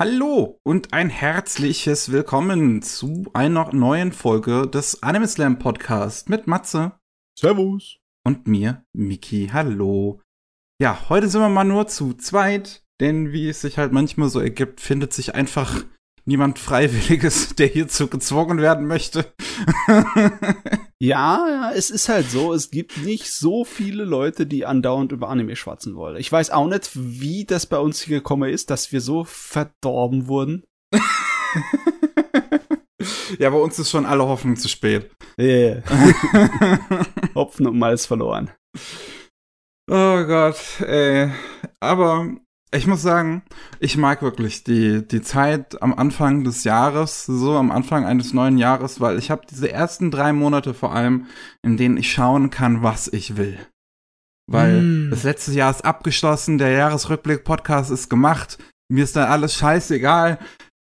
Hallo und ein herzliches Willkommen zu einer neuen Folge des Anime Slam Podcast mit Matze. Servus. Und mir, Miki. Hallo. Ja, heute sind wir mal nur zu zweit, denn wie es sich halt manchmal so ergibt, findet sich einfach niemand Freiwilliges, der hierzu gezwungen werden möchte. ja, es ist halt so, es gibt nicht so viele Leute, die andauernd über Anime schwatzen wollen. Ich weiß auch nicht, wie das bei uns hier gekommen ist, dass wir so verdorben wurden. ja, bei uns ist schon alle Hoffnung zu spät. Yeah. Hopfen und Malz verloren. Oh Gott, ey. Aber ich muss sagen, ich mag wirklich die, die Zeit am Anfang des Jahres, so am Anfang eines neuen Jahres, weil ich habe diese ersten drei Monate vor allem, in denen ich schauen kann, was ich will. Weil mm. das letzte Jahr ist abgeschlossen, der Jahresrückblick-Podcast ist gemacht, mir ist dann alles scheißegal.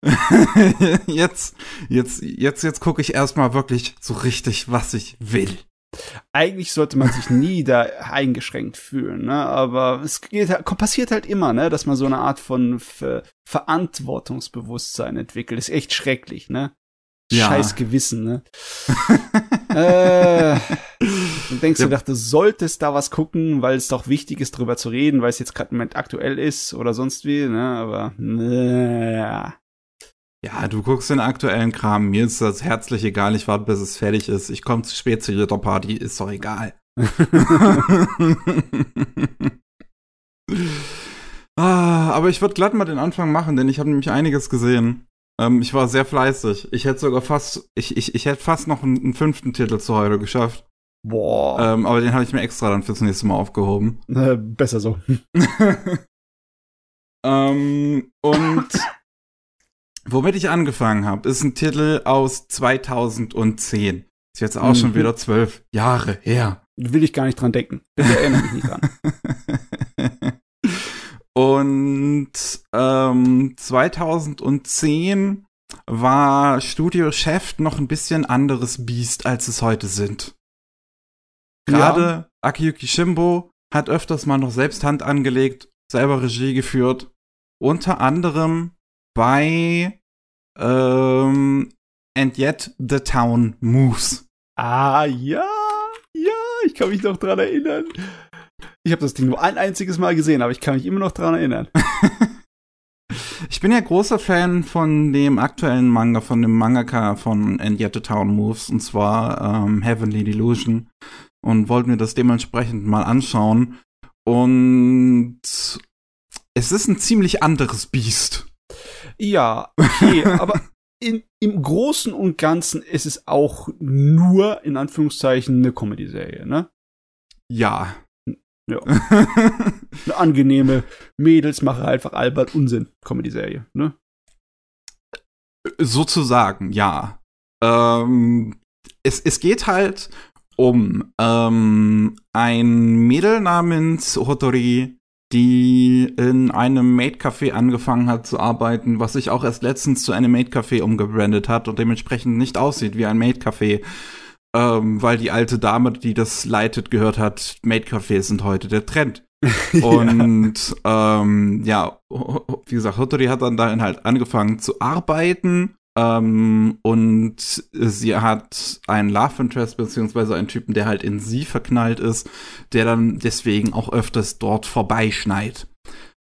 jetzt, jetzt, jetzt, jetzt gucke ich erstmal wirklich so richtig, was ich will. Eigentlich sollte man sich nie da eingeschränkt fühlen, ne? aber es geht, passiert halt immer, ne? dass man so eine Art von Ver Verantwortungsbewusstsein entwickelt. Ist echt schrecklich, ne? Ja. Scheiß Gewissen, ne? äh, dann denkst ja. du, du solltest da was gucken, weil es doch wichtig ist, drüber zu reden, weil es jetzt gerade im Moment aktuell ist oder sonst wie, ne? Aber äh, ja, du guckst den aktuellen Kram. Mir ist das herzlich egal. Ich warte, bis es fertig ist. Ich komme zu spät zu jeder Party. Ist doch egal. ah, aber ich würde glatt mal den Anfang machen, denn ich habe nämlich einiges gesehen. Ähm, ich war sehr fleißig. Ich hätte sogar fast, ich, ich, ich hätte fast noch einen, einen fünften Titel zu heute geschafft. Boah. Ähm, aber den habe ich mir extra dann fürs nächste Mal aufgehoben. Äh, besser so. ähm, und Womit ich angefangen habe, ist ein Titel aus 2010. Ist jetzt auch mhm. schon wieder zwölf Jahre her. Will ich gar nicht dran denken. Bitte erinnere mich nicht dran. Und ähm, 2010 war Studio Chef noch ein bisschen anderes Biest, als es heute sind. Gerade ja. Akiyuki Shimbo hat öfters mal noch selbst Hand angelegt, selber Regie geführt. Unter anderem bei ähm, And Yet the Town Moves. Ah, ja, ja, ich kann mich noch dran erinnern. Ich habe das Ding nur ein einziges Mal gesehen, aber ich kann mich immer noch dran erinnern. ich bin ja großer Fan von dem aktuellen Manga, von dem Mangaka von And Yet the Town Moves, und zwar ähm, Heavenly Delusion. Und wollte mir das dementsprechend mal anschauen. Und es ist ein ziemlich anderes Biest. Ja, okay, aber in, im Großen und Ganzen ist es auch nur, in Anführungszeichen, eine Comedy-Serie, ne? Ja. Ja. eine angenehme Mädels mache einfach Albert Unsinn Comedy-Serie, ne? Sozusagen, ja. Ähm, es, es geht halt um ähm, ein Mädel namens Hotori, die in einem Maid-Café angefangen hat zu arbeiten, was sich auch erst letztens zu einem Maid-Café umgebrandet hat und dementsprechend nicht aussieht wie ein Maid-Café. Ähm, weil die alte Dame, die das leitet, gehört hat, Maid-Cafés sind heute der Trend. und ja. Ähm, ja, wie gesagt, Hotori hat dann dahin halt angefangen zu arbeiten ähm, und sie hat einen Love Interest, beziehungsweise einen Typen, der halt in sie verknallt ist, der dann deswegen auch öfters dort vorbeischneit.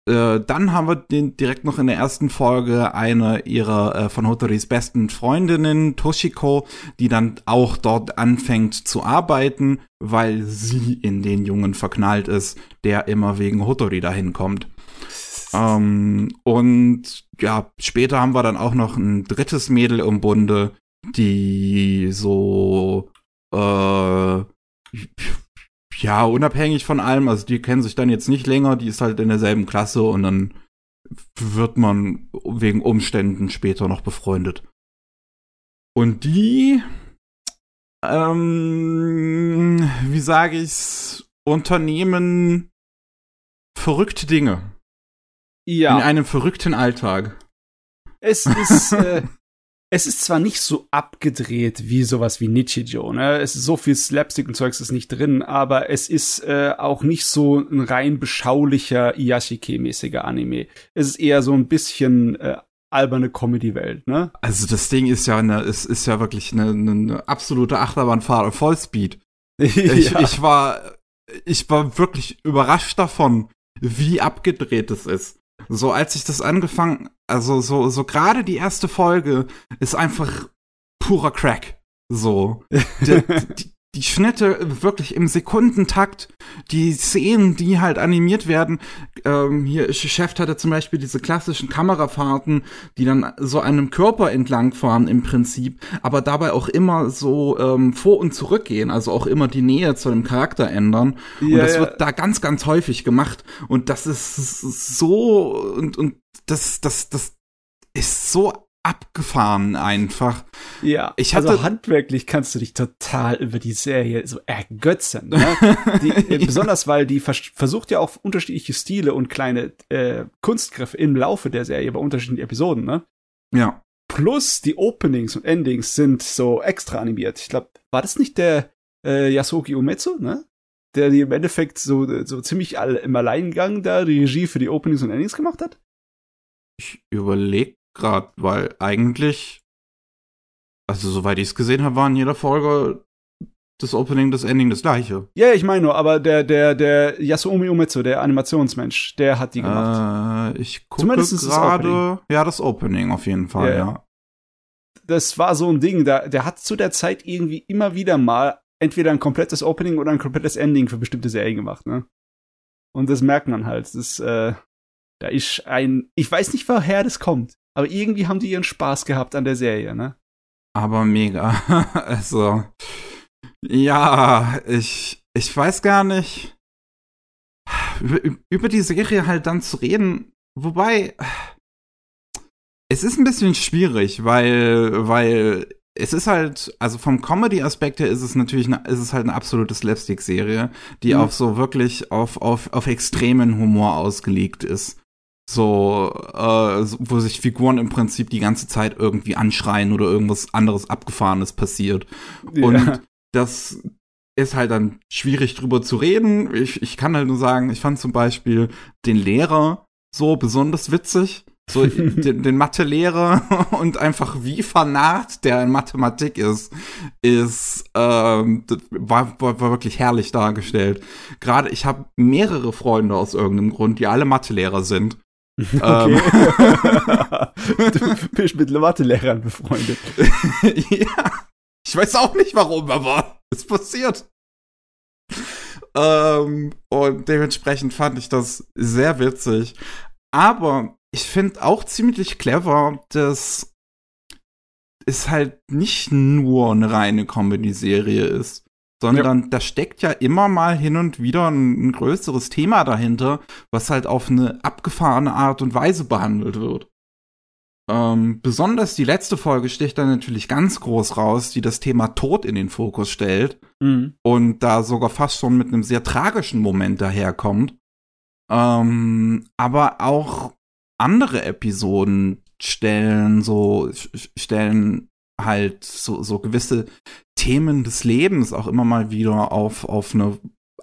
Äh, dann haben wir den direkt noch in der ersten Folge eine ihrer äh, von Hotoris besten Freundinnen, Toshiko, die dann auch dort anfängt zu arbeiten, weil sie in den Jungen verknallt ist, der immer wegen Hotori dahin kommt. Ähm, und ja, später haben wir dann auch noch ein drittes Mädel im Bunde, die so äh, ja, unabhängig von allem, also die kennen sich dann jetzt nicht länger, die ist halt in derselben Klasse und dann wird man wegen Umständen später noch befreundet. Und die, ähm, wie sage ich's, unternehmen verrückte Dinge. Ja. In einem verrückten Alltag. Es ist, äh, es ist zwar nicht so abgedreht wie sowas wie Nichijou, ne? Es ist so viel Slapstick und Zeugs ist nicht drin, aber es ist äh, auch nicht so ein rein beschaulicher Iyashike-mäßiger Anime. Es ist eher so ein bisschen äh, alberne Comedy-Welt, ne? Also das Ding ist ja eine, ist, ist ja wirklich eine, eine absolute Achterbahnfahrt auf Vollspeed. Ich, ja. ich war, ich war wirklich überrascht davon, wie abgedreht es ist. So als ich das angefangen, also so, so gerade die erste Folge ist einfach purer Crack. So. die, die, die Schnitte wirklich im Sekundentakt, die Szenen, die halt animiert werden. Ähm, hier, Chef hatte zum Beispiel diese klassischen Kamerafahrten, die dann so einem Körper entlang fahren im Prinzip, aber dabei auch immer so ähm, vor und zurück gehen, also auch immer die Nähe zu dem Charakter ändern. Ja, und das ja. wird da ganz, ganz häufig gemacht. Und das ist so und, und das, das, das ist so abgefahren einfach. Ja, ich hatte, also handwerklich kannst du dich total über die Serie so ergötzen. Ne? die, äh. Besonders weil die vers versucht ja auch unterschiedliche Stile und kleine äh, Kunstgriffe im Laufe der Serie bei unterschiedlichen Episoden, ne? Ja. Plus die Openings und Endings sind so extra animiert. Ich glaube, war das nicht der äh, Yasuki Umetsu, ne? Der die im Endeffekt so, so ziemlich all, im Alleingang da die Regie für die Openings und Endings gemacht hat? Ich überlege gerade, weil eigentlich, also soweit ich es gesehen habe, war in jeder Folge das Opening, das Ending das gleiche. Ja, yeah, ich meine nur, aber der, der, der Yasumi Umetsu, der Animationsmensch, der hat die gemacht. Äh, ich gucke gerade, ja, das Opening auf jeden Fall, yeah. ja. Das war so ein Ding, da, der hat zu der Zeit irgendwie immer wieder mal entweder ein komplettes Opening oder ein komplettes Ending für bestimmte Serien gemacht, ne? Und das merkt man halt. Das, äh, da ist ein, ich weiß nicht, woher das kommt. Aber irgendwie haben die ihren Spaß gehabt an der Serie, ne? Aber mega. also, ja, ich, ich weiß gar nicht, über, über die Serie halt dann zu reden. Wobei, es ist ein bisschen schwierig, weil, weil es ist halt, also vom Comedy-Aspekt her ist es natürlich, eine, ist es halt eine absolute Slapstick-Serie, die mhm. auf so wirklich auf, auf, auf extremen Humor ausgelegt ist so, äh, wo sich Figuren im Prinzip die ganze Zeit irgendwie anschreien oder irgendwas anderes Abgefahrenes passiert. Ja. Und das ist halt dann schwierig drüber zu reden. Ich, ich kann halt nur sagen, ich fand zum Beispiel den Lehrer so besonders witzig. So den, den Mathelehrer und einfach wie vernarrt der in Mathematik ist, ist ähm, war, war, war wirklich herrlich dargestellt. Gerade ich habe mehrere Freunde aus irgendeinem Grund, die alle Mathelehrer sind. Okay. Ähm. du bist mit Mathelehrern befreundet. ja. Ich weiß auch nicht warum, aber es passiert. Ähm, und dementsprechend fand ich das sehr witzig. Aber ich finde auch ziemlich clever, dass es halt nicht nur eine reine Comedy-Serie ist sondern ja. da steckt ja immer mal hin und wieder ein, ein, größeres Thema dahinter, was halt auf eine abgefahrene Art und Weise behandelt wird. Ähm, besonders die letzte Folge sticht da natürlich ganz groß raus, die das Thema Tod in den Fokus stellt mhm. und da sogar fast schon mit einem sehr tragischen Moment daherkommt. Ähm, aber auch andere Episoden stellen so stellen halt so, so gewisse Themen des Lebens auch immer mal wieder auf, auf eine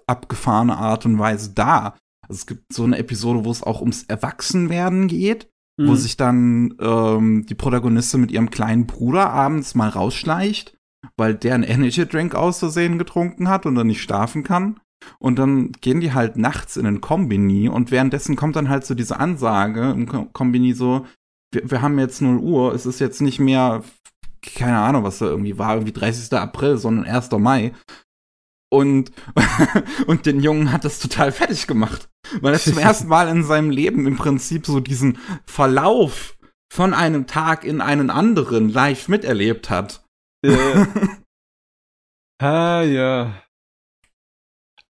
abgefahrene Art und Weise dar. Also es gibt so eine Episode, wo es auch ums Erwachsenwerden geht, mhm. wo sich dann ähm, die Protagonistin mit ihrem kleinen Bruder abends mal rausschleicht, weil der einen Energy Drink aus Versehen getrunken hat und dann nicht schlafen kann. Und dann gehen die halt nachts in den Kombini und währenddessen kommt dann halt so diese Ansage im Kombini so, wir, wir haben jetzt 0 Uhr, es ist jetzt nicht mehr keine Ahnung, was da irgendwie war, irgendwie 30. April, sondern 1. Mai. Und, und den Jungen hat das total fertig gemacht, weil er zum ersten Mal in seinem Leben im Prinzip so diesen Verlauf von einem Tag in einen anderen live miterlebt hat. Äh. ah, ja.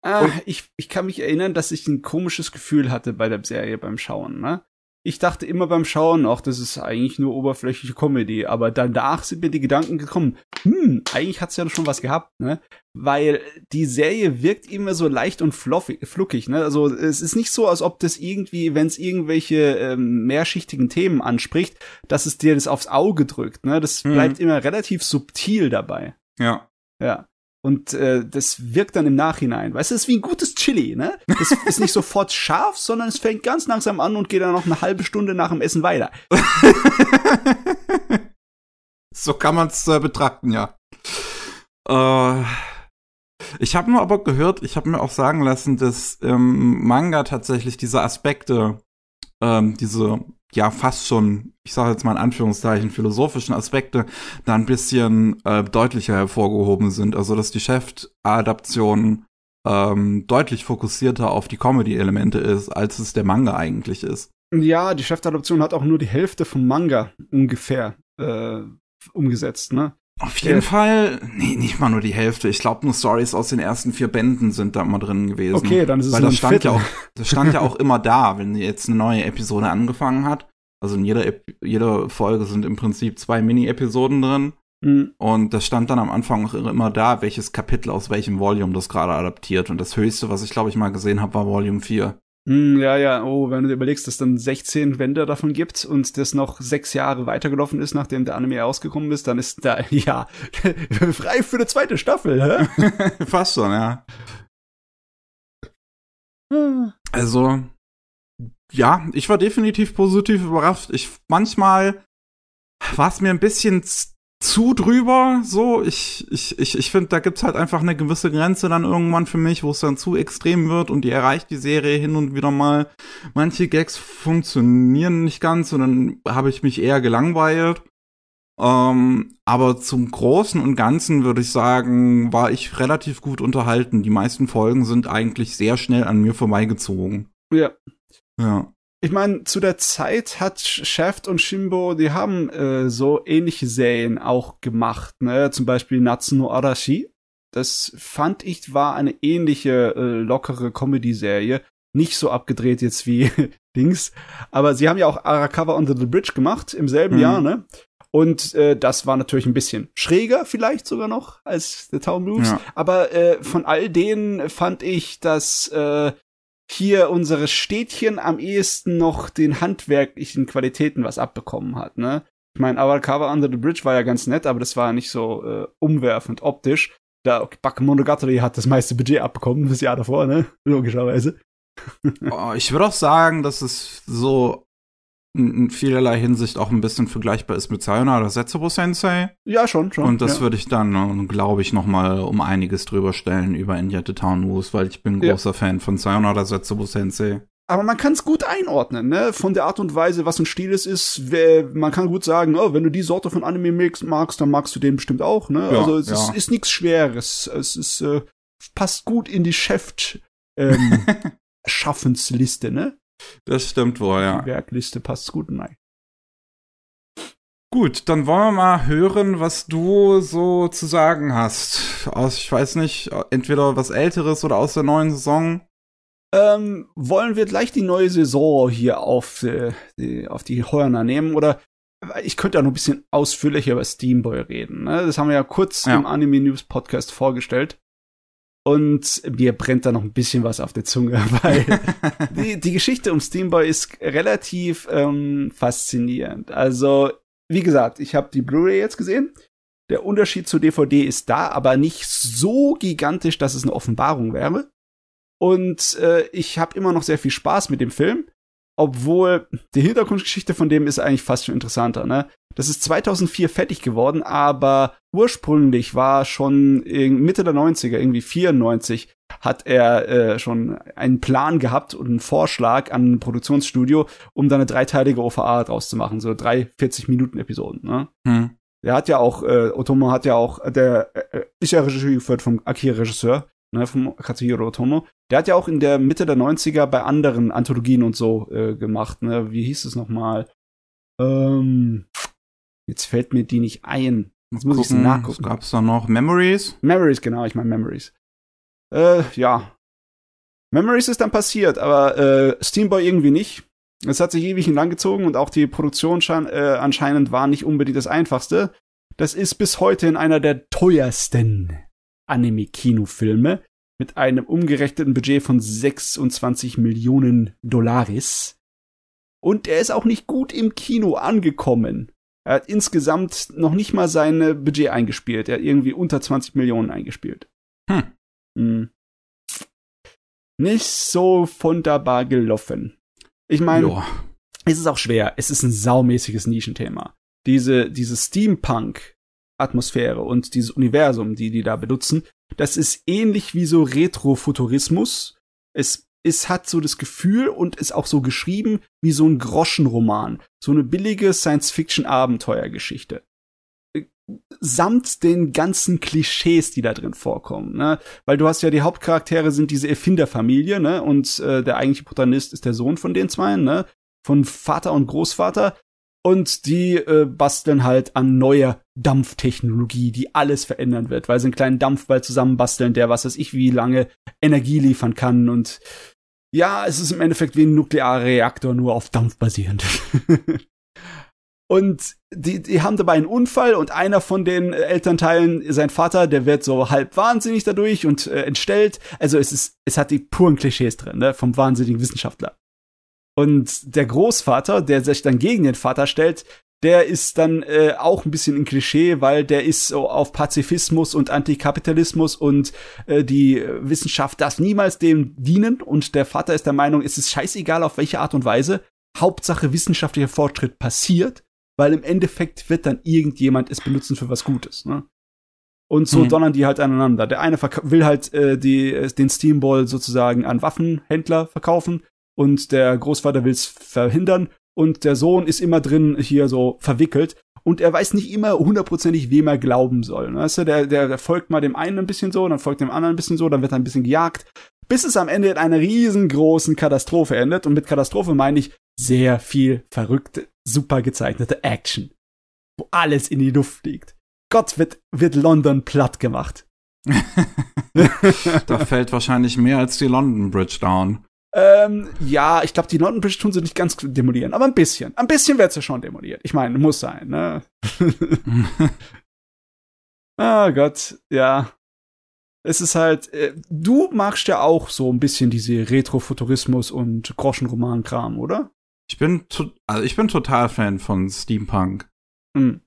Ah, ich, ich kann mich erinnern, dass ich ein komisches Gefühl hatte bei der Serie beim Schauen, ne? Ich dachte immer beim Schauen, ach, das ist eigentlich nur oberflächliche Comedy, aber danach sind mir die Gedanken gekommen, hm, eigentlich hat's ja schon was gehabt, ne? Weil die Serie wirkt immer so leicht und fluffig, fluckig, ne? Also es ist nicht so, als ob das irgendwie, wenn es irgendwelche ähm, mehrschichtigen Themen anspricht, dass es dir das aufs Auge drückt, ne? Das mhm. bleibt immer relativ subtil dabei. Ja. Ja. Und äh, das wirkt dann im Nachhinein. Weißt du, das ist wie ein gutes Chili, ne? Das ist nicht sofort scharf, sondern es fängt ganz langsam an und geht dann noch eine halbe Stunde nach dem Essen weiter. so kann man es äh, betrachten, ja. Äh, ich habe nur aber gehört, ich habe mir auch sagen lassen, dass im Manga tatsächlich diese Aspekte, ähm, diese ja fast schon, ich sage jetzt mal in Anführungszeichen, philosophischen Aspekte da ein bisschen äh, deutlicher hervorgehoben sind. Also dass die Chef-Adaption ähm, deutlich fokussierter auf die Comedy-Elemente ist, als es der Manga eigentlich ist. Ja, die Chefadoption hat auch nur die Hälfte vom Manga ungefähr äh, umgesetzt, ne? Auf jeden ja. Fall, nee, nicht mal nur die Hälfte. Ich glaube, nur Stories aus den ersten vier Bänden sind da mal drin gewesen. Okay, dann ist es Weil das stand ja auch, das stand ja auch immer da, wenn jetzt eine neue Episode angefangen hat. Also in jeder, Ep jeder Folge sind im Prinzip zwei Mini-Episoden drin. Mhm. Und das stand dann am Anfang auch immer da, welches Kapitel aus welchem Volume das gerade adaptiert. Und das höchste, was ich glaube ich mal gesehen habe, war Volume 4. Hm, ja, ja, oh, wenn du dir überlegst, dass es dann 16 Wände davon gibt und das noch sechs Jahre weitergelaufen ist, nachdem der Anime ausgekommen ist, dann ist da, ja, frei für eine zweite Staffel, hä? Fast schon, ja. Also, ja, ich war definitiv positiv überrascht. Ich manchmal war es mir ein bisschen zu drüber, so. Ich, ich, ich, ich finde, da gibt's halt einfach eine gewisse Grenze dann irgendwann für mich, wo es dann zu extrem wird und die erreicht die Serie hin und wieder mal. Manche Gags funktionieren nicht ganz und dann habe ich mich eher gelangweilt. Ähm, aber zum Großen und Ganzen würde ich sagen, war ich relativ gut unterhalten. Die meisten Folgen sind eigentlich sehr schnell an mir vorbeigezogen. Ja. Ja ich meine, zu der Zeit hat Shaft und Shimbo, die haben äh, so ähnliche Serien auch gemacht, ne? Zum Beispiel Natsuno Arashi. Das fand ich war eine ähnliche äh, lockere Comedy-Serie. Nicht so abgedreht jetzt wie Dings. Aber sie haben ja auch Arakawa Under the Bridge gemacht im selben mhm. Jahr, ne? Und äh, das war natürlich ein bisschen schräger, vielleicht sogar noch als The Town Moves. Ja. Aber äh, von all denen fand ich, dass äh, hier unsere Städtchen am ehesten noch den handwerklichen Qualitäten was abbekommen hat, ne? Ich meine, Cover Under the Bridge war ja ganz nett, aber das war nicht so äh, umwerfend optisch. Da Bakemonogatari hat das meiste Budget abbekommen das Jahr davor, ne? Logischerweise. oh, ich würde auch sagen, dass es so in vielerlei Hinsicht auch ein bisschen vergleichbar ist mit Sayonara Setsubo Sensei. Ja, schon, schon. Und das ja. würde ich dann, glaube ich, noch mal um einiges drüber stellen über Injette Town Moves, weil ich bin ein großer ja. Fan von Sayonara Setsubo Sensei. Aber man kann es gut einordnen, ne? Von der Art und Weise, was ein Stil es ist. Man kann gut sagen, oh, wenn du die Sorte von Anime magst, dann magst du den bestimmt auch, ne? Ja, also es ja. ist, ist nichts Schweres. Es ist äh, passt gut in die Chef ähm, Schaffensliste, ne? Das stimmt wohl, ja. Die Werkliste passt gut rein. Gut, dann wollen wir mal hören, was du so zu sagen hast. Aus, ich weiß nicht, entweder was Älteres oder aus der neuen Saison. Ähm, wollen wir gleich die neue Saison hier auf, äh, die, auf die Hörner nehmen oder ich könnte ja noch ein bisschen ausführlicher über Steamboy reden. Ne? Das haben wir ja kurz ja. im Anime News Podcast vorgestellt. Und mir brennt da noch ein bisschen was auf der Zunge, weil die, die Geschichte um Steamboy ist relativ ähm, faszinierend. Also, wie gesagt, ich habe die Blu-ray jetzt gesehen. Der Unterschied zur DVD ist da, aber nicht so gigantisch, dass es eine Offenbarung wäre. Und äh, ich habe immer noch sehr viel Spaß mit dem Film obwohl die Hintergrundgeschichte von dem ist eigentlich fast schon interessanter, ne? Das ist 2004 fertig geworden, aber ursprünglich war schon Mitte der 90er, irgendwie 94, hat er äh, schon einen Plan gehabt und einen Vorschlag an ein Produktionsstudio, um da eine dreiteilige OVA draus zu machen, so drei 40-Minuten-Episoden, ne? Hm. Der hat ja auch, äh, Otomo hat ja auch, der äh, ist ja Regie geführt vom Akira-Regisseur, ne, vom Katsuhiro Otomo. Der hat ja auch in der Mitte der 90er bei anderen Anthologien und so äh, gemacht, ne? Wie hieß es nochmal? Ähm, jetzt fällt mir die nicht ein. Jetzt muss ich nachgucken. Gab es da noch Memories? Memories, genau, ich meine Memories. Äh, ja. Memories ist dann passiert, aber äh, Steamboy irgendwie nicht. Es hat sich ewig lang gezogen und auch die Produktion äh, anscheinend war nicht unbedingt das einfachste. Das ist bis heute in einer der teuersten Anime-Kinofilme mit einem umgerechneten Budget von 26 Millionen Dollaris. Und er ist auch nicht gut im Kino angekommen. Er hat insgesamt noch nicht mal sein Budget eingespielt. Er hat irgendwie unter 20 Millionen eingespielt. Hm. Hm. Nicht so wunderbar gelaufen. Ich meine, es ist auch schwer. Es ist ein saumäßiges Nischenthema. Diese, diese Steampunk-Atmosphäre und dieses Universum, die die da benutzen, das ist ähnlich wie so Retrofuturismus. Es, es hat so das Gefühl und ist auch so geschrieben wie so ein Groschenroman. So eine billige Science-Fiction-Abenteuergeschichte. Samt den ganzen Klischees, die da drin vorkommen, ne? Weil du hast ja die Hauptcharaktere sind diese Erfinderfamilie, ne? Und äh, der eigentliche Protagonist ist der Sohn von den zwei, ne? Von Vater und Großvater. Und die äh, basteln halt an neuer Dampftechnologie, die alles verändern wird, weil sie einen kleinen Dampfball zusammenbasteln, der was weiß ich wie lange Energie liefern kann. Und ja, es ist im Endeffekt wie ein nuklearer Reaktor, nur auf Dampf basierend. Und die, die haben dabei einen Unfall und einer von den Elternteilen, sein Vater, der wird so halb wahnsinnig dadurch und äh, entstellt. Also es ist, es hat die puren Klischees drin, ne, vom wahnsinnigen Wissenschaftler. Und der Großvater, der sich dann gegen den Vater stellt, der ist dann äh, auch ein bisschen ein Klischee, weil der ist so auf Pazifismus und Antikapitalismus und äh, die Wissenschaft darf niemals dem dienen und der Vater ist der Meinung, es ist scheißegal auf welche Art und Weise, Hauptsache wissenschaftlicher Fortschritt passiert, weil im Endeffekt wird dann irgendjemand es benutzen für was Gutes, ne? Und so Mhm. donnern die halt aneinander. Der eine will halt äh, die, äh, den Steamball sozusagen an Waffenhändler verkaufen und der Großvater will es verhindern und der Sohn ist immer drin hier so verwickelt und er weiß nicht immer hundertprozentig, wem er glauben soll. ne? Weißt du, der, der, der folgt mal dem einen ein bisschen so, dann folgt dem anderen ein bisschen so, dann wird er ein bisschen gejagt, bis es am Ende in einer riesengroßen Katastrophe endet. Und mit Katastrophe meine ich sehr viel verrückte, super gezeichnete Action, wo alles in die Luft fliegt. Gott wird, wird London platt gemacht. Da fällt wahrscheinlich mehr als die London Bridge down. Ähm, ja, ich glaube, die London Bridge tun sie nicht ganz demolieren, aber ein bisschen. Ein bisschen wird sie schon demoliert. Ich meine, muss sein, ne? ah Gott, ja. Es ist halt, äh, du magst ja auch so ein bisschen diese Retrofuturismus und Groschenroman-Kram, oder? Ich bin, also ich bin total Fan von Steampunk. Hm.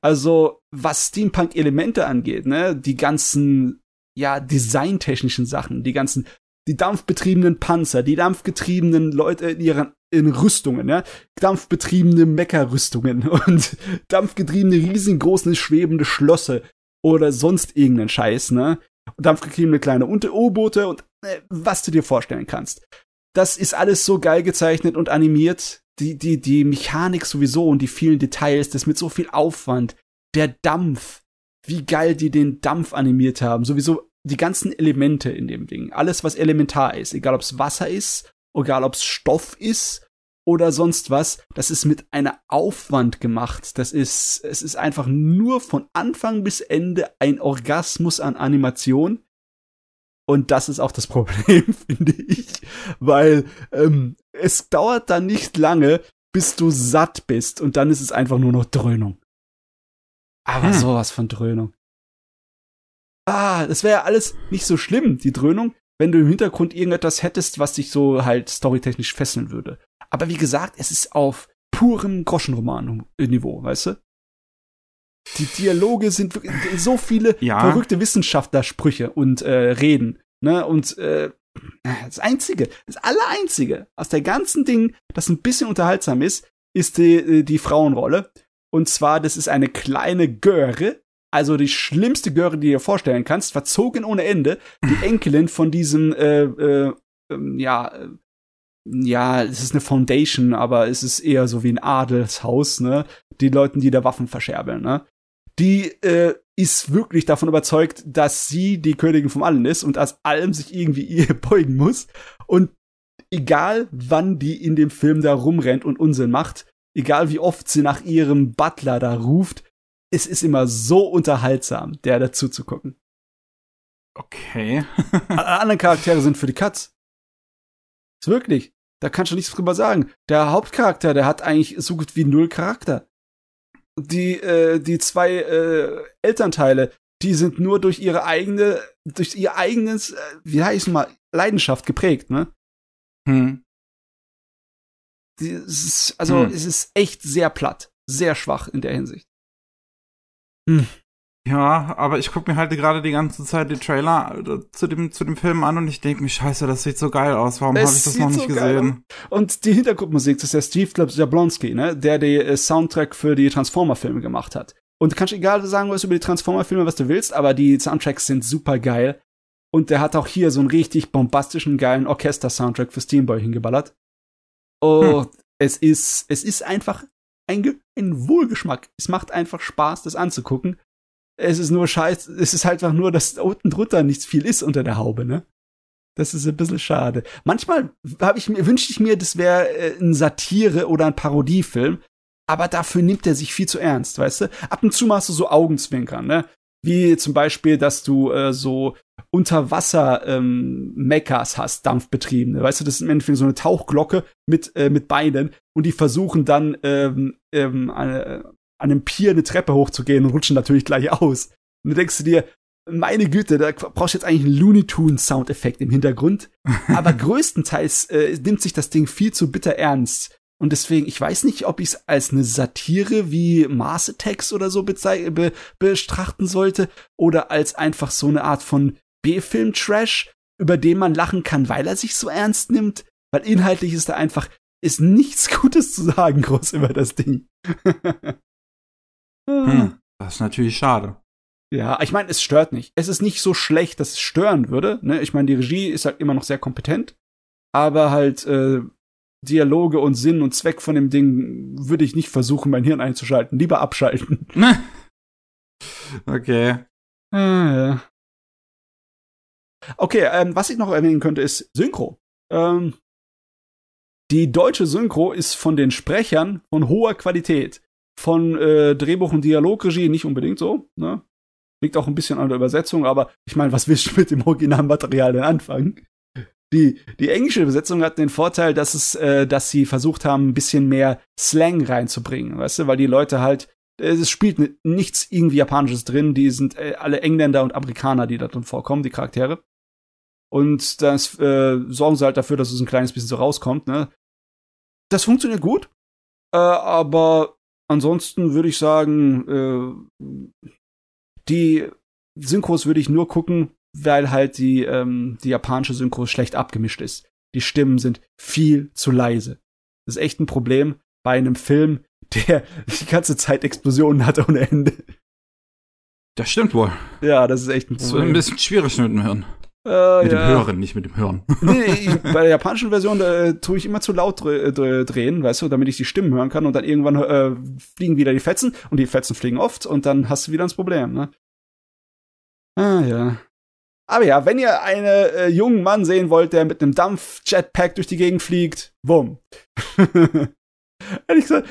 Also, was Steampunk-Elemente angeht, ne, die ganzen, ja, designtechnischen Sachen, die ganzen, die dampfbetriebenen Panzer, die dampfgetriebenen Leute in ihren in Rüstungen, ja, dampfbetriebene Meckerrüstungen und dampfgetriebene riesengroße schwebende Schlosse oder sonst irgendeinen Scheiß, ne? Dampfgetriebene kleine U-Boote und äh, was du dir vorstellen kannst. Das ist alles so geil gezeichnet und animiert. Die, die, die Mechanik sowieso und die vielen Details, das mit so viel Aufwand. Der Dampf. Wie geil die den Dampf animiert haben. Sowieso die ganzen Elemente in dem Ding. Alles, was elementar ist. Egal, ob es Wasser ist, egal, ob es Stoff ist oder sonst was. Das ist mit einer Aufwand gemacht. Das ist, es ist einfach nur von Anfang bis Ende ein Orgasmus an Animation. Und das ist auch das Problem, finde ich, weil ähm, es dauert dann nicht lange, bis du satt bist und dann ist es einfach nur noch Dröhnung. Aber Hm. sowas von Dröhnung. Ah, das wäre ja alles nicht so schlimm, die Dröhnung, wenn du im Hintergrund irgendetwas hättest, was dich so halt storytechnisch fesseln würde. Aber wie gesagt, es ist auf purem Groschenroman-Niveau, weißt du? Die Dialoge sind wirklich so viele Ja. verrückte Wissenschaftlersprüche und äh, Reden. Ne? Und äh, das Einzige, das Allereinzige aus der ganzen Ding, das ein bisschen unterhaltsam ist, ist die, äh, die Frauenrolle. Und zwar, das ist eine kleine Göre, also die schlimmste Göre, die du dir vorstellen kannst, verzogen ohne Ende, die Enkelin von diesem, äh, äh, ähm, ja, äh, ja, es ist eine Foundation, aber es ist eher so wie ein Adelshaus, ne? Die Leuten, die da Waffen verscherbeln, ne? Die äh, ist wirklich davon überzeugt, dass sie die Königin vom Allen ist und aus allem sich irgendwie ihr beugen muss. Und egal, wann die in dem Film da rumrennt und Unsinn macht, egal wie oft sie nach ihrem Butler da ruft, es ist immer so unterhaltsam, der dazu zu gucken. Okay. Alle anderen Charaktere sind für die Katz. Ist wirklich. Da kannst du nichts drüber sagen. Der Hauptcharakter, der hat eigentlich so gut wie null Charakter. Die, äh, die zwei äh, Elternteile, die sind nur durch ihre eigene, durch ihr eigenes, äh, wie heißt es mal, Leidenschaft geprägt, ne? Hm. Die, es ist, also Hm. es ist echt sehr platt, sehr schwach in der Hinsicht. Ja, aber ich gucke mir halt gerade die ganze Zeit die Trailer äh, zu dem, zu dem Film an und ich denke mir, scheiße, das sieht so geil aus. Warum habe ich das noch nicht so gesehen? Und die Hintergrundmusik, das ist der Steve Jablonski, ne? der den äh, Soundtrack für die Transformer-Filme gemacht hat. Und du kannst egal sagen, was über die Transformer-Filme, was du willst, aber die Soundtracks sind super geil. Und der hat auch hier so einen richtig bombastischen, geilen Orchester-Soundtrack für Steamboy hingeballert. Oh, hm. es ist, es ist einfach ein, ein Wohlgeschmack. Es macht einfach Spaß, das anzugucken. Es ist nur scheiße, es ist halt einfach nur, dass unten drunter nichts viel ist unter der Haube, ne? Das ist ein bisschen schade. Manchmal habe ich mir, wünschte ich mir, das wäre äh, ein Satire oder ein Parodiefilm, aber dafür nimmt er sich viel zu ernst, weißt du? Ab und zu machst du so Augenzwinkern, ne? Wie zum Beispiel, dass du äh, so Unterwasser ähm, Mechas hast, dampfbetriebene. Weißt du, das ist im Endeffekt so eine Tauchglocke mit, äh, mit Beinen und die versuchen dann ähm, ähm, eine, an einem Pier eine Treppe hochzugehen und rutschen natürlich gleich aus. Und du denkst du dir, meine Güte, da brauchst du jetzt eigentlich einen Looney Tunes Soundeffekt im Hintergrund. Aber größtenteils äh, nimmt sich das Ding viel zu bitter ernst. Und deswegen, ich weiß nicht, ob ich es als eine Satire wie Mars Attacks oder so be betrachten sollte oder als einfach so eine Art von B-Film-Trash, über den man lachen kann, weil er sich so ernst nimmt. Weil inhaltlich ist da einfach, ist nichts Gutes zu sagen groß über das Ding. Hm, das ist natürlich schade. Ja, ich meine, es stört nicht. Es ist nicht so schlecht, dass es stören würde. Ne? Ich meine, die Regie ist halt immer noch sehr kompetent, aber halt äh, Dialoge und Sinn und Zweck von dem Ding würde ich nicht versuchen, mein Hirn einzuschalten. Lieber abschalten. okay. Ah, ja. Okay, ähm, was ich noch erwähnen könnte, ist Synchro. Ähm, die deutsche Synchro ist von den Sprechern von hoher Qualität von äh, Drehbuch und Dialogregie nicht unbedingt so. Ne? Liegt auch ein bisschen an der Übersetzung, aber ich meine, was willst du mit dem Originalmaterial denn anfangen? Die, die englische Übersetzung hat den Vorteil, dass es, äh, dass sie versucht haben, ein bisschen mehr Slang reinzubringen, weißt du, weil die Leute halt, äh, es spielt nichts irgendwie Japanisches drin, die sind äh, alle Engländer und Amerikaner, die da drin vorkommen, die Charaktere. Und das äh, sorgen sie halt dafür, dass es ein kleines bisschen so rauskommt, ne? Das funktioniert gut, äh, aber Ansonsten würde ich sagen, äh, die Synchros würde ich nur gucken, weil halt die, ähm, die japanische Synchro schlecht abgemischt ist. Die Stimmen sind viel zu leise. Das ist echt ein Problem bei einem Film, der die ganze Zeit Explosionen hat ohne Ende. Das stimmt wohl. Ja, das ist echt ein Problem. Das ist ein bisschen schwierig mit dem Hirn. Äh, mit ja. dem Hören, nicht mit dem Hören. Nee, ich, bei der japanischen Version äh, tue ich immer zu laut dre drehen, weißt du, damit ich die Stimmen hören kann und dann irgendwann äh, fliegen wieder die Fetzen und die Fetzen fliegen oft und dann hast du wieder das Problem, ne? Ah, ja. Aber ja, wenn ihr einen äh, jungen Mann sehen wollt, der mit einem Dampf-Jetpack durch die Gegend fliegt, wumm. Ehrlich gesagt,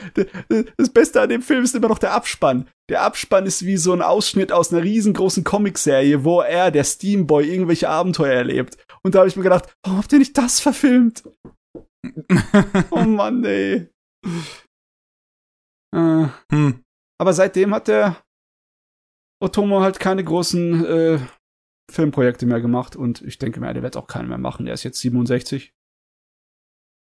das Beste an dem Film ist immer noch der Abspann. Der Abspann ist wie so ein Ausschnitt aus einer riesengroßen Comicserie, wo er, der Steamboy, irgendwelche Abenteuer erlebt. Und da habe ich mir gedacht, warum habt ihr nicht das verfilmt? oh Mann, ey. Äh. Hm. Aber seitdem hat der Otomo halt keine großen äh, Filmprojekte mehr gemacht und ich denke mir, der wird auch keine mehr machen. Der ist jetzt 67.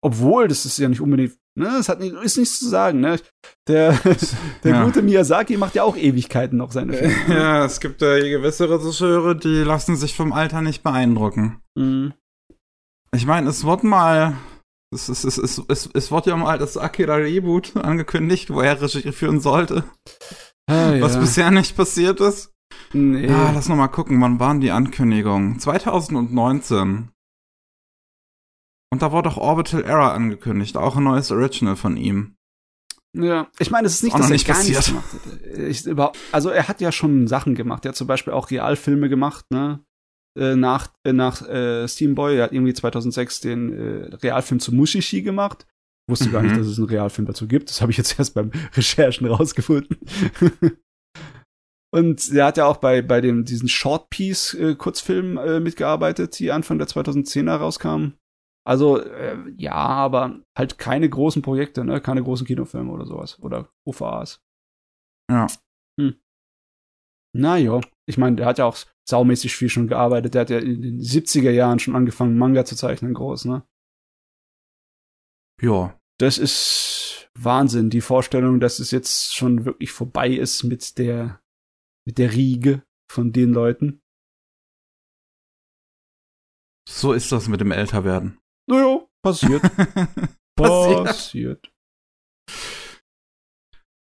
Obwohl, das ist ja nicht unbedingt, ne, das hat nicht, ist nichts zu sagen, ne. Der, der ja. gute Miyazaki macht ja auch Ewigkeiten noch seine Filme. Ne? Ja, es gibt ja gewisse Regisseure, die lassen sich vom Alter nicht beeindrucken. Mhm. Ich meine, es wird mal, es, es, es, es, es, es wird ja mal das Akira Reboot angekündigt, wo er Regie führen sollte. Ah, ja. Was bisher nicht passiert ist. Nee. Ah, lass noch mal gucken, wann waren die Ankündigungen? 2019. Und da wurde auch Orbital Error angekündigt, auch ein neues Original von ihm. Ja, ich meine, es ist nicht, dass er nicht gar passiert. nichts gemacht hat. Ich, über, also er hat ja schon Sachen gemacht. Er hat zum Beispiel auch Realfilme gemacht, ne? Äh, nach äh, nach äh, Steamboy. Er hat irgendwie 2006 den äh, Realfilm zu Mushishi gemacht. Wusste mhm. gar nicht, mhm. dass es einen Realfilm dazu gibt. Das habe ich jetzt erst beim Recherchen rausgefunden. Und er hat ja auch bei, bei dem, diesen Short Piece äh, Kurzfilm äh, mitgearbeitet, die Anfang der 2010er rauskamen. Also, äh, ja, aber halt keine großen Projekte, ne? Keine großen Kinofilme oder sowas. Oder UVAs. Ja. Hm. Na ja, ich meine, der hat ja auch saumäßig viel schon gearbeitet. Der hat ja in den 70er Jahren schon angefangen, Manga zu zeichnen, groß, ne? Ja. Das ist Wahnsinn, die Vorstellung, dass es jetzt schon wirklich vorbei ist mit der Mit der Riege von den Leuten. So ist das mit dem Älterwerden. Naja, passiert. Passiert. passiert.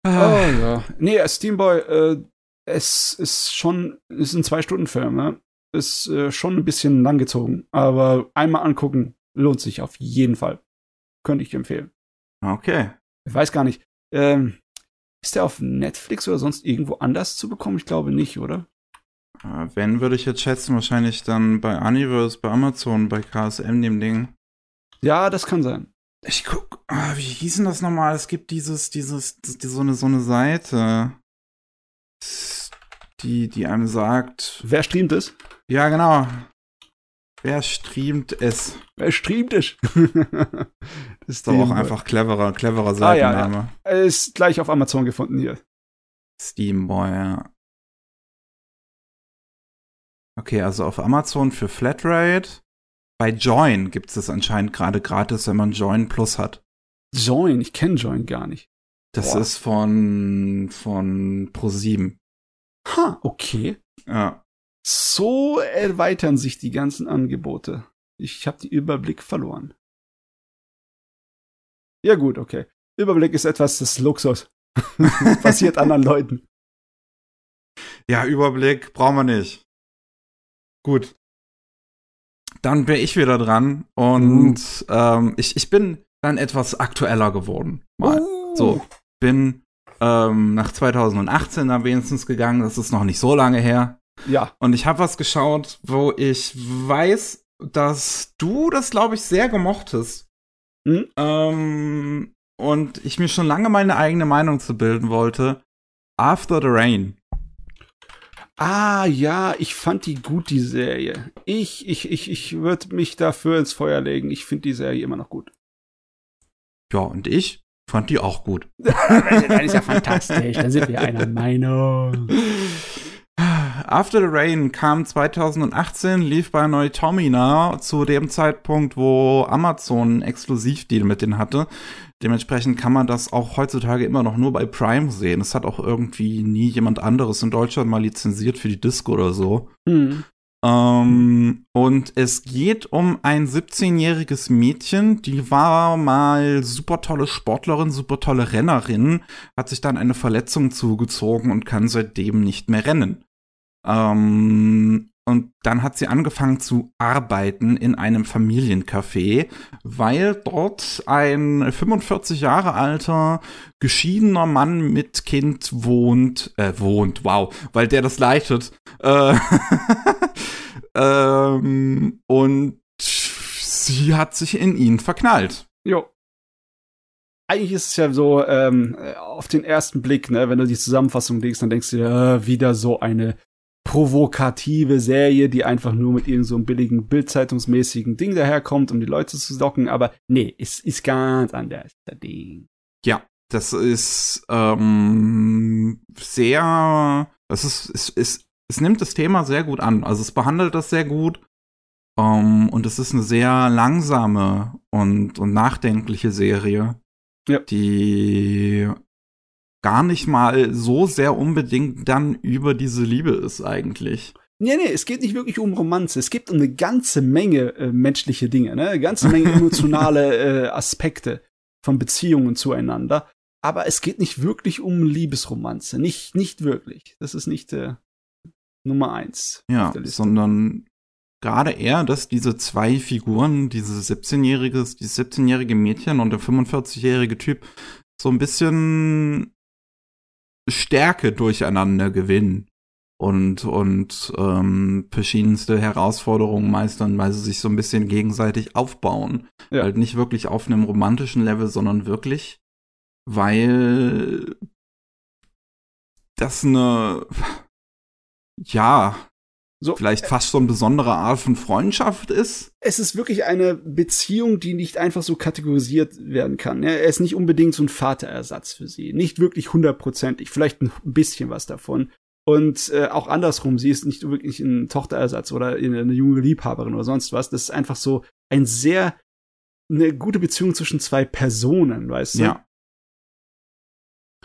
Ah, Oh ja. Nee, Steamboy, äh, es ist schon, es ist ein Zwei-Stunden-Film, ne? Ist äh, schon ein bisschen langgezogen. Aber einmal angucken, lohnt sich auf jeden Fall. Könnte ich empfehlen. Okay. Ich weiß gar nicht. Ähm, ist der auf Netflix oder sonst irgendwo anders zu bekommen? Ich glaube nicht, oder? Wenn würde ich jetzt schätzen, wahrscheinlich dann bei Universe, bei Amazon, bei KSM, dem Ding. Ja, das kann sein. Ich guck, ah, wie hieß denn das nochmal? Es gibt dieses, dieses, die, so eine, so eine Seite, die, die einem sagt, Wer streamt es? ja genau, wer streamt es? Wer streamt es? das Ist doch auch einfach cleverer, cleverer Ah, ja, Seitenname. Ist gleich auf Amazon gefunden hier. Steamboy, ja. Okay, also auf Amazon für Flatrate. Bei Join gibt es das anscheinend gerade gratis, wenn man Join Plus hat. Join, ich kenne Join gar nicht. Das Boah. ist von, von Pro7. Ha, okay. Ja. So erweitern sich die ganzen Angebote. Ich habe die Überblick verloren. Ja gut, okay. Überblick ist etwas des Luxus. Passiert anderen Leuten. Ja, Überblick brauchen wir nicht. Gut. Dann bin ich wieder dran und ähm, ich, ich bin dann etwas aktueller geworden. Mal. Uh. So, bin ähm, nach 2018 da wenigstens gegangen, das ist noch nicht so lange her. Ja. Und ich habe was geschaut, wo ich weiß, dass du das, glaube ich, sehr gemocht hast. Hm? Ähm, und ich mir schon lange meine eigene Meinung zu bilden wollte. After the Rain. Ah, ja, ich fand die gut, die Serie. Ich, ich, ich, ich würde mich dafür ins Feuer legen. Ich finde die Serie immer noch gut. Ja, und ich fand die auch gut. das ist ja fantastisch. Dann sind wir einer Meinung. After the Rain kam 2018, lief bei Neutomina zu dem Zeitpunkt, wo Amazon einen Exklusivdeal mit denen hatte. Dementsprechend kann man das auch heutzutage immer noch nur bei Prime sehen. Es hat auch irgendwie nie jemand anderes in Deutschland mal lizenziert für die Disco oder so. Hm. Ähm, und es geht um ein 17-jähriges Mädchen, die war mal super tolle Sportlerin, super tolle Rennerin, hat sich dann eine Verletzung zugezogen und kann seitdem nicht mehr rennen. Ähm, und dann hat sie angefangen zu arbeiten in einem Familiencafé, weil dort ein 45 Jahre alter geschiedener Mann mit Kind wohnt, äh, wohnt, wow, weil der das leitet. Äh, ähm, und sie hat sich in ihn verknallt. Jo. Eigentlich ist es ja so, ähm, äh, auf den ersten Blick, ne, wenn du die Zusammenfassung liest, dann denkst du dir, äh, wieder so eine provokative Serie, die einfach nur mit irgend so billigen Bildzeitungsmäßigen Ding daherkommt, um die Leute zu locken. Aber nee, es ist ganz anders, das Ding. Ja, das ist ähm, sehr, es ist, es, es, es nimmt das Thema sehr gut an. Also es behandelt das sehr gut. Ähm, und es ist eine sehr langsame und, und nachdenkliche Serie, Ja. die gar nicht mal so sehr unbedingt dann über diese Liebe ist eigentlich. Nee, nee, es geht nicht wirklich um Romanze. Es gibt eine ganze Menge äh, menschliche Dinge, ne? Eine ganze Menge emotionale äh, Aspekte von Beziehungen zueinander. Aber es geht nicht wirklich um Liebesromanze. Nicht, nicht wirklich. Das ist nicht äh, Nummer eins. Ja, sondern gerade eher, dass diese zwei Figuren, dieses 17-jährige, dieses 17-jährige Mädchen und der 45-jährige Typ so ein bisschen Stärke durcheinander gewinnen und und ähm, verschiedenste Herausforderungen meistern, weil sie sich so ein bisschen gegenseitig aufbauen. Ja. Halt nicht wirklich auf einem romantischen Level, sondern wirklich, weil das eine ja So, vielleicht fast so eine besondere Art von Freundschaft ist. es ist wirklich eine Beziehung, die nicht einfach so kategorisiert werden kann. Ja, er ist nicht unbedingt so ein Vaterersatz für sie. Nicht wirklich hundertprozentig. Vielleicht ein bisschen was davon. Und äh, auch andersrum, sie ist nicht wirklich ein Tochterersatz oder eine junge Liebhaberin oder sonst was. Das ist einfach so ein sehr, eine gute Beziehung zwischen zwei Personen, weißt du? Ja.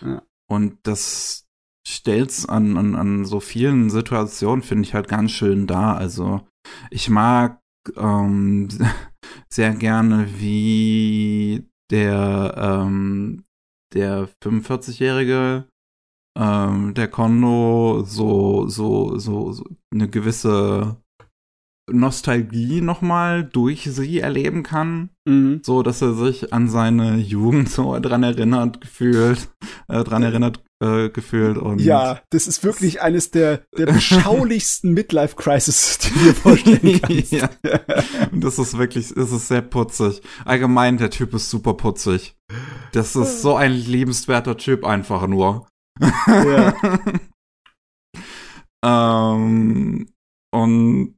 Ja. Und das stellt's an, an, an so vielen Situationen, finde ich halt ganz schön da. Also ich mag ähm, sehr gerne, wie der, ähm, der 45-jährige ähm, der Kondo so, so, so, so eine gewisse Nostalgie nochmal durch sie erleben kann. Mhm. So, dass er sich an seine Jugend so dran erinnert gefühlt, äh, dran erinnert äh, gefühlt und. Ja, das ist wirklich eines der, der beschaulichsten Midlife-Crisis, die du dir vorstellen kannst. ja. Das ist wirklich, das ist sehr putzig. Allgemein, der Typ ist super putzig. Das ist so ein liebenswerter Typ einfach nur. Ja. ähm, und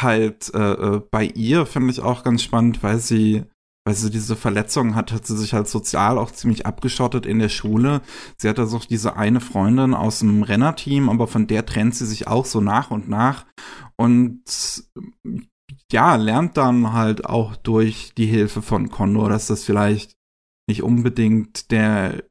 halt äh, äh, bei ihr finde ich auch ganz spannend, weil sie weil sie diese Verletzung hat, hat sie sich halt sozial auch ziemlich abgeschottet in der Schule. Sie hat also auch diese eine Freundin aus dem Rennerteam, aber von der trennt sie sich auch so nach und nach und ja, lernt dann halt auch durch die Hilfe von Condor, dass das vielleicht nicht unbedingt der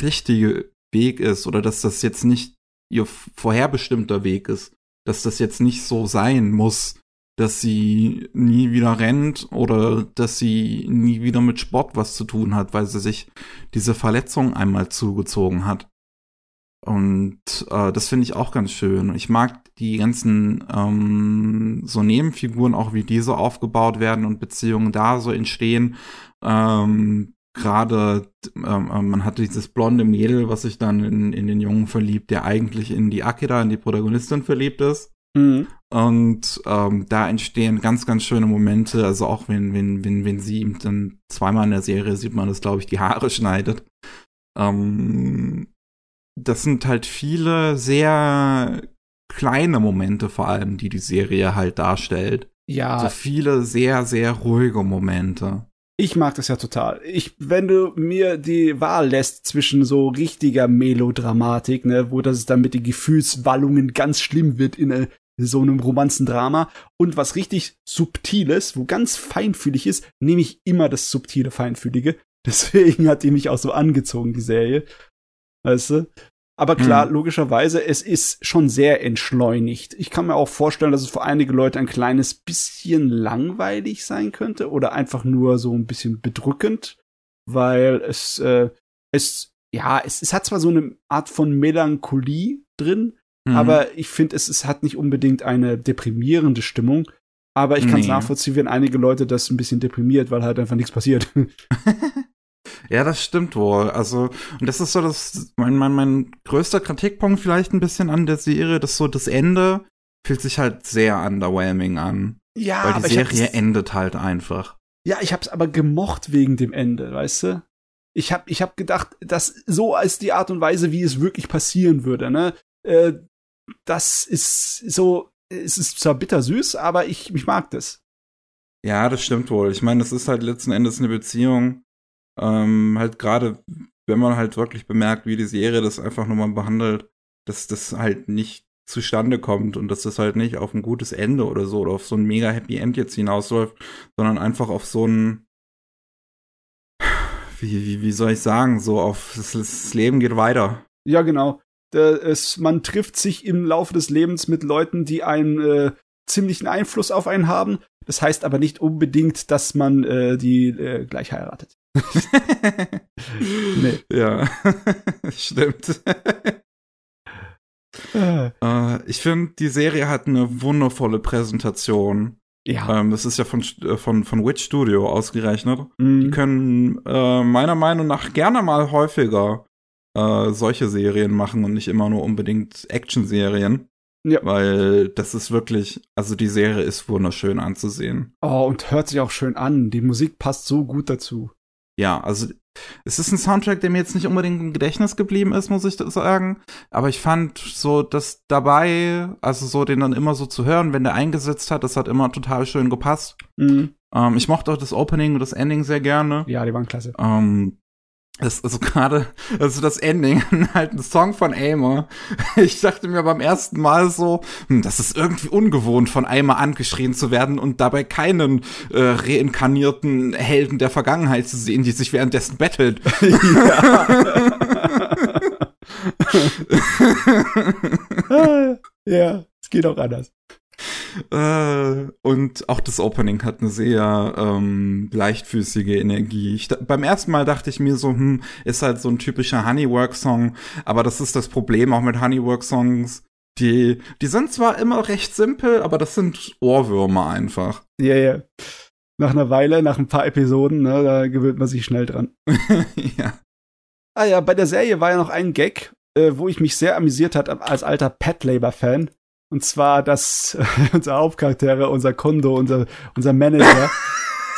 richtige Weg ist oder dass das jetzt nicht ihr vorherbestimmter Weg ist dass das jetzt nicht so sein muss, dass sie nie wieder rennt oder dass sie nie wieder mit Sport was zu tun hat, weil sie sich diese Verletzung einmal zugezogen hat. Und äh, das finde ich auch ganz schön. Ich mag die ganzen ähm, so Nebenfiguren auch, wie diese aufgebaut werden und Beziehungen da so entstehen. Ähm, Gerade ähm, äh, man hatte dieses blonde Mädel, was sich dann in, in den Jungen verliebt, der eigentlich in die Akira, in die Protagonistin verliebt ist. Mhm. Und ähm, da entstehen ganz, ganz schöne Momente. Also auch wenn, wenn, wenn, wenn sie ihm dann zweimal in der Serie sieht man das, glaube ich, die Haare schneidet. Ähm, das sind halt viele sehr kleine Momente vor allem, die die Serie halt darstellt. Ja. So viele sehr, sehr ruhige Momente. Ich mag das ja total. Ich, wenn du mir die Wahl lässt zwischen so richtiger Melodramatik, ne, wo das dann mit den Gefühlswallungen ganz schlimm wird in, äh, so einem Romanzendrama und was richtig Subtiles, wo ganz feinfühlig ist, nehme ich immer das subtile, feinfühlige. Deswegen hat die mich auch so angezogen, die Serie. Weißt du? Aber klar, hm. logischerweise, es ist schon sehr entschleunigt. Ich kann mir auch vorstellen, dass es für einige Leute ein kleines bisschen langweilig sein könnte oder einfach nur so ein bisschen bedrückend, weil es, äh, es, ja, es, es hat zwar so eine Art von Melancholie drin, mhm. aber ich finde, es, es hat nicht unbedingt eine deprimierende Stimmung. Aber ich kann es nee. nachvollziehen, wenn einige Leute das ein bisschen deprimiert, weil halt einfach nichts passiert. Ja, das stimmt wohl. Also, und das ist so das, mein, mein, mein größter Kritikpunkt vielleicht ein bisschen an der Serie, dass so das Ende fühlt sich halt sehr underwhelming an. Ja, weil die Serie endet halt einfach. Ja, ich hab's aber gemocht wegen dem Ende, weißt du? Ich hab, ich hab gedacht, dass so als die Art und Weise, wie es wirklich passieren würde, ne? Äh, das ist so, es ist zwar bittersüß, aber ich, ich mag das. Ja, das stimmt wohl. Ich meine, das ist halt letzten Endes eine Beziehung, ähm, halt gerade, wenn man halt wirklich bemerkt, wie die Serie das einfach nochmal behandelt, dass das halt nicht zustande kommt und dass das halt nicht auf ein gutes Ende oder so oder auf so ein mega Happy End jetzt hinausläuft, sondern einfach auf so ein wie, wie, wie soll ich sagen, so auf das, das Leben geht weiter. Ja, genau. Es, man trifft sich im Laufe des Lebens mit Leuten, die einen äh, ziemlichen Einfluss auf einen haben. Das heißt aber nicht unbedingt, dass man äh, die äh, gleich heiratet. Nee. Ja, stimmt. äh, ich finde, die Serie hat eine wundervolle Präsentation. Ja. Ähm, das ist ja von, äh, von, von Witch Studio ausgerechnet. Mhm. Die können äh, meiner Meinung nach gerne mal häufiger äh, solche Serien machen und nicht immer nur unbedingt Action-Serien. Ja. Weil das ist wirklich, also die Serie ist wunderschön anzusehen. Oh, und hört sich auch schön an. Die Musik passt so gut dazu ja, also es ist ein Soundtrack, der mir jetzt nicht unbedingt im Gedächtnis geblieben ist, muss ich sagen. Aber ich fand so das dabei, also so den dann immer so zu hören, wenn der eingesetzt hat, das hat immer total schön gepasst. Mhm. Ähm, ich mochte auch das Opening und das Ending sehr gerne. Ja, die waren klasse. Ähm, das, also gerade, also das Ending, halt ein Song von Aimer. Ich dachte mir beim ersten Mal so, hm, das ist irgendwie ungewohnt, von Aimer angeschrien zu werden und dabei keinen äh, reinkarnierten Helden der Vergangenheit zu sehen, die sich währenddessen bettelt. Ja. ja, es geht auch anders. Äh, und auch das Opening hat eine sehr ähm, leichtfüßige Energie. Ich, beim ersten Mal dachte ich mir so, hm, ist halt so ein typischer Honeywork-Song, aber das ist das Problem auch mit Honeywork-Songs. Die, die sind zwar immer recht simpel, aber das sind Ohrwürmer einfach. Ja, ja. Nach einer Weile, nach ein paar Episoden, ne, da gewöhnt man sich schnell dran. ja. Ah ja, bei der Serie war ja noch ein Gag, äh, wo ich mich sehr amüsiert hat als alter Pet Labor Fan. Und zwar, dass unser Hauptcharaktere, unser Kondo, unser, unser Manager,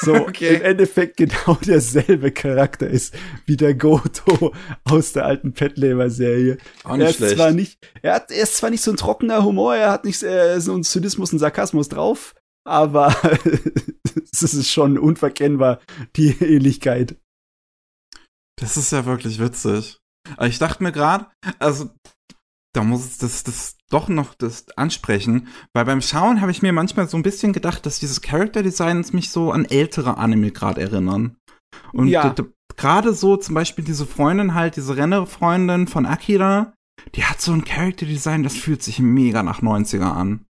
so okay. im Endeffekt genau derselbe Charakter ist wie der Goto aus der alten Petlever-Serie. Er ist schlecht. zwar nicht, er, hat, er ist zwar nicht so ein trockener Humor, er hat nicht äh, so einen Zynismus und Sarkasmus drauf, aber es ist schon unverkennbar, die Ähnlichkeit. Das ist ja wirklich witzig. Ich dachte mir gerade, also da muss das, das doch noch das ansprechen, weil beim Schauen habe ich mir manchmal so ein bisschen gedacht, dass dieses Character Designs mich so an ältere Anime gerade erinnern. Und ja. gerade so zum Beispiel diese Freundin halt, diese Rennerfreundin von Akira, die hat so ein Character Design, das fühlt sich mega nach 90er an.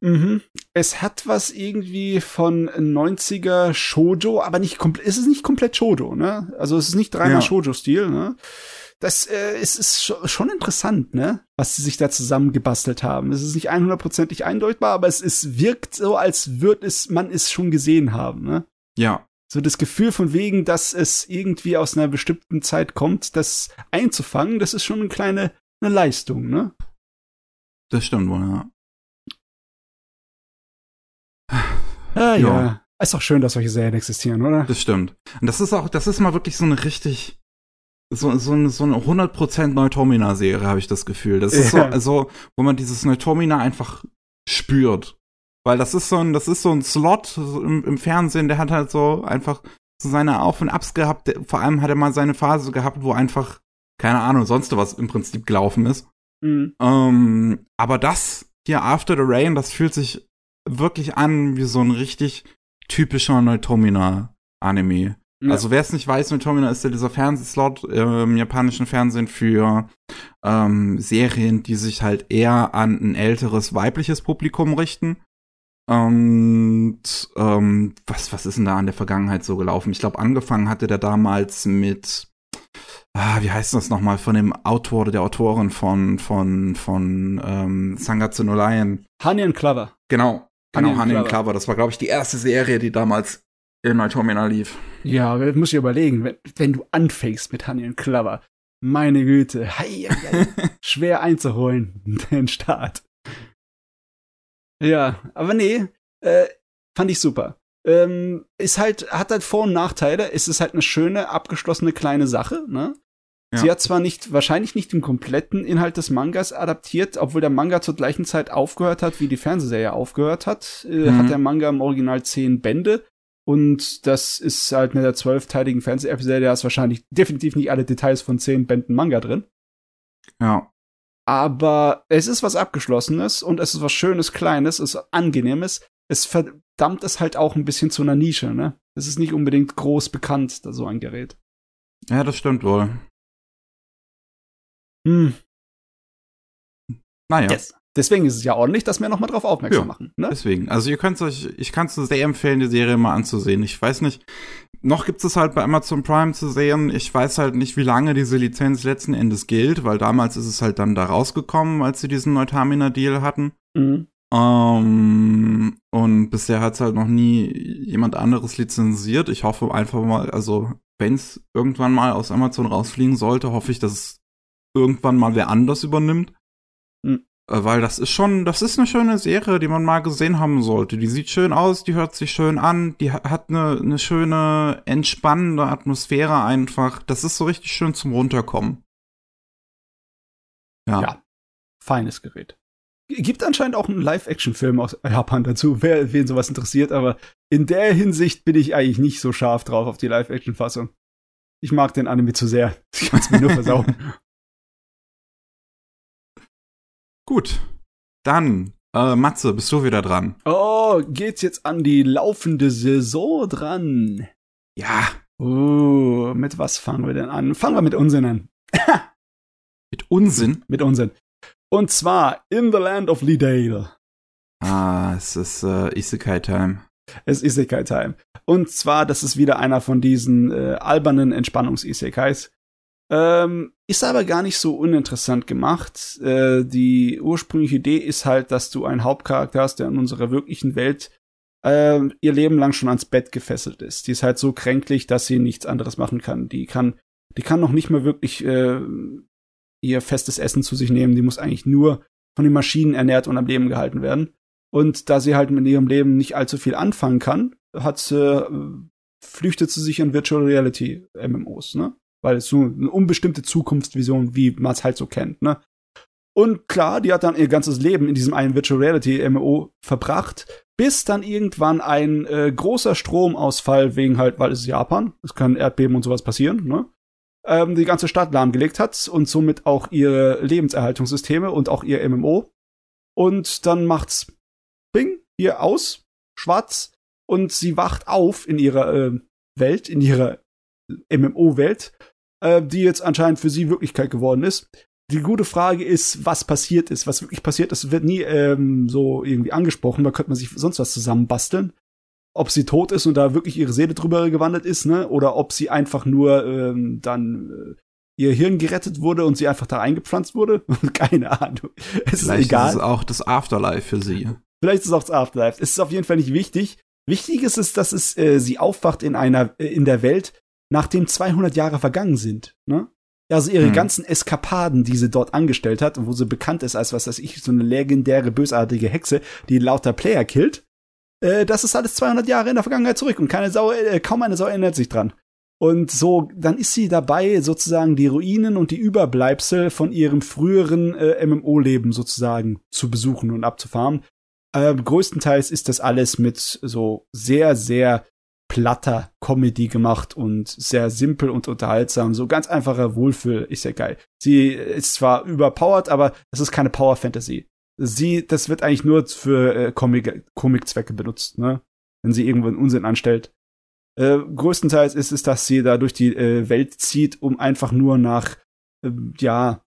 Mhm. Es hat was irgendwie von 90er Shoujo, aber nicht komplett, es ist nicht komplett Shoujo, ne? Also es ist nicht reiner ja. Shoujo-Stil, ne? Das äh, es ist schon interessant, ne? Was sie sich da zusammengebastelt haben. Es ist nicht 100%ig eindeutbar, aber es ist, wirkt so, als würde es man es schon gesehen haben, ne? Ja. So das Gefühl von wegen, dass es irgendwie aus einer bestimmten Zeit kommt, das einzufangen, das ist schon eine kleine eine Leistung, ne? Das stimmt wohl, ja. Ah, ja. ja. Ist doch schön, dass solche Serien existieren, oder? Das stimmt. Und das ist auch, das ist mal wirklich so eine richtig so, so, eine, so eine 100% Neutomina-Serie, habe ich das Gefühl. Das ist so, also, wo man dieses Neutomina einfach spürt. Weil das ist so ein, das ist so ein Slot im, im Fernsehen, der hat halt so einfach so seine Auf- und Abs gehabt. Vor allem hat er mal seine Phase gehabt, wo einfach, keine Ahnung, sonst was im Prinzip gelaufen ist. Mhm. Ähm, aber das hier, After the Rain, das fühlt sich wirklich an wie so ein richtig typischer Neutomina-Anime. Ja. Also wer es nicht weiß, Tomina ist ja dieser Fernsehslot im japanischen Fernsehen für ähm, Serien, die sich halt eher an ein älteres weibliches Publikum richten. Und ähm, was, was ist denn da an der Vergangenheit so gelaufen? Ich glaube, angefangen hatte der damals mit, ah, wie heißt das nochmal, von dem Autor oder der Autorin von, von, von ähm, Sangatsu no Lion. Honey and Clover. Genau, genau, Honey and Clover. Das war, glaube ich, die erste Serie, die damals in Neutomina lief. Ja, muss ich überlegen, wenn, wenn du anfängst mit Honey und Clover, meine Güte, hei, hei, schwer einzuholen, den Start. Ja, aber nee, äh, fand ich super. Ähm, ist halt, hat halt Vor- und Nachteile. Es ist halt eine schöne, abgeschlossene kleine Sache, ne? Ja. Sie hat zwar nicht, wahrscheinlich nicht den kompletten Inhalt des Mangas adaptiert, obwohl der Manga zur gleichen Zeit aufgehört hat, wie die Fernsehserie aufgehört hat, äh, mhm. hat der Manga im Original zehn Bände und das ist halt mit der zwölfteiligen Fernsehepisode, da ist wahrscheinlich definitiv nicht alle Details von zehn Bänden Manga drin. Ja. Aber es ist was Abgeschlossenes und es ist was Schönes, Kleines, es ist Angenehmes. Es verdammt es halt auch ein bisschen zu einer Nische, ne? Es ist nicht unbedingt groß bekannt, so ein Gerät. Ja, das stimmt wohl. Hm. Naja. Yes. Deswegen ist es ja ordentlich, dass wir nochmal drauf aufmerksam ja, machen. Ne? Deswegen. Also ihr könnt euch, ich kann es sehr empfehlen, die Serie mal anzusehen. Ich weiß nicht, noch gibt es halt bei Amazon Prime zu sehen. Ich weiß halt nicht, wie lange diese Lizenz letzten Endes gilt, weil damals ist es halt dann da rausgekommen, als sie diesen Neutamina-Deal hatten. Mhm. Um, ähm, und bisher hat es halt noch nie jemand anderes lizenziert. Ich hoffe einfach mal, also wenn es irgendwann mal aus Amazon rausfliegen sollte, hoffe ich, dass es irgendwann mal wer anders übernimmt. Mhm. Äh, weil das ist schon, das ist eine schöne Serie, die man mal gesehen haben sollte. Die sieht schön aus, die hört sich schön an, die hat eine, eine schöne, entspannende Atmosphäre einfach. Das ist so richtig schön zum Runterkommen. Ja. ja. Feines Gerät. Gibt anscheinend auch einen Live-Action-Film aus Japan dazu, wer, wen sowas interessiert, aber in der Hinsicht bin ich eigentlich nicht so scharf drauf auf die Live-Action-Fassung. Ich mag den Anime zu sehr. Ich kann es mir nur versauen. Gut, dann, äh, Matze, bist du wieder dran. Oh, geht's jetzt an die laufende Saison dran? Ja. Uh, mit was fangen wir denn an? Fangen wir mit Unsinn an. mit Unsinn. Mit Unsinn. Und zwar In the Land of Lidale. Ah, es ist äh, Isekai-Time. Es ist Isekai-Time. Und zwar, das ist wieder einer von diesen äh, albernen Entspannungs-Isekais. Ähm, ist aber gar nicht so uninteressant gemacht. Äh, die ursprüngliche Idee ist halt, dass du einen Hauptcharakter hast, der in unserer wirklichen Welt äh, ihr Leben lang schon ans Bett gefesselt ist. Die ist halt so kränklich, dass sie nichts anderes machen kann. Die kann, die kann noch nicht mal wirklich äh, ihr festes Essen zu sich nehmen. Die muss eigentlich nur von den Maschinen ernährt und am Leben gehalten werden. Und da sie halt mit ihrem Leben nicht allzu viel anfangen kann, hat sie, äh, flüchtet sie sich in Virtual Reality MMOs, ne? Weil es so eine unbestimmte Zukunftsvision, wie man es halt so kennt, ne? Und klar, die hat dann ihr ganzes Leben in diesem einen Virtual Reality MMO verbracht, bis dann irgendwann ein äh, großer Stromausfall wegen halt, weil es ist Japan, es kann Erdbeben und sowas passieren, ne? Ähm, die ganze Stadt lahmgelegt hat und somit auch ihre Lebenserhaltungssysteme und auch ihr MMO. Und dann macht's Bing hier aus, schwarz, und sie wacht auf in ihrer äh, Welt, in ihrer MMO-Welt, äh, die jetzt anscheinend für sie Wirklichkeit geworden ist. Die gute Frage ist, was passiert ist. Was wirklich passiert ist, wird nie ähm, so irgendwie angesprochen. Da könnte man sich sonst was zusammenbasteln. Ob sie tot ist und da wirklich ihre Seele drüber gewandert ist, ne? Oder ob sie einfach nur ähm, dann äh, ihr Hirn gerettet wurde und sie einfach da eingepflanzt wurde. Keine Ahnung. Es Vielleicht ist egal. Ist es auch das Afterlife für sie. Vielleicht ist es auch das Afterlife. Es ist auf jeden Fall nicht wichtig. Wichtig ist es, dass es äh, sie aufwacht in einer äh, in der Welt, nachdem 200 Jahre vergangen sind. Ne? Also ihre hm. ganzen Eskapaden, die sie dort angestellt hat, wo sie bekannt ist als was weiß ich, so eine legendäre bösartige Hexe, die lauter Player killt. Äh, das ist alles 200 Jahre in der Vergangenheit zurück und keine Sau, äh, kaum eine Sau erinnert sich dran. Und so, dann ist sie dabei, sozusagen die Ruinen und die Überbleibsel von ihrem früheren äh, MMO-Leben sozusagen zu besuchen und abzufahren. Äh, größtenteils ist das alles mit so sehr, sehr platter Comedy gemacht und sehr simpel und unterhaltsam. So ganz einfacher Wohlfühl ist ja geil. Sie ist zwar überpowered, aber das ist keine Power Fantasy. Sie, das wird eigentlich nur für äh, Comic, Comic-Zwecke benutzt, ne? Wenn sie irgendwo einen Unsinn anstellt. Äh, größtenteils ist es, dass sie da durch die äh, Welt zieht, um einfach nur nach, äh, ja,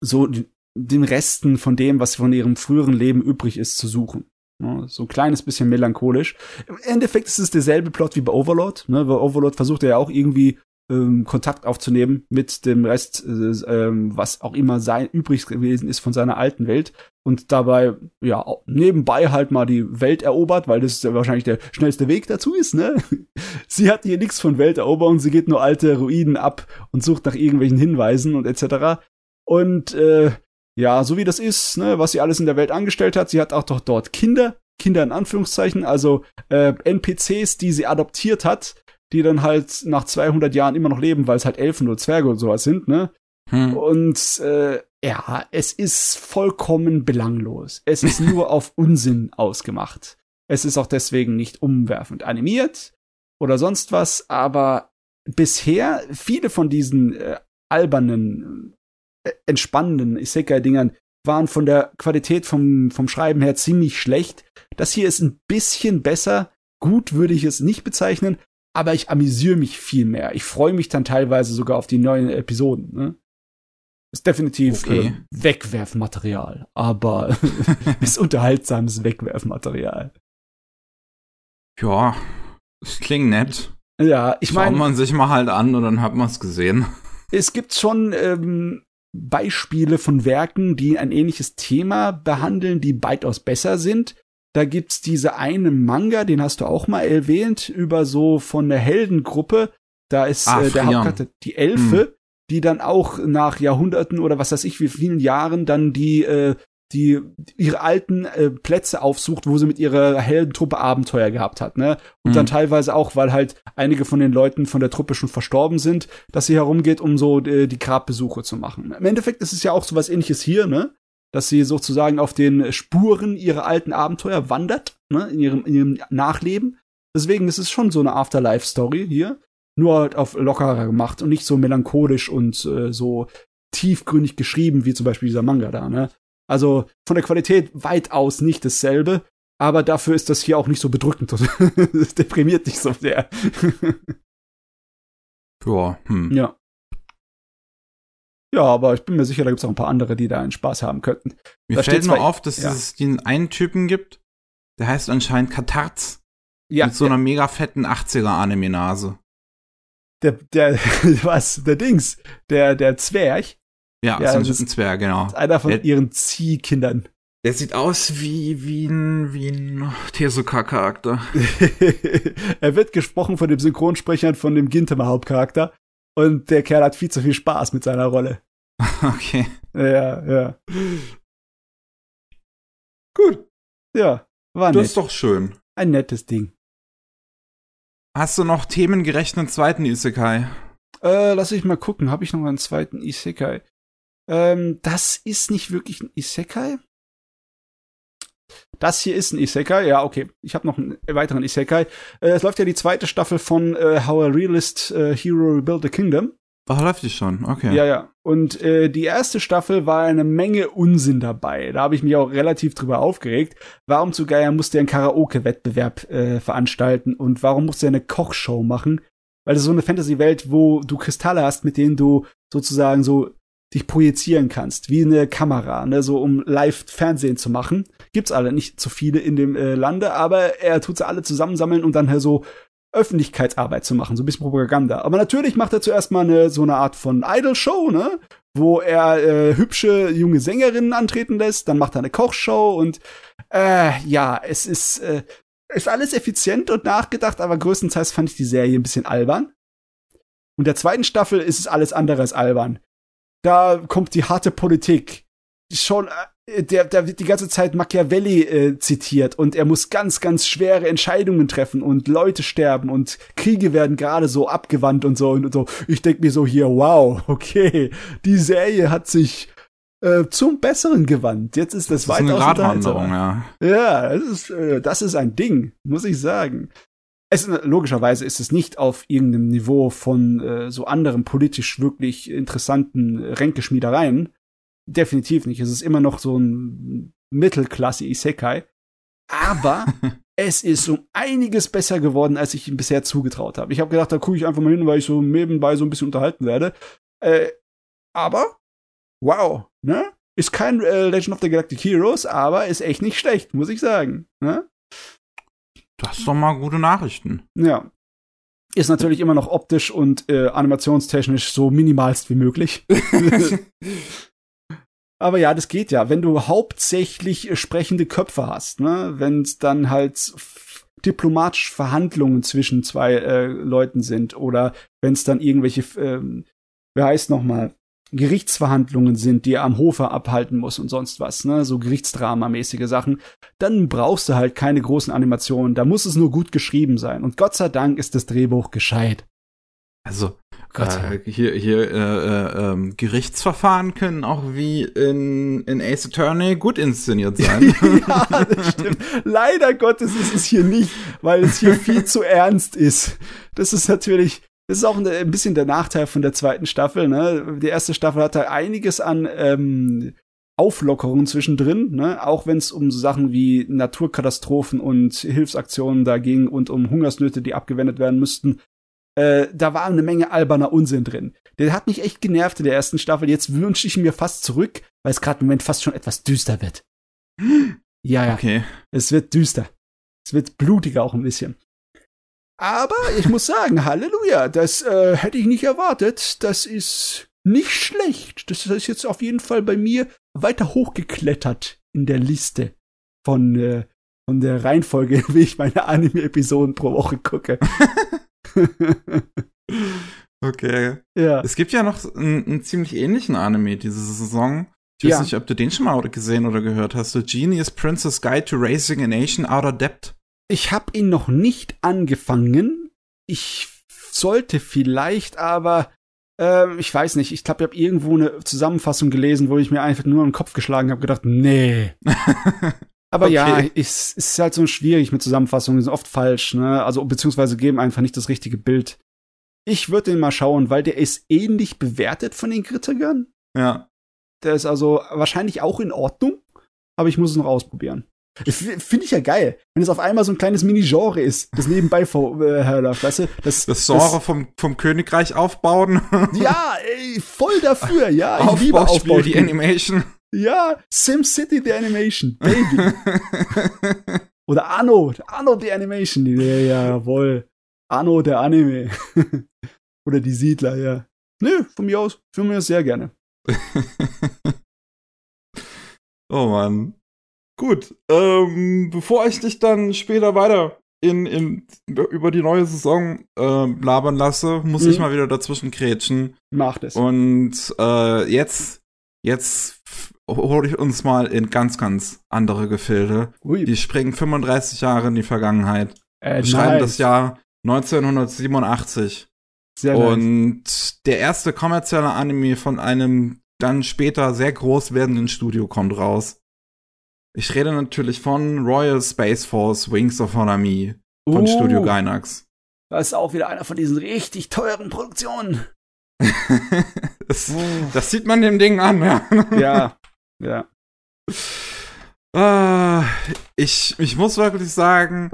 so den Resten von dem, was von ihrem früheren Leben übrig ist, zu suchen. Ja, so ein kleines bisschen melancholisch. Im Endeffekt ist es derselbe Plot wie bei Overlord. Ne? Bei Overlord versucht er ja auch irgendwie ähm, Kontakt aufzunehmen mit dem Rest, äh, ähm, was auch immer sein übrig gewesen ist von seiner alten Welt und dabei ja nebenbei halt mal die Welt erobert, weil das ja wahrscheinlich der schnellste Weg dazu ist. Ne? sie hat hier nichts von Welteroberung, sie geht nur alte Ruinen ab und sucht nach irgendwelchen Hinweisen und etc. Und äh, ja, so wie das ist, ne, was sie alles in der Welt angestellt hat, sie hat auch doch dort Kinder, Kinder in Anführungszeichen, also äh, NPCs, die sie adoptiert hat, die dann halt nach 200 Jahren immer noch leben, weil es halt Elfen oder Zwerge und sowas sind, ne? Hm. Und äh, ja, es ist vollkommen belanglos. Es ist nur auf Unsinn ausgemacht. Es ist auch deswegen nicht umwerfend animiert oder sonst was, aber bisher viele von diesen äh, albernen entspannenden Isekai-Dingern waren von der Qualität vom, vom Schreiben her ziemlich schlecht. Das hier ist ein bisschen besser. Gut würde ich es nicht bezeichnen, aber ich amüsiere mich viel mehr. Ich freue mich dann teilweise sogar auf die neuen Episoden. Ne? Ist definitiv okay. äh, Wegwerfmaterial, aber ist unterhaltsames Wegwerfmaterial. Ja, das klingt nett. Ja, ich meine. Schaut man sich mal halt an und dann hat man es gesehen. Es gibt schon ähm, Beispiele von Werken, die ein ähnliches Thema behandeln, die weitaus besser sind. Da gibt's diese eine Manga, den hast du auch mal erwähnt, über so von der Heldengruppe. Da ist Ach, äh, der Hauptcharakter die Elfe, hm. die dann auch nach Jahrhunderten oder was weiß ich wie vielen Jahren dann die äh, die ihre alten äh, Plätze aufsucht, wo sie mit ihrer Heldentruppe Abenteuer gehabt hat, ne? Und mhm. dann teilweise auch, weil halt einige von den Leuten von der Truppe schon verstorben sind, dass sie herumgeht, um so äh, die Grabbesuche zu machen. Im Endeffekt ist es ja auch so was ähnliches hier, ne? Dass sie sozusagen auf den Spuren ihrer alten Abenteuer wandert, ne? In ihrem, in ihrem Nachleben. Deswegen ist es schon so eine Afterlife-Story hier. Nur halt auf lockerer gemacht und nicht so melancholisch und äh, so tiefgründig geschrieben, wie zum Beispiel dieser Manga da, ne? Also von der Qualität weitaus nicht dasselbe, aber dafür ist das hier auch nicht so bedrückend. Es deprimiert nicht so sehr. ja, hm. Ja. Ja, aber ich bin mir sicher, da gibt es auch ein paar andere, die da einen Spaß haben könnten. Mir Da fällt nur auf, dass ja. es den einen Typen gibt, der heißt anscheinend Katarz. Ja, mit so einer mega fetten 80er-Anime-Nase. der, der, was, der Dings, der, der Zwerg, Ja, Ja, so ein das- Zwerg, genau. ist einer von Der- ihren Ziehkindern. Der sieht aus wie, wie ein, wie ein Tezuka-Charakter. er wird gesprochen von dem Synchronsprecher von dem Gintama-Hauptcharakter. Und der Kerl hat viel zu viel Spaß mit seiner Rolle. Okay. Ja, ja. Gut. Ja, war Das nett. ist doch schön. Ein nettes Ding. Hast du noch themengerechten zweiten Isekai? Äh, lass ich mal gucken. Habe ich noch einen zweiten Isekai? Ähm, das ist nicht wirklich ein Isekai. Das hier ist ein Isekai. Ja, okay. Ich habe noch einen weiteren Isekai. Äh, es läuft ja die zweite Staffel von äh, How a Realist äh, Hero Rebuilt a Kingdom. Oh, läuft die schon. Okay. Ja, ja. Und äh, die erste Staffel war eine Menge Unsinn dabei. Da habe ich mich auch relativ drüber aufgeregt. Warum zu Geier musste er einen Karaoke-Wettbewerb äh, veranstalten und warum musste er eine Kochshow machen? Weil das ist so eine Fantasy-Welt, wo du Kristalle hast, mit denen du sozusagen so dich projizieren kannst, wie eine Kamera, ne, so um live Fernsehen zu machen. Gibt's alle nicht so viele in dem äh, Lande, aber er tut sie alle zusammensammeln und dann halt so Öffentlichkeitsarbeit zu machen, so ein bisschen Propaganda. Aber natürlich macht er zuerst mal eine, so eine Art von Idol-Show, ne? Wo er äh, hübsche junge Sängerinnen antreten lässt, dann macht er eine Kochshow und äh, ja, es ist, äh, ist alles effizient und nachgedacht, aber größtenteils fand ich die Serie ein bisschen albern. Und der zweiten Staffel ist es alles andere als albern. Da kommt die harte Politik. Schon, äh, der, der wird die ganze Zeit Machiavelli äh, zitiert und er muss ganz, ganz schwere Entscheidungen treffen und Leute sterben und Kriege werden gerade so abgewandt und so und so. Ich denk mir so hier, wow, okay, die Serie hat sich äh, zum Besseren gewandt. Jetzt ist das, Das ist eine weitaus ja. Ja, das ist, äh, das ist ein Ding, muss ich sagen. Es, logischerweise ist es nicht auf irgendeinem Niveau von äh, so anderen politisch wirklich interessanten Ränkeschmiedereien. Definitiv nicht. Es ist immer noch so ein Mittelklasse Isekai. Aber es ist um einiges besser geworden, als ich ihm bisher zugetraut habe. Ich habe gedacht, da gucke ich einfach mal hin, weil ich so nebenbei so ein bisschen unterhalten werde. Äh, aber, wow, ne? Ist kein äh, Legend of the Galactic Heroes, aber ist echt nicht schlecht, muss ich sagen. Ne? Das ist doch mal gute Nachrichten. Ja. Ist natürlich immer noch optisch und äh, animationstechnisch so minimalst wie möglich. Aber ja, das geht ja. Wenn du hauptsächlich äh, sprechende Köpfe hast, ne, wenn es dann halt diplomatisch Verhandlungen zwischen zwei äh, Leuten sind oder wenn es dann irgendwelche, ähm, wer heißt noch mal, Gerichtsverhandlungen sind, die er am Hofe abhalten muss und sonst was, ne, so Gerichtsdramamäßige Sachen, dann brauchst du halt keine großen Animationen. Da muss es nur gut geschrieben sein. Und Gott sei Dank ist das Drehbuch gescheit. Also, Gott sei äh, hier, hier äh, äh, ähm, Gerichtsverfahren können auch wie in, in Ace Attorney gut inszeniert sein. ja, das stimmt. Leider Gottes ist es hier nicht, weil es hier viel zu ernst ist. Das ist natürlich, das ist auch ein, ein bisschen der Nachteil von der zweiten Staffel. Ne? Die erste Staffel hatte einiges an ähm, Auflockerungen zwischendrin, ne? auch wenn es um so Sachen wie Naturkatastrophen und Hilfsaktionen da ging und um Hungersnöte, die abgewendet werden müssten. Äh, da war eine Menge alberner Unsinn drin. Der hat mich echt genervt in der ersten Staffel. Jetzt wünsche ich mir fast zurück, weil es gerade im Moment fast schon etwas düster wird. Ja, ja. Okay. Es wird düster. Es wird blutiger auch ein bisschen. Aber ich muss sagen, Halleluja, das äh, hätte ich nicht erwartet. Das ist nicht schlecht. Das ist jetzt auf jeden Fall bei mir weiter hochgeklettert in der Liste von, äh, von der Reihenfolge, wie ich meine Anime-Episoden pro Woche gucke. Okay. ja. Es gibt ja noch einen, einen ziemlich ähnlichen Anime diese Saison. Ich weiß Ja. nicht, ob du den schon mal gesehen oder gehört hast. So Genius Princess Guide to Raising a Nation Out of Debt. Ich habe ihn noch nicht angefangen. Ich sollte vielleicht, aber ähm, ich weiß nicht. Ich glaube, ich habe irgendwo eine Zusammenfassung gelesen, wo ich mir einfach nur im Kopf geschlagen habe, gedacht, nee. Aber Okay. ja, es ist halt so schwierig mit Zusammenfassungen, sind oft falsch, ne? Also beziehungsweise geben einfach nicht das richtige Bild. Ich würde den mal schauen, weil der ist ähnlich bewertet von den Kritikern. ja. Der ist also wahrscheinlich auch in Ordnung, aber ich muss es noch ausprobieren. Finde ich ja geil, wenn es auf einmal so ein kleines Mini-Genre ist, das nebenbei herläuft, weißt du? Das, das Genre das, vom, vom Königreich aufbauen. ja, ey, voll dafür, ja. Ich Aufbauspiel, liebe Aufbau die Animation. Ja, SimCity the Animation, Baby. Oder Anno, Anno the Animation. Ja, jawohl. Anno der Anime. Oder die Siedler, ja. Nö, von mir aus, von mir aus sehr gerne. oh Mann. Gut, ähm, bevor ich dich dann später weiter in, in, über die neue Saison äh, labern lasse, muss mhm. ich mal wieder dazwischen krätschen. Macht es. Und äh, jetzt, jetzt hole ich uns mal in ganz, ganz andere Gefilde. Ui. Die springen 35 Jahre in die Vergangenheit. Äh, schreiben nice. das Jahr 1987. Sehr Und nice. der erste kommerzielle Anime von einem dann später sehr groß werdenden Studio kommt raus. Ich rede natürlich von Royal Space Force Wings of Honami von uh, Studio Gainax. Das ist auch wieder einer von diesen richtig teuren Produktionen. das, das, sieht man dem Ding an, ja. ja, ja. Uh, ich, ich muss wirklich sagen,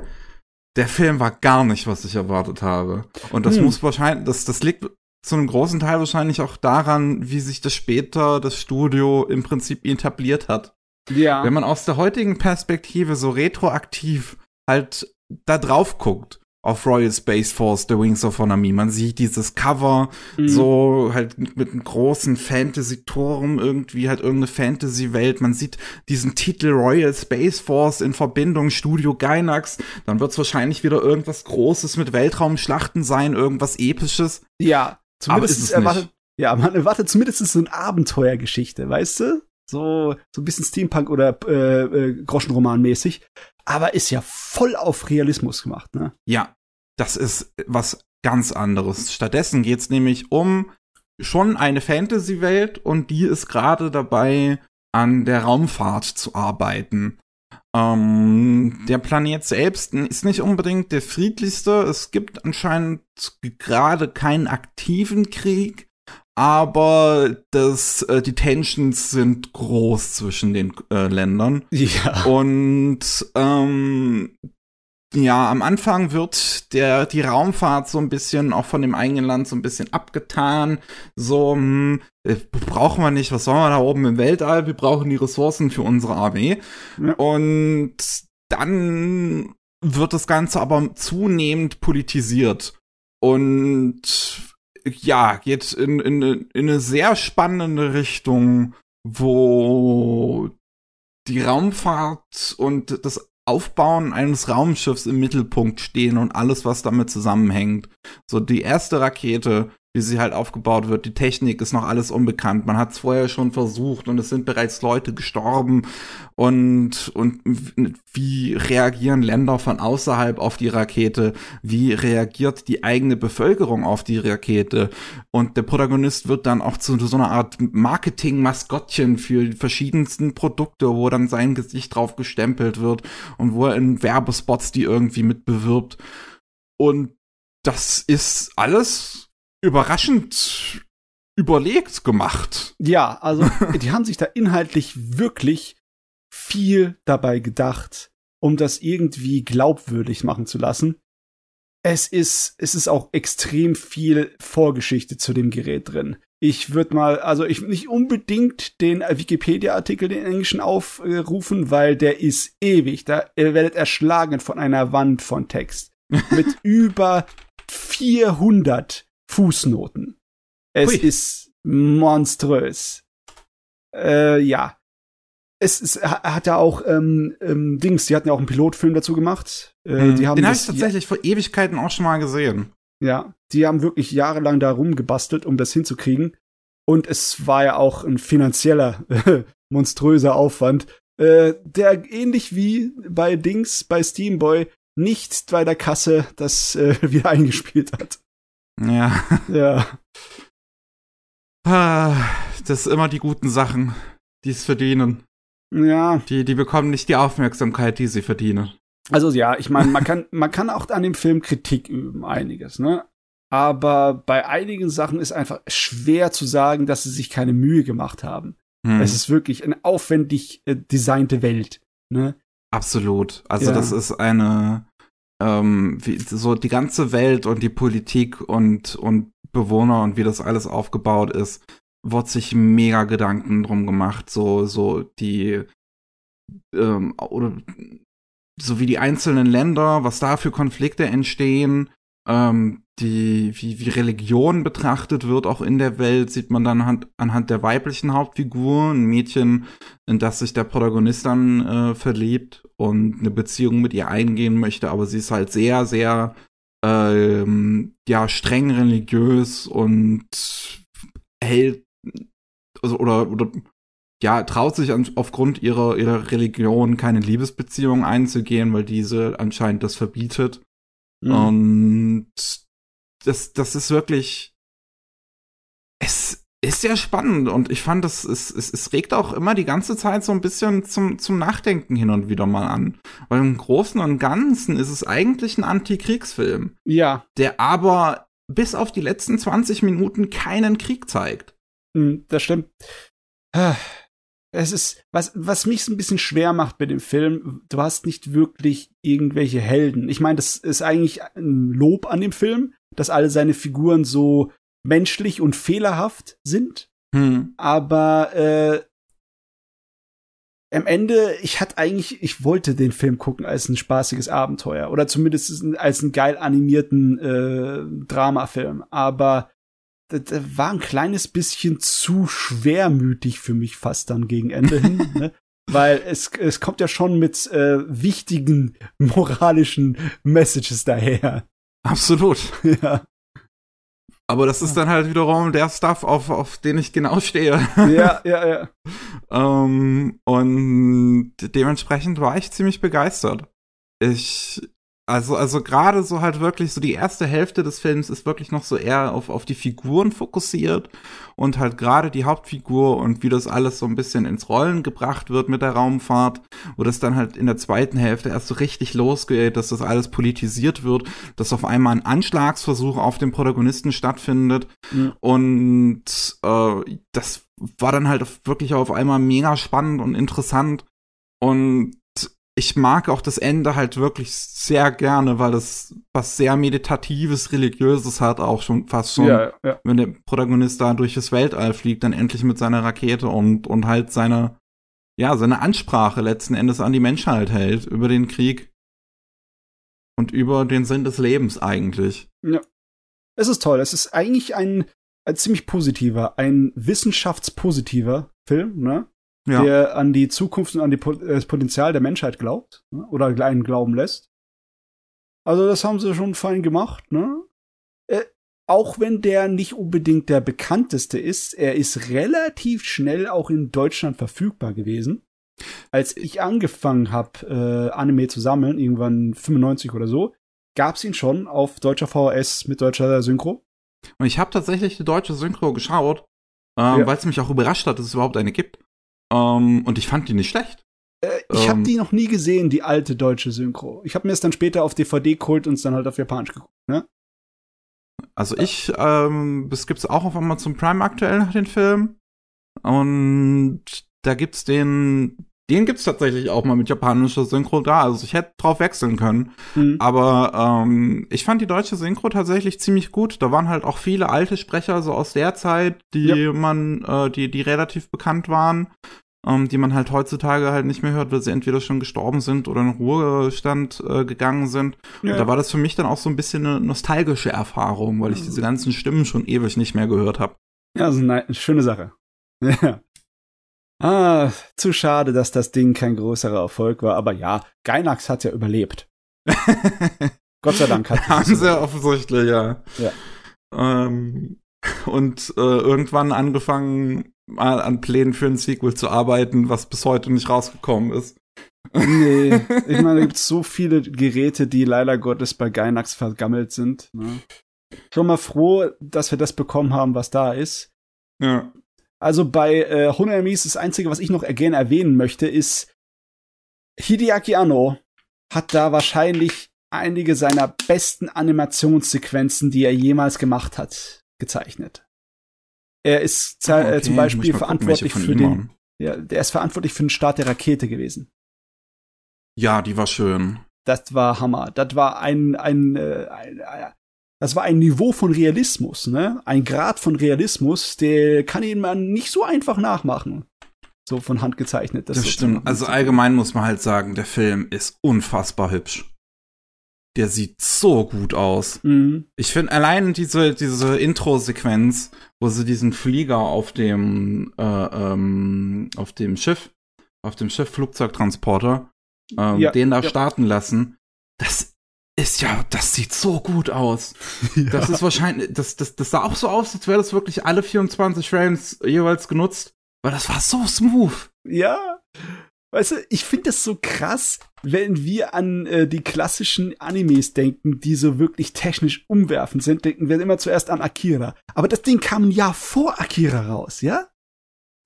der Film war gar nicht, was ich erwartet habe. Und das hm. muss wahrscheinlich, das, das liegt zu einem großen Teil wahrscheinlich auch daran, wie sich das später das Studio im Prinzip etabliert hat. Ja. Wenn man aus der heutigen Perspektive so retroaktiv halt da drauf guckt, auf Royal Space Force, The Wings of Honami. Man sieht dieses Cover, mhm. so halt mit einem großen Fantasy-Turm, irgendwie halt irgendeine Fantasy-Welt. Man sieht diesen Titel Royal Space Force in Verbindung Studio Gainax. Dann wird es wahrscheinlich wieder irgendwas Großes mit Weltraumschlachten sein, irgendwas Episches. Ja, zumindest Aber ist es erwartet, nicht. Ja, man erwartet zumindest so eine Abenteuergeschichte, weißt du? So, so ein bisschen Steampunk oder äh, äh, Groschenroman-mäßig aber ist ja voll auf Realismus gemacht, ne? Ja, das ist was ganz anderes. Stattdessen geht's nämlich um schon eine Fantasy-Welt und die ist gerade dabei, an der Raumfahrt zu arbeiten. Ähm, der Planet selbst ist nicht unbedingt der friedlichste. Es gibt anscheinend gerade keinen aktiven Krieg, aber das, äh, die Tensions sind groß zwischen den äh, Ländern. Ja. Und ähm, ja, am Anfang wird der die Raumfahrt so ein bisschen auch von dem eigenen Land so ein bisschen abgetan. So, hm, äh, brauchen wir nicht, was sollen wir da oben im Weltall? Wir brauchen die Ressourcen für unsere Armee. Ja. Und dann wird das Ganze aber zunehmend politisiert. Und ja, geht in, in, in eine sehr spannende Richtung, wo die Raumfahrt und das Aufbauen eines Raumschiffs im Mittelpunkt stehen und alles, was damit zusammenhängt. So die erste Rakete wie sie halt aufgebaut wird. Die Technik ist noch alles unbekannt. Man hat es vorher schon versucht und es sind bereits Leute gestorben. Und, und wie reagieren Länder von außerhalb auf die Rakete? Wie reagiert die eigene Bevölkerung auf die Rakete? Und der Protagonist wird dann auch zu so einer Art Marketing-Maskottchen für die verschiedensten Produkte, wo dann sein Gesicht drauf gestempelt wird und wo er in Werbespots die irgendwie mit bewirbt. Und das ist alles überraschend überlegt gemacht. Ja, also die haben sich da inhaltlich wirklich viel dabei gedacht, um das irgendwie glaubwürdig machen zu lassen. Es ist, es ist auch extrem viel Vorgeschichte zu dem Gerät drin. Ich würde mal, also ich nicht unbedingt den Wikipedia-Artikel, den englischen aufrufen, weil der ist ewig. Da ihr werdet erschlagen von einer Wand von Text. Mit über 400 Fußnoten. Es Hui. ist monströs. Äh, ja. Es, es hat ja auch ähm, ähm, Dings, die hatten ja auch einen Pilotfilm dazu gemacht. Äh, die haben Den habe ich tatsächlich vor Ewigkeiten auch schon mal gesehen. Ja, die haben wirklich jahrelang da rumgebastelt, um das hinzukriegen. Und es war ja auch ein finanzieller, monströser Aufwand, äh, der ähnlich wie bei Dings, bei Steamboy, nicht bei der Kasse das äh, wieder eingespielt hat. Ja. Ja. Das sind immer die guten Sachen, die es verdienen. Ja. Die, die bekommen nicht die Aufmerksamkeit, die sie verdienen. Also ja, ich meine, man kann, man kann auch an dem Film Kritik üben, einiges, ne? Aber bei einigen Sachen ist einfach schwer zu sagen, dass sie sich keine Mühe gemacht haben. Hm. Es ist wirklich eine aufwendig äh, designte Welt, ne? Absolut. Also Ja. das ist eine ähm, wie, so die ganze Welt und die Politik und und Bewohner und wie das alles aufgebaut ist, wird sich mega Gedanken drum gemacht. So so die ähm, oder so wie die einzelnen Länder, was da für Konflikte entstehen, ähm, die, wie, wie Religion betrachtet wird, auch in der Welt, sieht man dann anhand, anhand der weiblichen Hauptfigur, ein Mädchen, in das sich der Protagonist dann äh, verliebt und eine Beziehung mit ihr eingehen möchte, aber sie ist halt sehr, sehr ähm, ja, streng religiös und hält also, oder, oder ja, traut sich an, aufgrund ihrer, ihrer Religion keine Liebesbeziehung einzugehen, weil diese anscheinend das verbietet. Mhm. Und das, das ist wirklich. Es ist sehr spannend und ich fand, das es, es, es regt auch immer die ganze Zeit so ein bisschen zum, zum Nachdenken hin und wieder mal an. Weil im Großen und Ganzen ist es eigentlich ein Antikriegsfilm, Ja, der aber bis auf die letzten 20 Minuten keinen Krieg zeigt. Mm, Das stimmt. Ah, Es ist, was, was mich so ein bisschen schwer macht bei dem Film, du hast nicht wirklich irgendwelche Helden. Ich meine, das ist eigentlich ein Lob an dem Film, dass alle seine Figuren so menschlich und fehlerhaft sind. Hm. Aber äh, am Ende, ich hatte eigentlich, ich wollte den Film gucken als ein spaßiges Abenteuer oder zumindest als einen geil animierten äh, Dramafilm. Aber das, das war ein kleines bisschen zu schwermütig für mich fast dann gegen Ende hin, ne? weil es es kommt ja schon mit äh, wichtigen moralischen Messages daher. Absolut. ja, Aber das ist dann halt wiederum der Stuff, auf, auf den ich genau stehe. ja, ja, ja. Ähm, und dementsprechend war ich ziemlich begeistert. Ich, also, also gerade so halt wirklich so die erste Hälfte des Films ist wirklich noch so eher auf, auf die Figuren fokussiert und halt gerade die Hauptfigur und wie das alles so ein bisschen ins Rollen gebracht wird mit der Raumfahrt, wo das dann halt in der zweiten Hälfte erst so richtig losgeht, dass das alles politisiert wird, dass auf einmal ein Anschlagsversuch auf den Protagonisten stattfindet Mhm. und äh, das war dann halt wirklich auf einmal mega spannend und interessant. Und ich mag auch das Ende halt wirklich sehr gerne, weil das was sehr meditatives, religiöses hat, auch schon fast schon, ja, ja. wenn der Protagonist da durch das Weltall fliegt, dann endlich mit seiner Rakete und, und halt seine, ja, seine Ansprache letzten Endes an die Menschheit hält über den Krieg und über den Sinn des Lebens eigentlich. Es ist toll. Es ist eigentlich ein, ein ziemlich positiver, ein wissenschaftspositiver Film, ne? Ja. Der an die Zukunft und an die, äh, das Potenzial der Menschheit glaubt ne? oder einen glauben lässt. Also das haben sie schon fein gemacht, ne? Äh, auch wenn der nicht unbedingt der bekannteste ist, er ist relativ schnell auch in Deutschland verfügbar gewesen. Als ich angefangen habe, äh, Anime zu sammeln, irgendwann 95 oder so, gab's ihn schon auf deutscher VHS mit deutscher Synchro. Und ich habe tatsächlich die deutsche Synchro geschaut, ähm, Ja. weil es mich auch überrascht hat, dass es überhaupt eine gibt. Ähm, und ich fand die nicht schlecht. Äh, ich habe Ähm. die noch nie gesehen, die alte deutsche Synchro. Ich habe mir es dann später auf DVD geholt und es dann halt auf Japanisch geguckt. Ne? Also ich, ähm, das gibt's auch auf Amazon Prime aktuell nach den Film. Und da gibt's den, den gibt's tatsächlich auch mal mit japanischer Synchro da. Also ich hätte drauf wechseln können. Hm. Aber ähm, ich fand die deutsche Synchro tatsächlich ziemlich gut. Da waren halt auch viele alte Sprecher so aus der Zeit, die Ja. man, äh, die, die relativ bekannt waren, ähm, die man halt heutzutage halt nicht mehr hört, weil sie entweder schon gestorben sind oder in Ruhestand äh, gegangen sind. Ja. Und da war das für mich dann auch so ein bisschen eine nostalgische Erfahrung, weil ich diese ganzen Stimmen schon ewig nicht mehr gehört habe. Ja, also eine schöne Sache. Ja. Ah, zu schade, dass das Ding kein größerer Erfolg war. Aber ja, Gainax hat ja überlebt. Gott sei Dank hat es Haben sie überlebt. offensichtlich, ja. Ja. Ähm, und äh, irgendwann angefangen, mal an Plänen für ein Sequel zu arbeiten, was bis heute nicht rausgekommen ist. Nee, ich meine, da gibt so viele Geräte, die leider Gottes bei Gainax vergammelt sind. Ne? Schon mal froh, dass wir das bekommen haben, was da ist. Ja. Also bei äh, Honoemis, das Einzige, was ich noch gerne erwähnen möchte, ist, Hideaki Anno hat da wahrscheinlich einige seiner besten Animationssequenzen, die er jemals gemacht hat, gezeichnet. Er ist za- äh, zum muss ich Beispiel gucken, verantwortlich für den, ja, der ist verantwortlich für den Start der Rakete gewesen. Ja, die war schön. Das war Hammer. Das war ein, ein, äh, ein, ein das war ein Niveau von Realismus, ne? Ein Grad von Realismus, der kann ihn man nicht so einfach nachmachen. So von Hand gezeichnet. Das, das stimmt. Also allgemein muss man halt sagen, der Film ist unfassbar hübsch. Der sieht so gut aus. Mhm. Ich finde allein diese, diese Intro-Sequenz, wo sie diesen Flieger auf dem, äh, ähm, auf dem Schiff, auf dem Schiff Flugzeugtransporter, ähm, ja, den da ja. starten lassen, das ist ja, das sieht so gut aus. ja. Das ist wahrscheinlich, das, das, das sah auch so aus, als wäre das wirklich alle 24 Frames jeweils genutzt, weil das war so smooth. Ja. Weißt du, ich finde das so krass, wenn wir an äh, die klassischen Animes denken, die so wirklich technisch umwerfend sind, denken wir immer zuerst an Akira. Aber das Ding kam ein Jahr vor Akira raus, ja?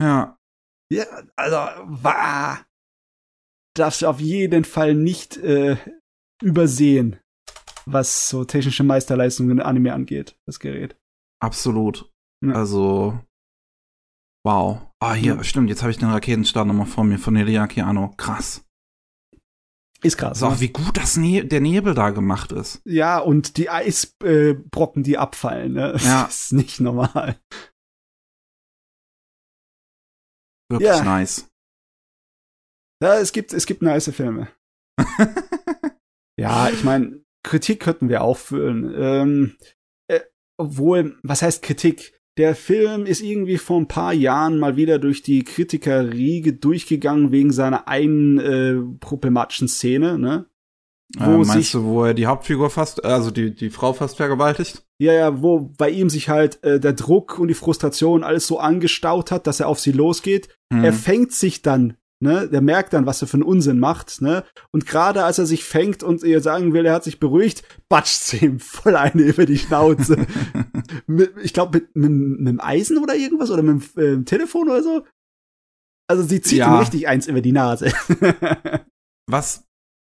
Ja. Ja, also, war darfst du auf jeden Fall nicht äh, übersehen, was so technische Meisterleistungen in Anime angeht, das Gerät. Absolut. Ja. Also, wow. Ah, hier, ja. stimmt, jetzt habe ich den Raketenstart nochmal vor mir von Eliaki Anno. Krass. Ist krass. Also auch ne? wie gut das ne der Nebel da gemacht ist. Ja, und die Eisbrocken, äh, die abfallen, ne? Ja. Das ist nicht normal. Wirklich ja. nice. Ja, es gibt, es gibt nice Filme. ja, ich meine, Kritik könnten wir auch führen. Ähm, äh, obwohl, was heißt Kritik? Der Film ist irgendwie vor ein paar Jahren mal wieder durch die Kritikerriege durchgegangen wegen seiner einen äh, problematischen Szene, ne? Wo äh, meinst sich, du, wo er die Hauptfigur fast, also die, die Frau fast vergewaltigt? Ja, ja, wo bei ihm sich halt äh, der Druck und die Frustration alles so angestaut hat, dass er auf sie losgeht. Hm. Er fängt sich dann ne, der merkt dann, was er für einen Unsinn macht, ne, und gerade als er sich fängt und ihr sagen will, er hat sich beruhigt, batscht sie ihm voll eine über die Schnauze. mit, ich glaube, mit, mit, mit dem Eisen oder irgendwas oder mit dem äh, Telefon oder so. Also sie zieht ja. ihm richtig eins über die Nase. was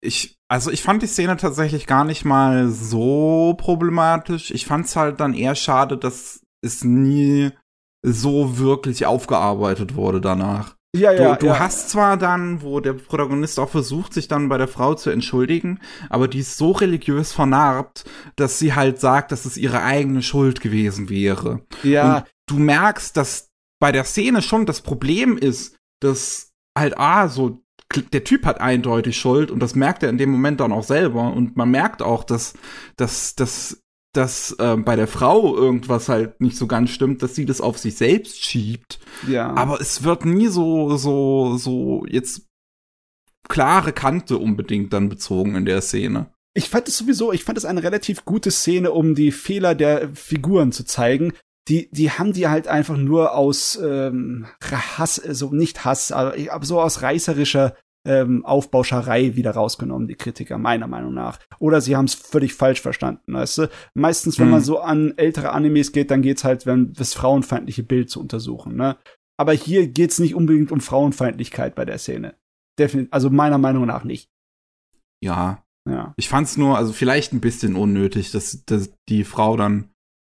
ich, also ich fand die Szene tatsächlich gar nicht mal so problematisch. Ich fand's halt dann eher schade, dass es nie so wirklich aufgearbeitet wurde danach. Ja, ja, du, du ja. hast zwar dann, wo der Protagonist auch versucht, sich dann bei der Frau zu entschuldigen, aber die ist so religiös vernarbt, dass sie halt sagt, dass es ihre eigene Schuld gewesen wäre. Ja. Und du merkst, dass bei der Szene schon das Problem ist, dass halt, ah, so, der Typ hat eindeutig Schuld und das merkt er in dem Moment dann auch selber und man merkt auch, dass, dass, dass dass äh, bei der Frau irgendwas halt nicht so ganz stimmt, dass sie das auf sich selbst schiebt. Ja. Aber es wird nie so, so, so jetzt klare Kante unbedingt dann bezogen in der Szene. Ich fand es sowieso, ich fand es eine relativ gute Szene, um die Fehler der Figuren zu zeigen. Die, die haben die halt einfach nur aus ähm, Hass, also nicht Hass, aber so aus reißerischer ähm, Aufbauscherei wieder rausgenommen, die Kritiker, meiner Meinung nach. Oder sie haben es völlig falsch verstanden, weißt du? Meistens, wenn mhm. man so an ältere Animes geht, dann geht's halt, wenn das frauenfeindliche Bild zu untersuchen, ne? Aber hier geht's nicht unbedingt um Frauenfeindlichkeit bei der Szene. Definitiv, also meiner Meinung nach nicht. Ja. Ja. Ich fand's nur, also vielleicht ein bisschen unnötig, dass, dass die Frau dann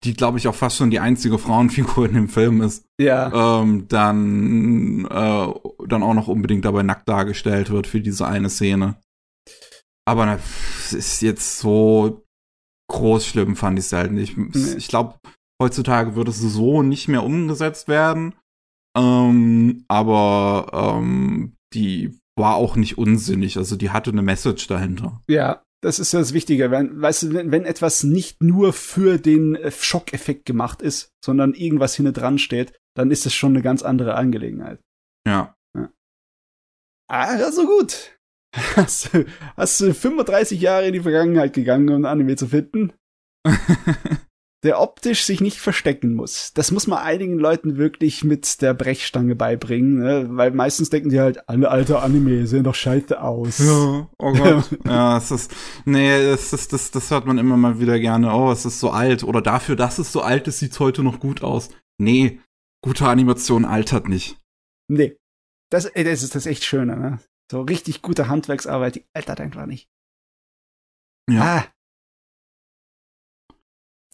die glaube ich auch fast schon die einzige Frauenfigur in dem Film ist, ja. ähm, dann, äh, dann auch noch unbedingt dabei nackt dargestellt wird für diese eine Szene. Aber na, ist jetzt so groß schlimm, fand ich es halt nicht. Nee. Ich glaube, heutzutage würde es so nicht mehr umgesetzt werden. Ähm, aber ähm, die war auch nicht unsinnig, also die hatte eine Message dahinter. Ja, das ist das Wichtige. Wenn, weißt du, wenn, wenn etwas nicht nur für den äh, Schockeffekt gemacht ist, sondern irgendwas hinten dran steht, dann ist es schon eine ganz andere Angelegenheit. Ja. ja. Ah, also gut. Hast du, hast du 35 Jahre in die Vergangenheit gegangen, um ein Anime zu finden? der optisch sich nicht verstecken muss. Das muss man einigen Leuten wirklich mit der Brechstange beibringen, ne? weil meistens denken die halt, alle alte Anime sehen doch scheiße aus. Ja, oh Gott. ja, es ist, nee, es ist, das, das hört man immer mal wieder gerne. Oh, es ist so alt. Oder dafür, dass es so alt ist, sieht's heute noch gut aus. Nee, gute Animation altert nicht. Nee. Das, ey, das ist das echt Schöne, ne? So richtig gute Handwerksarbeit, die altert einfach nicht. Ja. Ah, Ah,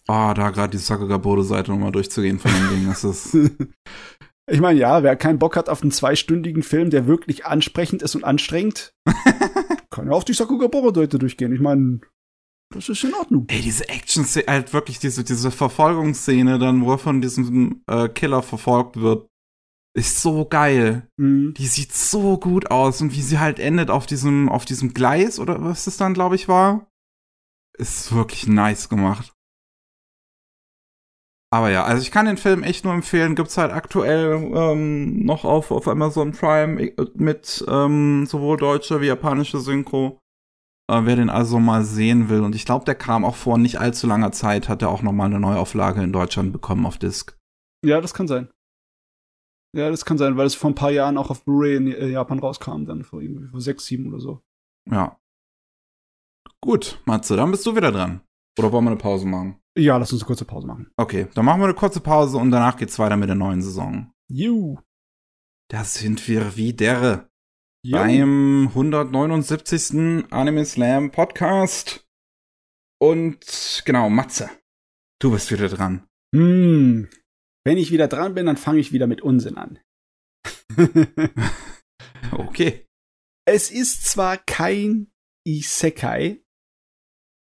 oh, da gerade die Sakagabode-Seite nochmal durchzugehen von dem Ding, das ist. ich meine, ja, wer keinen Bock hat auf einen zweistündigen Film, der wirklich ansprechend ist und anstrengend, kann ja auf die Sakugabora-Seite durchgehen. Ich meine, das ist in Ordnung. Ey, diese Action, halt wirklich diese, diese Verfolgungsszene dann, wo er von diesem äh, Killer verfolgt wird, ist so geil. Mhm. Die sieht so gut aus und wie sie halt endet auf diesem, auf diesem Gleis oder was das dann, glaube ich, war, ist wirklich nice gemacht. Aber ja, also ich kann den Film echt nur empfehlen. Gibt's halt aktuell ähm, noch auf, auf Amazon Prime äh, mit ähm, sowohl deutscher wie japanischer Synchro. Äh, wer den also mal sehen will. Und ich glaube, der kam auch vor nicht allzu langer Zeit, hat er auch noch mal eine Neuauflage in Deutschland bekommen auf Disc. Ja, das kann sein. Ja, das kann sein, weil es vor ein paar Jahren auch auf Blu-ray in äh, Japan rauskam, dann vor vor sechs, sieben oder so. Ja. Gut, Matze, dann bist du wieder dran. Oder wollen wir eine Pause machen? Ja, lass uns eine kurze Pause machen. Okay, dann machen wir eine kurze Pause und danach geht's weiter mit der neuen Saison. Juhu. Da sind wir wieder Jo. beim 179. Anime Slam Podcast. Und genau, Matze, du bist wieder dran. Hm. Wenn ich wieder dran bin, dann fange ich wieder mit Unsinn an. okay. Es ist zwar kein Isekai,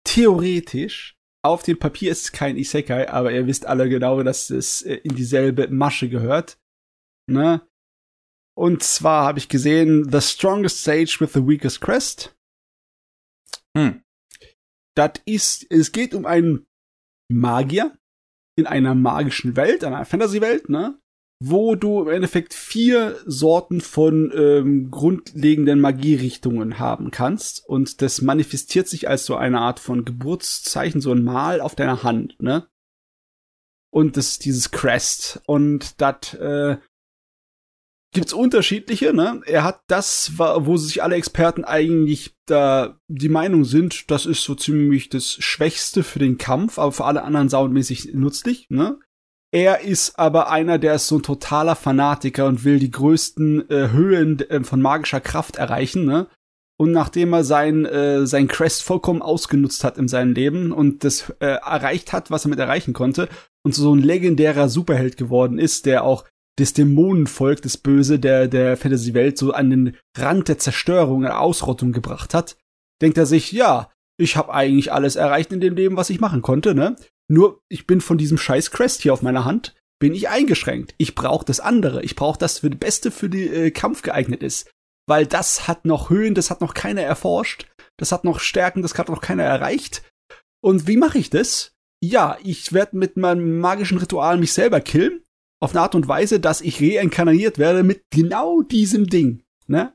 theoretisch, auf dem Papier ist es kein Isekai, aber ihr wisst alle genau, dass es äh, in dieselbe Masche gehört. Ne? Und zwar habe ich gesehen The Strongest Sage with the Weakest Crest. Hm. Das ist, es geht um einen Magier in einer magischen Welt, einer Fantasy-Welt, ne? Wo du im Endeffekt vier Sorten von ähm, grundlegenden Magierichtungen haben kannst. Und das manifestiert sich als so eine Art von Geburtszeichen, so ein Mal auf deiner Hand, ne? Und das ist dieses Crest. Und das äh, gibt's unterschiedliche, ne? Er hat das, wo sich alle Experten eigentlich da die Meinung sind, das ist so ziemlich das Schwächste für den Kampf, aber für alle anderen soundmäßig nützlich, ne? Er ist aber einer, der ist so ein totaler Fanatiker und will die größten äh, Höhen äh, von magischer Kraft erreichen, ne? Und nachdem er sein, äh, sein Crest vollkommen ausgenutzt hat in seinem Leben und das äh, erreicht hat, was er mit erreichen konnte, und so ein legendärer Superheld geworden ist, der auch das Dämonenvolk, das Böse der, der Fantasy-Welt so an den Rand der Zerstörung, der Ausrottung gebracht hat, denkt er sich, ja, ich habe eigentlich alles erreicht in dem Leben, was ich machen konnte, ne? Nur ich bin von diesem scheiß Crest hier auf meiner Hand, bin ich eingeschränkt. Ich brauche das andere. Ich brauche das für das Beste für den äh, Kampf geeignet ist. Weil das hat noch Höhen, das hat noch keiner erforscht. Das hat noch Stärken, das hat noch keiner erreicht. Und wie mache ich das? Ja, ich werde mit meinem magischen Ritual mich selber killen auf eine Art und Weise, dass ich reinkarniert werde mit genau diesem Ding, ne?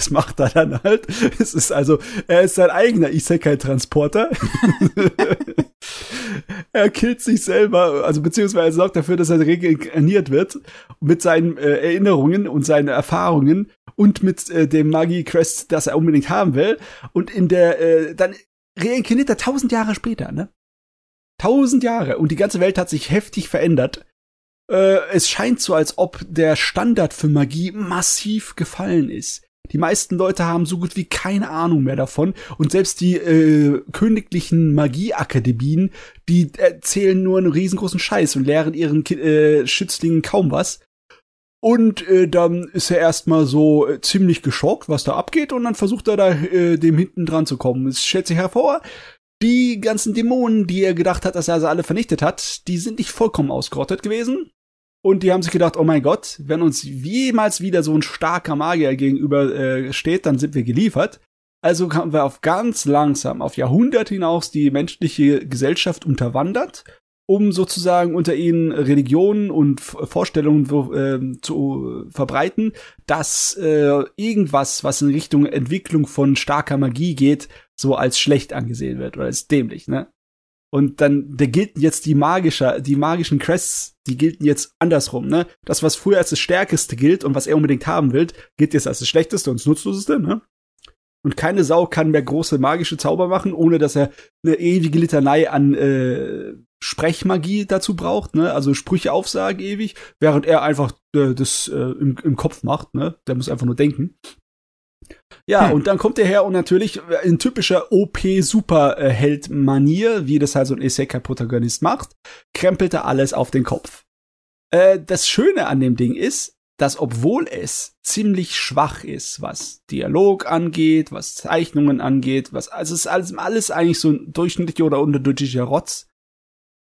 Das macht er dann halt. Es ist also, er ist sein eigener Isekai-Transporter. er killt sich selber, also beziehungsweise sorgt dafür, dass er reinkarniert wird mit seinen äh, Erinnerungen und seinen Erfahrungen und mit äh, dem Magie-Crest, das er unbedingt haben will. Und in der, äh, dann reinkarniert er tausend Jahre später, ne? Tausend Jahre. Und die ganze Welt hat sich heftig verändert äh, es scheint so, als ob der Standard für Magie massiv gefallen ist. Die meisten Leute haben so gut wie keine Ahnung mehr davon und selbst die äh, königlichen Magieakademien, die erzählen nur einen riesengroßen Scheiß und lehren ihren äh, Schützlingen kaum was. Und äh, dann ist er erstmal so äh, ziemlich geschockt, was da abgeht, und dann versucht er da äh, dem hinten dran zu kommen. Es stellt sich hervor, die ganzen Dämonen, die er gedacht hat, dass er also alle vernichtet hat, die sind nicht vollkommen ausgerottet gewesen. Und die haben sich gedacht, oh mein Gott, wenn uns jemals wieder so ein starker Magier gegenüber äh, steht, dann sind wir geliefert. Also haben wir auf ganz langsam, auf Jahrhunderte hinaus die menschliche Gesellschaft unterwandert, um sozusagen unter ihnen Religionen und Vorstellungen äh, zu verbreiten, dass äh, irgendwas, was in Richtung Entwicklung von starker Magie geht, so als schlecht angesehen wird oder als dämlich, ne? Und dann, da gelten jetzt die magische, die magischen Crests, die gelten jetzt andersrum, ne? Das, was früher als das Stärkeste gilt und was er unbedingt haben will, gilt jetzt als das Schlechteste und das Nutzloseste, ne? Und keine Sau kann mehr große magische Zauber machen, ohne dass er eine ewige Litanei an äh, Sprechmagie dazu braucht, ne? Also Sprüche aufsagen ewig, während er einfach äh, das äh, im, im Kopf macht, ne? Der muss einfach nur denken. Ja, hm. und dann kommt er her und natürlich in typischer OP-Superheld-Manier, wie das halt so ein Isekai-Protagonist macht, krempelt er alles auf den Kopf. Äh, das Schöne an dem Ding ist, dass obwohl es ziemlich schwach ist, was Dialog angeht, was Zeichnungen angeht, was also es ist alles, alles eigentlich so ein durchschnittlicher oder unterdurchschnittlicher Rotz,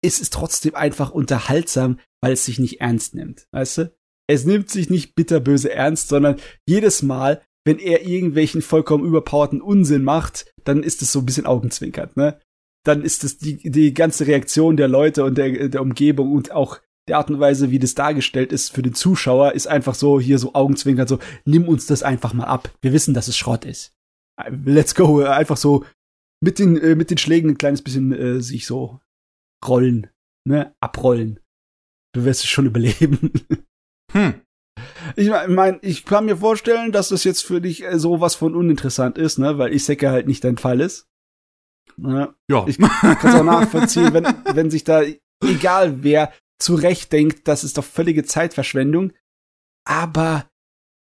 ist es trotzdem einfach unterhaltsam, weil es sich nicht ernst nimmt, weißt du? Es nimmt sich nicht bitterböse ernst, sondern jedes Mal, wenn er irgendwelchen vollkommen überpowerten Unsinn macht, dann ist es so ein bisschen augenzwinkert, ne? Dann ist es die, die ganze Reaktion der Leute und der, der Umgebung und auch die Art und Weise, wie das dargestellt ist für den Zuschauer, ist einfach so hier so Augenzwinkern, so nimm uns das einfach mal ab. Wir wissen, dass es Schrott ist. Let's go. Einfach so mit den, äh, mit den Schlägen ein kleines bisschen äh, sich so rollen, ne, abrollen. Du wirst es schon überleben. Hm. Ich meine, ich kann mir vorstellen, dass das jetzt für dich äh, sowas von uninteressant ist, ne, weil ich Säcke halt nicht dein Fall ist. Ne? Ja. Ich kann es auch nachvollziehen, wenn, wenn sich da, egal wer, zurecht denkt, das ist doch völlige Zeitverschwendung. Aber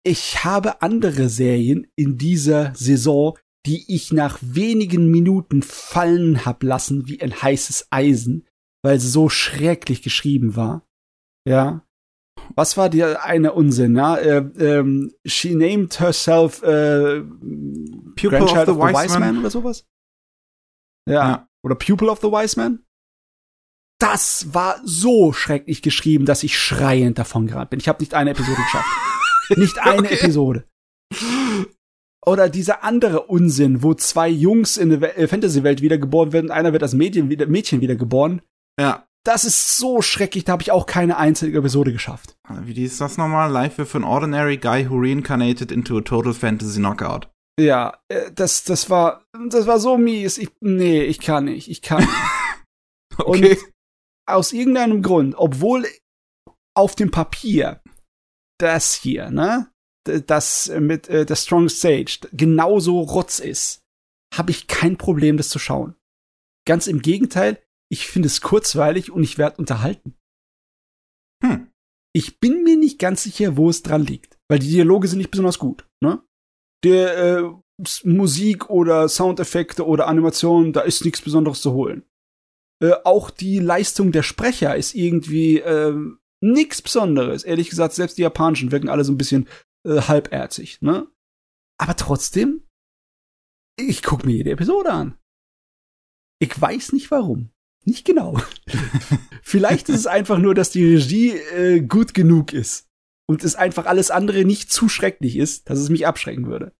ich habe andere Serien in dieser Saison, die ich nach wenigen Minuten fallen hab lassen wie ein heißes Eisen, weil sie so schrecklich geschrieben war. Ja. Was war dir eine Unsinn? Ja? Äh, ähm, she named herself äh, Pupil of the, of the Wise, Wise Man. Man oder sowas? Ja. ja. Oder Pupil of the Wise Man? Das war so schrecklich geschrieben, dass ich schreiend davon gerannt bin. Ich habe nicht eine Episode geschafft. nicht eine okay. Episode. Oder dieser andere Unsinn, wo zwei Jungs in der äh, Fantasy-Welt wiedergeboren werden, einer wird als Mädchen, wieder, Mädchen wiedergeboren. Ja. Das ist so schrecklich, da habe ich auch keine einzige Episode geschafft. Wie ist das nochmal? Life with an ordinary guy who reincarnated into a total fantasy knockout. Ja, äh, das, das war, das war so mies. Ich, nee, ich kann nicht, ich kann nicht. okay. Und aus irgendeinem Grund, obwohl auf dem Papier das hier, ne, das mit äh, der Strong Sage genauso rotz ist, habe ich kein Problem, das zu schauen. Ganz im Gegenteil, ich finde es kurzweilig und ich werde unterhalten. Hm. Ich bin mir nicht ganz sicher, wo es dran liegt, weil die Dialoge sind nicht besonders gut. Ne? Der äh, Musik oder Soundeffekte oder Animationen, da ist nichts Besonderes zu holen. Äh, auch die Leistung der Sprecher ist irgendwie äh, nichts Besonderes. Ehrlich gesagt, selbst die japanischen wirken alle so ein bisschen äh, halbärzig, ne? Aber trotzdem, ich guck mir jede Episode an. Ich weiß nicht warum. Nicht genau. Vielleicht ist es einfach nur, dass die Regie äh, gut genug ist und es einfach alles andere nicht zu schrecklich ist, dass es mich abschrecken würde.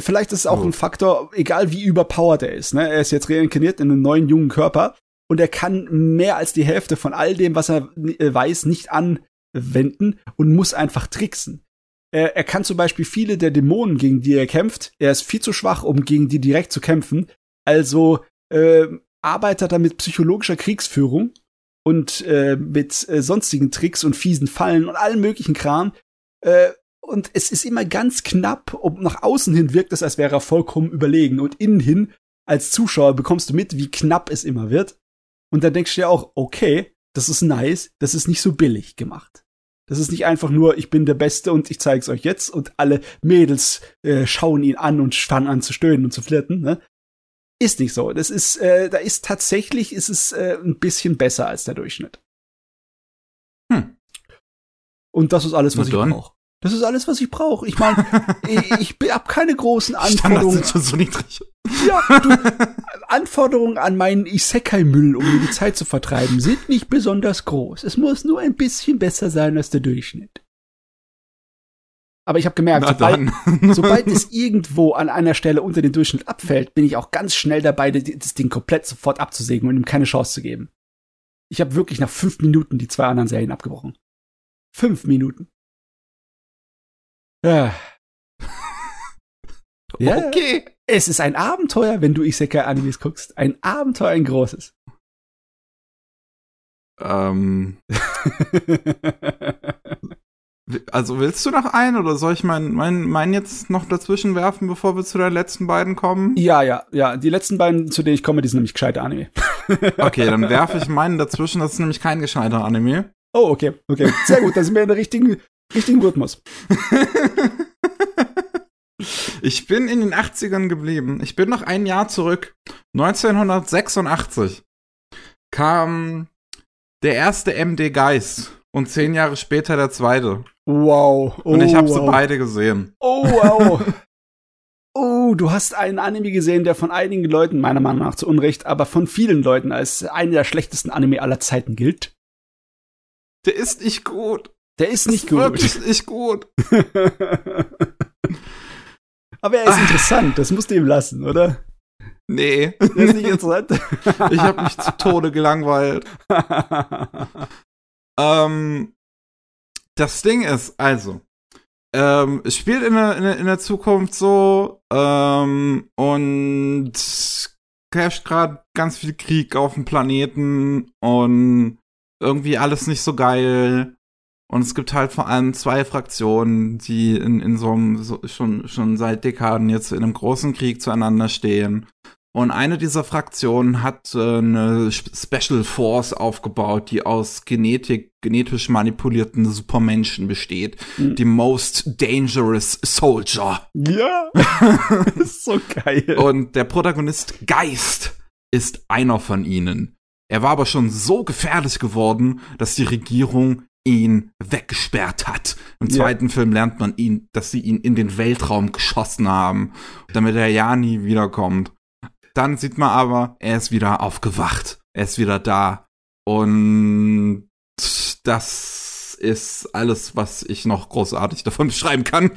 Vielleicht ist es auch oh. ein Faktor, egal wie überpowered er ist. Ne? Er ist jetzt reinkarniert in einen neuen jungen Körper und er kann mehr als die Hälfte von all dem, was er äh, weiß, nicht anwenden und muss einfach tricksen. Er, er kann zum Beispiel viele der Dämonen, gegen die er kämpft, er ist viel zu schwach, um gegen die direkt zu kämpfen. Also äh, arbeitet er mit psychologischer Kriegsführung und äh, mit äh, sonstigen Tricks und fiesen Fallen und allen möglichen Kram, äh, und es ist immer ganz knapp, ob nach außen hin wirkt es, als wäre er vollkommen überlegen und innen hin als Zuschauer bekommst du mit, wie knapp es immer wird. Und dann denkst du dir auch, okay, das ist nice, das ist nicht so billig gemacht. Das ist nicht einfach nur, ich bin der Beste und ich zeig's euch jetzt und alle Mädels äh, schauen ihn an und fangen an zu stöhnen und zu flirten. Ne? Ist nicht so. Das ist, äh, da ist tatsächlich, ist es äh, ein bisschen besser als der Durchschnitt. Hm. Und das ist alles, was ich brauche. Das ist alles, was ich brauche. Ich meine, ich, ich habe keine großen Anforderungen. Sind schon so niedrig. Ja, du, Anforderungen an meinen Isekai-Müll, um mir die Zeit zu vertreiben, sind nicht besonders groß. Es muss nur ein bisschen besser sein als der Durchschnitt. Aber ich habe gemerkt, sobald, sobald, es irgendwo an einer Stelle unter den Durchschnitt abfällt, bin ich auch ganz schnell dabei, das Ding komplett sofort abzusägen und ihm keine Chance zu geben. Ich habe wirklich nach fünf Minuten die zwei anderen Serien abgebrochen. Fünf Minuten. Ja. ja. Okay. Es ist ein Abenteuer, wenn du Isekai-Animes guckst. Ein Abenteuer, ein großes. Ähm. also willst du noch einen oder soll ich meinen mein, mein jetzt noch dazwischen werfen, bevor wir zu den letzten beiden kommen? Ja, ja, ja. Die letzten beiden, zu denen ich komme, die sind nämlich gescheite Anime. okay, dann werfe ich meinen dazwischen. Das ist nämlich kein gescheiter Anime. Oh, okay, okay. Sehr gut. Da sind wir in der richtigen richtigen Rhythmus. ich bin in den 80ern geblieben. Ich bin noch ein Jahr zurück. 1986 kam der erste MD Geist und zehn Jahre später der zweite. Wow. Oh, Und ich habe wow. sie beide gesehen. Oh, wow. oh, du hast einen Anime gesehen, der von einigen Leuten, meiner Meinung nach zu Unrecht, aber von vielen Leuten als einer der schlechtesten Anime aller Zeiten gilt. Der ist nicht gut. Der ist nicht ist gut. wirklich nicht gut. aber er ist Ah. interessant, das musst du ihm lassen, oder? Nee. Der ist nicht interessant. ich habe mich zu Tode gelangweilt. Ähm, das Ding ist, also, ähm, es spielt in der, in der, in der Zukunft so ähm, und herrscht gerade ganz viel Krieg auf dem Planeten und irgendwie alles nicht so geil. Und es gibt halt vor allem zwei Fraktionen, die in, in so einem, so, schon, schon seit Dekaden jetzt in einem großen Krieg zueinander stehen. Und eine dieser Fraktionen hat äh, eine Sp- Special Force aufgebaut, die aus Genetik, genetisch manipulierten Supermenschen besteht. Mhm. Die Most Dangerous Soldier. ja. ist so geil. Und der Protagonist Geist ist einer von ihnen. Er war aber schon so gefährlich geworden, dass die Regierung ihn weggesperrt hat. Im Ja. zweiten Film lernt man ihn, dass sie ihn in den Weltraum geschossen haben, damit er ja nie wiederkommt. Dann sieht man aber, er ist wieder aufgewacht. Er ist wieder da. Und das ist alles, was ich noch großartig davon beschreiben kann.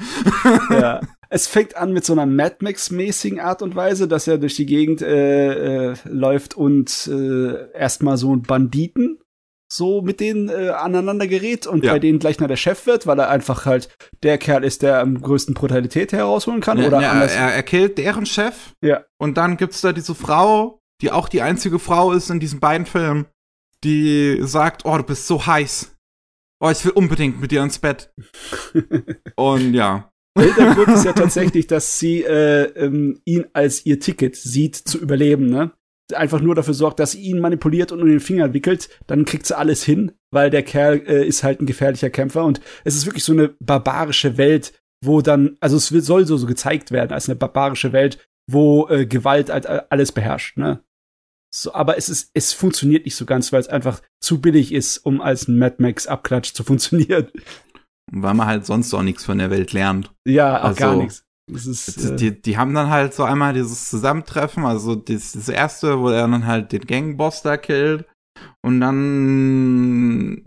ja. Es fängt an mit so einer Mad Max-mäßigen Art und Weise, dass er durch die Gegend äh, äh, läuft und äh, erstmal so einen Banditen so mit denen äh, aneinander gerät und Ja. bei denen gleich noch der Chef wird, weil er einfach halt der Kerl ist, der am größten Brutalität herausholen kann. Ja, oder ja, anders. er, er killt deren Chef. Ja. Und dann gibt's da diese Frau, die auch die einzige Frau ist in diesen beiden Filmen, die sagt, oh, du bist so heiß. Oh, ich will unbedingt mit dir ins Bett. Und ja. Der Hintergrund ist ja tatsächlich, dass sie äh, ähm, ihn als ihr Ticket sieht, zu überleben, ne? Einfach nur dafür sorgt, dass sie ihn manipuliert und um den Finger wickelt, dann kriegt sie alles hin, weil der Kerl äh, ist halt ein gefährlicher Kämpfer und es ist wirklich so eine barbarische Welt, wo dann, also es soll so, so gezeigt werden als eine barbarische Welt, wo äh, Gewalt halt alles beherrscht, ne? So, aber es ist, es funktioniert nicht so ganz, weil es einfach zu billig ist, um als ein Mad Max Abklatsch zu funktionieren. Weil man halt sonst auch nichts von der Welt lernt. Ja, auch gar Also, nichts. Ist, Die, äh, die, die haben dann halt so einmal dieses Zusammentreffen, also das, das erste, wo er dann halt den Gangboss da killt. Und dann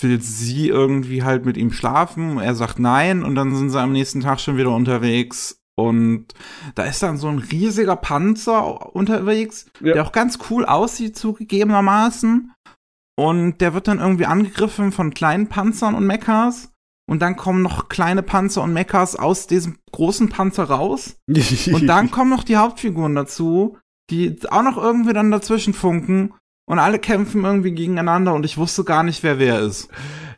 will sie irgendwie halt mit ihm schlafen. Er sagt nein und dann sind sie am nächsten Tag schon wieder unterwegs. Und da ist dann so ein riesiger Panzer unterwegs, Ja. der auch ganz cool aussieht, zugegebenermaßen. Und der wird dann irgendwie angegriffen von kleinen Panzern und Mechas. Und dann kommen noch kleine Panzer und Mechas aus diesem großen Panzer raus. Und dann kommen noch die Hauptfiguren dazu, die auch noch irgendwie dann dazwischen funken. Und alle kämpfen irgendwie gegeneinander und ich wusste gar nicht, wer wer ist.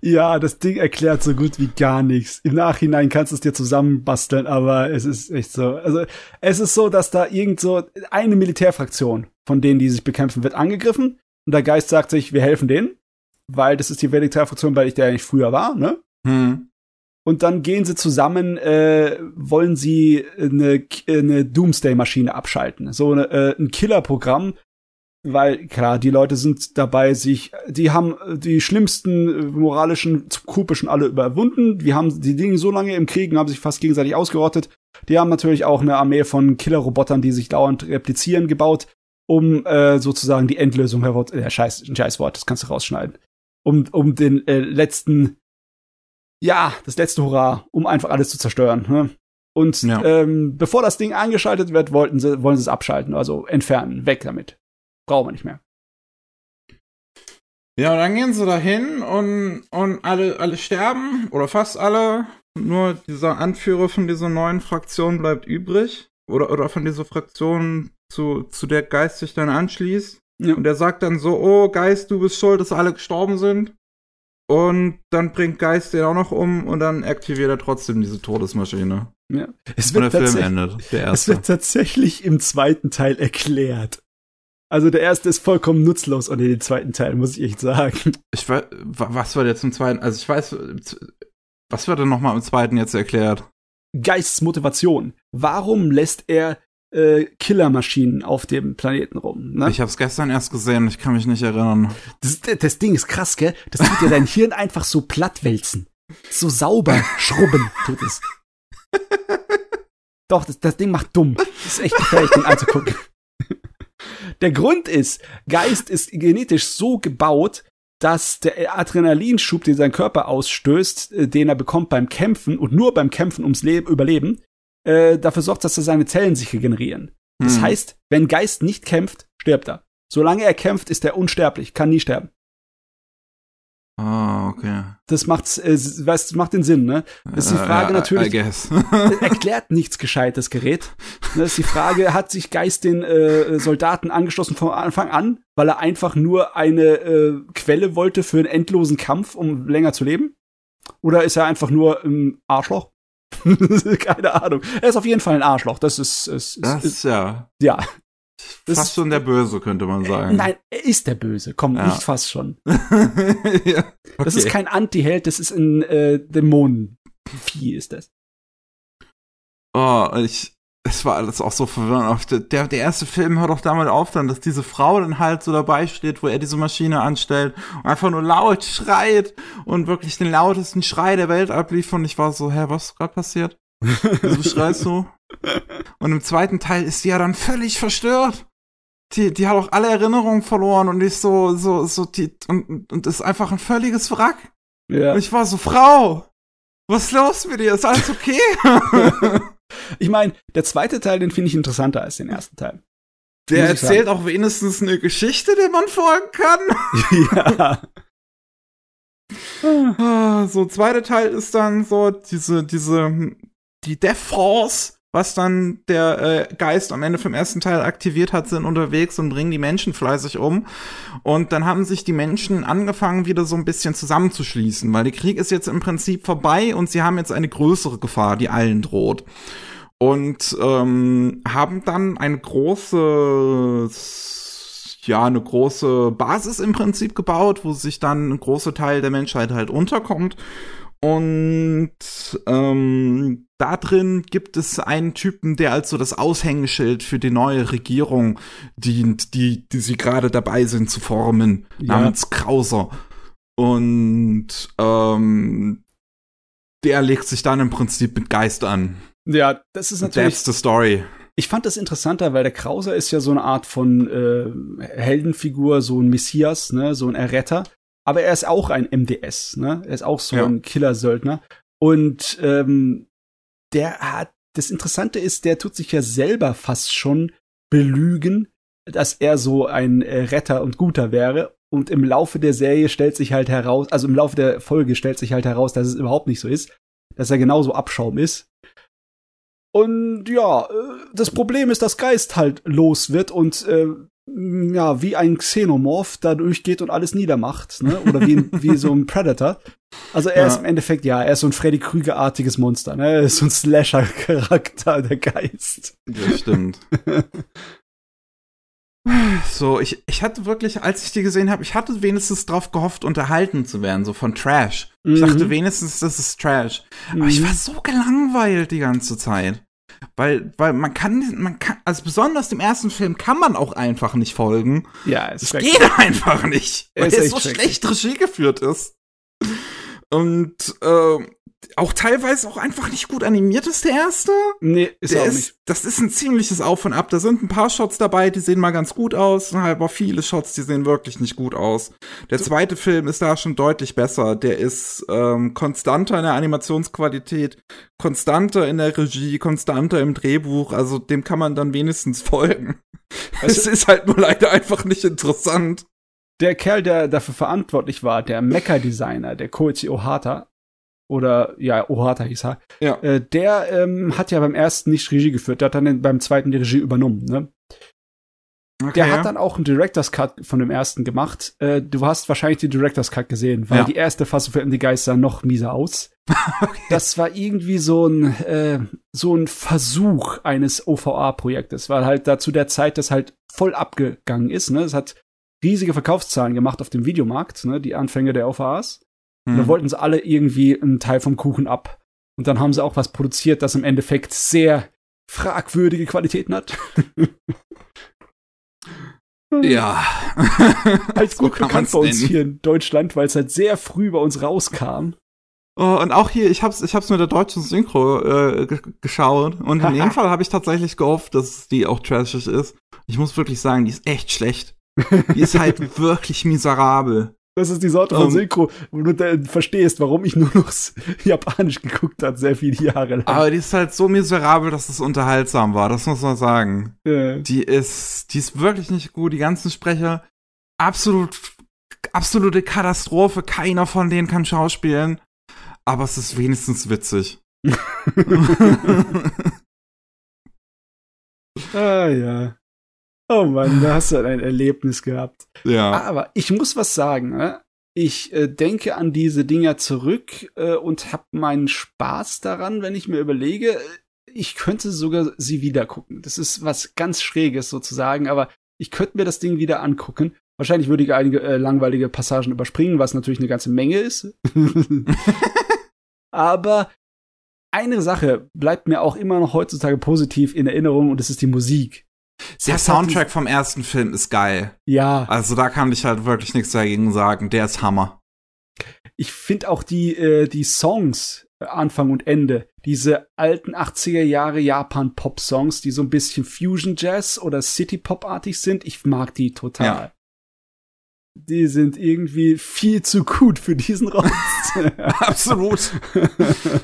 Ja, das Ding erklärt so gut wie gar nichts. Im Nachhinein kannst du es dir zusammenbasteln, aber es ist echt so. Also, es ist so, dass da irgend so eine Militärfraktion von denen, die sich bekämpfen, wird angegriffen. Und der Geist sagt sich, wir helfen denen, weil das ist die Militärfraktion, weil ich der eigentlich früher war, ne? Hm. Und dann gehen sie zusammen, äh, wollen sie eine, eine Doomsday-Maschine abschalten. So eine, äh, ein Killerprogramm, weil klar, die Leute sind dabei, sich, die haben die schlimmsten äh, moralischen Skrupel schon alle überwunden. Die haben die Dinge so lange im Krieg und haben sich fast gegenseitig ausgerottet. Die haben natürlich auch eine Armee von Killerrobotern, die sich dauernd replizieren, gebaut, um äh, sozusagen die Endlösung heraus. Äh, scheiß, ein Scheißwort, das kannst du rausschneiden. Um, um den äh, letzten ja, das letzte Hurra, um einfach alles zu zerstören. Ne? Und Ja. ähm, bevor das Ding eingeschaltet wird, wollten sie, wollen sie es abschalten, also entfernen, weg damit. Brauchen wir nicht mehr. Ja, und dann gehen sie dahin und, und alle, alle sterben, oder fast alle. Nur dieser Anführer von dieser neuen Fraktion bleibt übrig. Oder, oder von dieser Fraktion, zu, zu der Geist sich dann anschließt. Ja. Und er sagt dann so, oh Geist, du bist schuld, dass alle gestorben sind. Und dann bringt Geist den auch noch um und dann aktiviert er trotzdem diese Todesmaschine. Ja. Es, Und der wird Film tatsächlich- endet. Der es erste. wird tatsächlich im zweiten Teil erklärt. Also der erste ist vollkommen nutzlos ohne den zweiten Teil, muss ich echt sagen. Ich weiß, wa- was war jetzt im zweiten? Also ich weiß, was wird denn nochmal im zweiten jetzt erklärt? Geistsmotivation. Warum lässt er äh, Killermaschinen auf dem Planeten rum. Ne? Ich habe es gestern erst gesehen, ich kann mich nicht erinnern. Das, das Ding ist krass, gell? Das tut dir dein Hirn einfach so platt wälzen. So sauber schrubben tut es. Doch, das, das Ding macht dumm. Das ist echt gefährlich, den anzugucken. Der Grund ist, Geist ist genetisch so gebaut, dass der Adrenalinschub, den sein Körper ausstößt, äh, den er bekommt beim Kämpfen und nur beim Kämpfen ums Leben, Überleben, äh, dafür sorgt, dass er seine Zellen sich regenerieren. Das Hm. heißt, wenn Geist nicht kämpft, stirbt er. Solange er kämpft, ist er unsterblich, kann nie sterben. Ah, okay. Das macht's, äh, weißt, macht den Sinn, ne? Das ist die Äh, Frage I- natürlich. I guess. erklärt nichts gescheites Gerät. Das ist die Frage, hat sich Geist den äh, Soldaten angeschlossen von Anfang an, weil er einfach nur eine äh, Quelle wollte für einen endlosen Kampf, um länger zu leben? Oder ist er einfach nur ein Arschloch? Keine Ahnung. Er ist auf jeden Fall ein Arschloch. Das ist, ist, ist, Das ist ja ja. Das fast ist- schon der Böse, könnte man sagen. Nein, er ist der Böse. Komm, Ja. nicht fast schon. ja. Das ist okay. kein Anti-Held, das ist ein äh, Dämonenvieh, ist das. Oh, ich. Es war alles auch so verwirrend. Auch Der, der, erste Film hört doch damit auf, dann, dass diese Frau dann halt so dabei steht, wo er diese Maschine anstellt und einfach nur laut schreit und wirklich den lautesten Schrei der Welt ablief. Und ich war so, hä, was ist gerade passiert? Wieso schreist du? Und im zweiten Teil ist die ja dann völlig verstört. Die, die hat auch alle Erinnerungen verloren und ist so, so, so, die, und, und ist einfach ein völliges Wrack. Ja. Und ich war so, Frau, was ist los mit dir? Ist alles okay? Ich meine, der zweite Teil, den finde ich interessanter als den ersten Teil. Der erzählt auch wenigstens eine Geschichte, der man folgen kann. ja. Ah, so, zweiter Teil ist dann so diese, diese, die Death Force, was dann der äh, Geist am Ende vom ersten Teil aktiviert hat, sind unterwegs und bringen die Menschen fleißig um. Und dann haben sich die Menschen angefangen, wieder so ein bisschen zusammenzuschließen, weil der Krieg ist jetzt im Prinzip vorbei und sie haben jetzt eine größere Gefahr, die allen droht. Und ähm, haben dann eine große ja, eine große Basis im Prinzip gebaut, wo sich dann ein großer Teil der Menschheit halt unterkommt. Und ähm, da drin gibt es einen Typen, der als so das Aushängeschild für die neue Regierung dient, die, die sie gerade dabei sind zu formen, Ja. namens Krauser. Und ähm, der legt sich dann im Prinzip mit Geist an. Ja, das ist natürlich. That's the story. Ich fand das interessanter, weil der Krauser ist ja so eine Art von äh, Heldenfigur, so ein Messias, ne, so ein Erretter. Aber er ist auch ein MDS, ne? Er ist auch so Ja. ein Killer-Söldner. Und ähm, der hat. Das Interessante ist, der tut sich ja selber fast schon belügen, dass er so ein äh, Retter und Guter wäre. Und im Laufe der Serie stellt sich halt heraus, also im Laufe der Folge stellt sich halt heraus, dass es überhaupt nicht so ist, dass er genauso Abschaum ist. Und ja, äh, das Problem ist, dass Geist halt los wird und äh, ja, wie ein Xenomorph da durchgeht und alles niedermacht, ne? Oder wie, wie so ein Predator. Also er Ja. ist im Endeffekt, ja, er ist so ein Freddy Krüger-artiges Monster, ne? Er ist so ein Slasher-Charakter, der Geist. Das stimmt. So, ich, ich hatte wirklich, als ich die gesehen habe, ich hatte wenigstens drauf gehofft, unterhalten zu werden, so von Trash. Ich Mhm. dachte wenigstens, das ist Trash. Aber ich Mhm. war so gelangweilt die ganze Zeit. Weil, weil man kann, man kann, also besonders dem ersten Film kann man auch einfach nicht folgen. Ja, es Es geht einfach nicht, weil echt so schlecht Regie geführt ist. Und äh, auch teilweise auch einfach nicht gut animiert ist, der erste. Nee, ist Der auch ist, nicht. das ist ein ziemliches Auf und Ab. Da sind ein paar Shots dabei, die sehen mal ganz gut aus, aber viele Shots, die sehen wirklich nicht gut aus. Der zweite Film ist da schon deutlich besser. Der ist ähm, konstanter in der Animationsqualität, konstanter in der Regie, konstanter im Drehbuch. Also dem kann man dann wenigstens folgen. Weißt es ist halt nur leider einfach nicht interessant. Der Kerl, der dafür verantwortlich war, der Mecha-Designer, der Koichi Ohata, oder ja, Ohata hieß er, Ja. äh, der ähm, hat ja beim ersten nicht Regie geführt, der hat dann den, beim zweiten die Regie übernommen. Ne? Okay. Der hat dann auch einen Director's Cut von dem ersten gemacht. Äh, du hast wahrscheinlich die Director's Cut gesehen, weil Ja. die erste Fassung für MD Geist sah noch mieser aus. Das war irgendwie so ein, äh, so ein Versuch eines OVA-Projektes, weil halt da zu der Zeit das halt voll abgegangen ist. Ne? Es hat riesige Verkaufszahlen gemacht auf dem Videomarkt, ne? die Anfänge der OVAs. Und da Hm. wollten sie alle irgendwie einen Teil vom Kuchen ab. Und dann haben sie auch was produziert, das im Endeffekt sehr fragwürdige Qualitäten hat. Ja. Als So gut kann bekannt bei uns nennen. hier in Deutschland, weil es halt sehr früh bei uns rauskam. Oh, und auch hier, ich hab's, ich hab's mit der deutschen Synchro äh, ge- geschaut. Und in dem Fall habe ich tatsächlich gehofft, dass die auch trashig ist. Ich muss wirklich sagen, die ist echt schlecht. Die ist halt wirklich miserabel. Das ist die Sorte von Ähm. Synchro, wo du dann verstehst, warum ich nur noch Japanisch geguckt habe, sehr viele Jahre lang. Aber die ist halt so miserabel, dass es unterhaltsam war. Das muss man sagen. Äh, Die ist, die ist wirklich nicht gut. Die ganzen Sprecher, absolut, absolute Katastrophe. Keiner von denen kann schauspielen. Aber es ist wenigstens witzig. ah ja. Oh Mann, da hast du ein Erlebnis gehabt. ja. Aber ich muss was sagen. Ne? Ich äh, denke an diese Dinger zurück äh, und habe meinen Spaß daran, wenn ich mir überlege, äh, ich könnte sogar sie wieder gucken. Das ist was ganz Schräges sozusagen, aber ich könnte mir das Ding wieder angucken. Wahrscheinlich würde ich einige äh, langweilige Passagen überspringen, was natürlich eine ganze Menge ist. aber eine Sache bleibt mir auch immer noch heutzutage positiv in Erinnerung und das ist die Musik. Der Das Soundtrack vom ersten Film ist geil. Ja, Also da kann ich halt wirklich nichts dagegen sagen. Der ist Hammer. ich finde auch die, äh, die Songs, äh, Anfang und Ende, diese alten 80er Jahre Japan-Pop-Songs, die so ein bisschen Fusion-Jazz oder City-Pop-artig sind, ich mag die total. Ja. Die sind irgendwie viel zu gut für diesen Rotz. Absolut.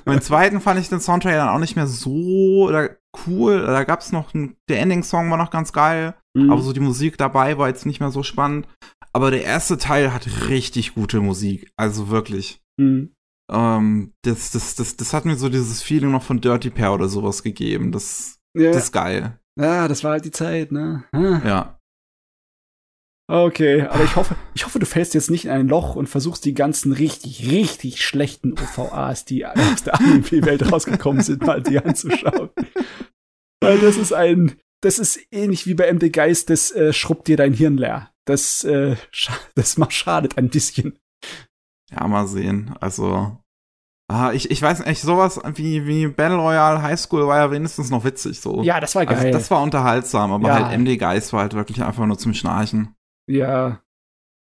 Beim zweiten fand ich den Soundtrack dann auch nicht mehr so oder cool. Da gab's noch ein, der Ending-Song war noch ganz geil, Mhm. aber so die Musik dabei war jetzt nicht mehr so spannend. Aber der erste Teil hat richtig gute Musik. Also wirklich. Mhm. Ähm, das, das, das, das hat mir so dieses Feeling noch von Dirty Pair oder sowas gegeben. Das, Ja, das ist geil. ja, das war halt die Zeit, ne? Ah. Ja. Okay, aber ich hoffe, ich hoffe, du fällst jetzt nicht in ein Loch und versuchst die ganzen richtig, richtig schlechten OVAs, die aus der Anime-Welt rausgekommen sind, mal die anzuschauen. Weil das ist ein, das ist ähnlich wie bei MD Geist, das äh, schrubbt dir dein Hirn leer. Das, äh, das macht schadet ein bisschen. Ja, mal sehen. Also. Ah, ich, ich weiß nicht, sowas wie, wie Battle Royale High School war ja wenigstens noch witzig so. Ja, das war geil. Also das war unterhaltsam, aber Ja. halt MD Geist war halt wirklich einfach nur zum Schnarchen. Ja.